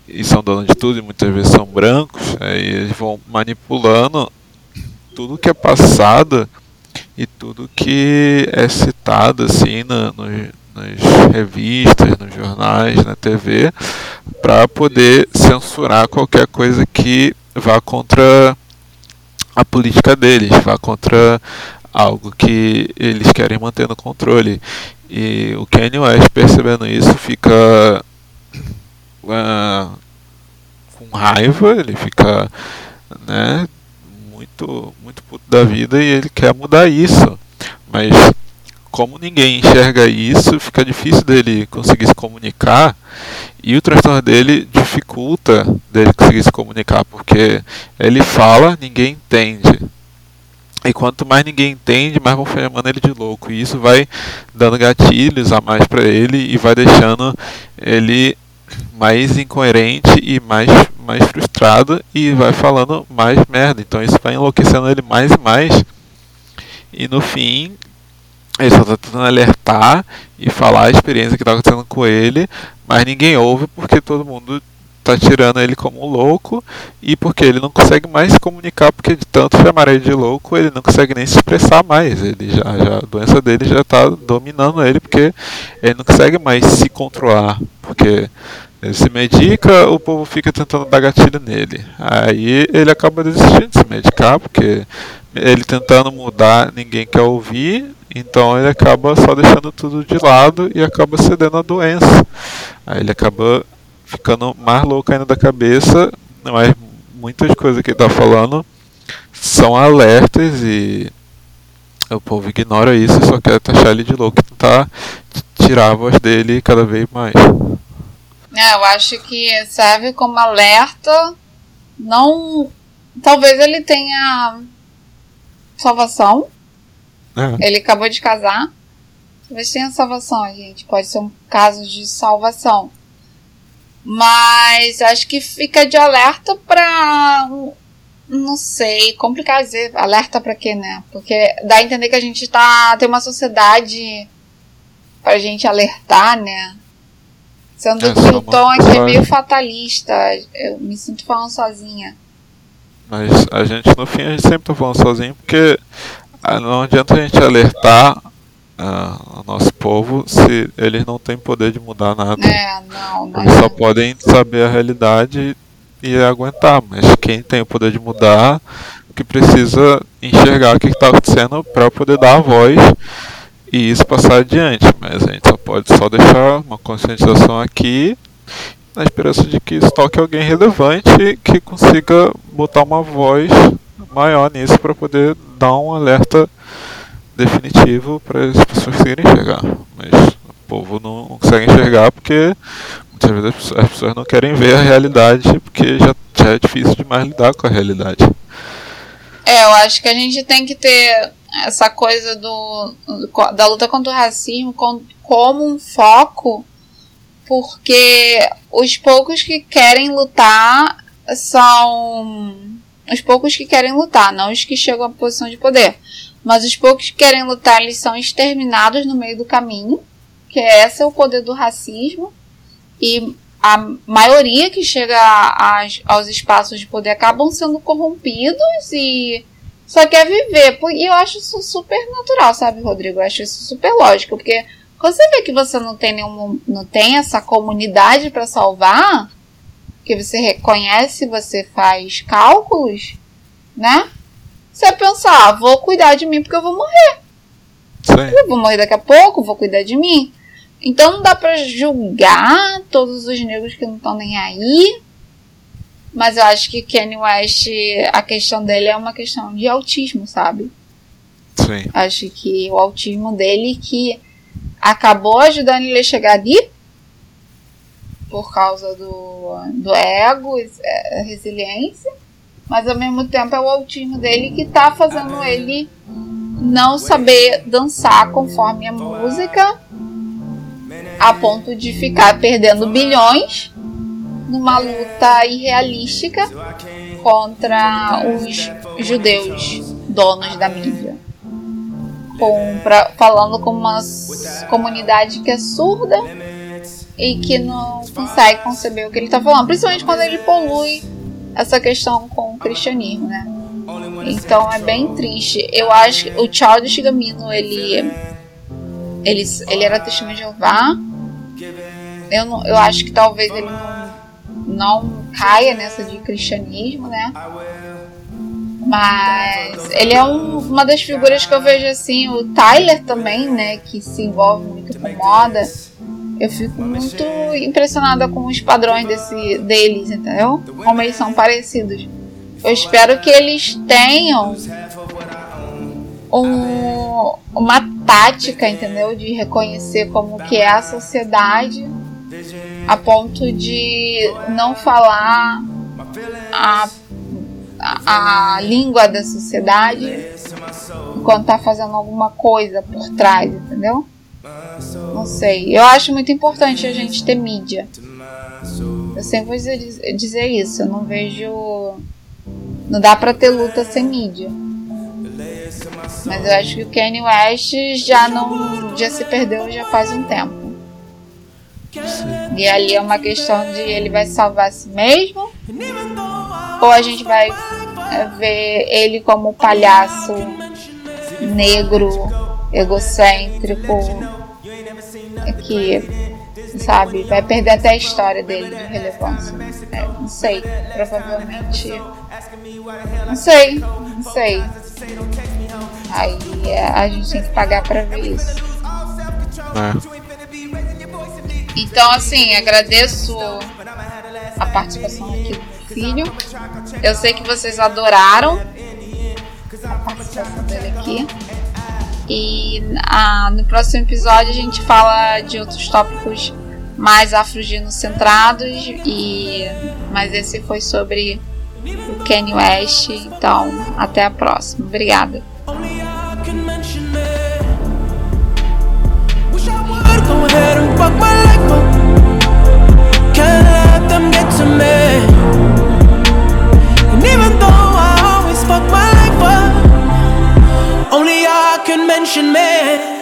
e são donos de tudo e muitas vezes são brancos aí eles vão manipulando tudo que é passado e tudo que é citado assim no, no, nas revistas, nos jornais, na TV, para poder censurar qualquer coisa que vá contra a política deles, vá contra algo que eles querem manter no controle. E o Kanye West percebendo isso fica uh, com raiva, ele fica né, muito, muito puto da vida e ele quer mudar isso. Mas como ninguém enxerga isso, fica difícil dele conseguir se comunicar e o transtorno dele dificulta dele conseguir se comunicar, porque ele fala, ninguém entende. E quanto mais ninguém entende, mais vão chamando ele de louco. E isso vai dando gatilhos a mais para ele e vai deixando ele mais incoerente e mais, mais frustrado e vai falando mais merda. Então isso vai enlouquecendo ele mais e mais. E no fim, ele só está tentando alertar e falar a experiência que está acontecendo com ele, mas ninguém ouve porque todo mundo está tirando ele como um louco e porque ele não consegue mais se comunicar, porque de tanto chamar ele de louco, ele não consegue nem se expressar mais. Ele já, já a doença dele já está dominando ele, porque ele não consegue mais se controlar, porque ele se medica, o povo fica tentando dar gatilho nele. Aí ele acaba desistindo de se medicar, porque ele tentando mudar, ninguém quer ouvir, então ele acaba só deixando tudo de lado e acaba cedendo à doença. Aí ele acaba ficando mais louco ainda da cabeça, mas muitas coisas que ele está falando são alertas e o povo ignora isso e só quer taxar ele de louco e tentar tirar a voz dele cada vez mais. É, eu acho que serve como alerta. Não. Talvez ele tenha salvação. É. Ele acabou de casar. Talvez tenha salvação, gente. Pode ser um caso de salvação. Mas acho que fica de alerta pra. Não sei, complicado dizer. Alerta pra quê, né? Porque dá a entender que a gente tá. Tem uma sociedade pra gente alertar, né? Sendo é, que o tom aqui é meio fatalista. Eu me sinto falando sozinha. Mas a gente, no fim, a gente sempre tá falando sozinho porque ah, não adianta a gente alertar o nosso povo se eles não têm poder de mudar nada. É, não, não eles só podem saber a realidade e aguentar, mas quem tem o poder de mudar, que precisa enxergar o que está acontecendo para poder dar a voz e isso passar adiante. Mas a gente só pode só deixar uma conscientização aqui na esperança de que isso toque alguém relevante que consiga botar uma voz maior nisso para poder dar um alerta definitivo para as pessoas conseguirem enxergar. Mas o povo não consegue enxergar porque muitas vezes as pessoas não querem ver a realidade porque já, já é difícil demais lidar com a realidade. É, eu acho que a gente tem que ter essa coisa do, da luta contra o racismo como um foco, porque os poucos que querem lutar são os poucos que querem lutar, não os que chegam à posição de poder. Mas os poucos que querem lutar, eles são exterminados no meio do caminho, que é esse é o poder do racismo. E a maioria que chega aos espaços de poder acabam sendo corrompidos e só quer viver. E eu acho isso super natural, sabe, Rodrigo? Eu acho isso super lógico, porque quando você vê que você não tem nenhum, não tem essa comunidade para salvar, que você reconhece, você faz cálculos, né? Você pensar, ah, vou cuidar de mim porque eu vou morrer. Sim. Eu vou morrer daqui a pouco, vou cuidar de mim. Então não dá pra julgar todos os negros que não estão nem aí. Mas eu acho que Kanye West, a questão dele é uma questão de autismo, sabe? Sim. Acho que o autismo dele que acabou ajudando ele a chegar ali por causa do, do ego, é, resiliência, mas ao mesmo tempo é o autismo dele que tá fazendo ele não saber dançar conforme a música, a ponto de ficar perdendo bilhões numa luta irrealística contra os judeus donos da mídia. Com, pra, falando com uma comunidade que é surda e que não consegue conceber o que ele está falando, principalmente quando ele polui essa questão com o cristianismo, né? Então é bem triste. Eu acho que o Charles Gamino, ele, ele, ele era testemunho de Jeová. Eu, não, eu acho que talvez ele não, não caia nessa de cristianismo, né? Mas ele é um, uma das figuras que eu vejo assim, o Tyler também, né, que se envolve muito com moda eu fico muito impressionada com os padrões desse, deles, entendeu? Como eles são parecidos. Eu espero que eles tenham um, uma tática, entendeu? De reconhecer como que é a sociedade a ponto de não falar a, a, a língua da sociedade enquanto tá fazendo alguma coisa por trás, entendeu? Não sei. Eu acho muito importante a gente ter mídia. Eu sempre vou dizer, dizer isso. Eu não vejo. Não dá pra ter luta sem mídia. Mas eu acho que o Kanye West já não. já se perdeu já faz um tempo. E ali é uma questão de ele vai salvar a si mesmo. Ou a gente vai é, ver ele como palhaço negro egocêntrico que, sabe, vai perder até a história dele de relevância. É, não sei, provavelmente. Não sei, não sei. Aí é, a gente tem que pagar pra ver isso. É. Então, assim, agradeço a participação aqui do filho. Eu sei que vocês adoraram a participação dele aqui. E ah, no próximo episódio a gente fala de outros tópicos mais afrogenocentrados e mas esse foi sobre o Kanye West. Então, até a próxima. Obrigada. Can't let them get to me Only I can mention man.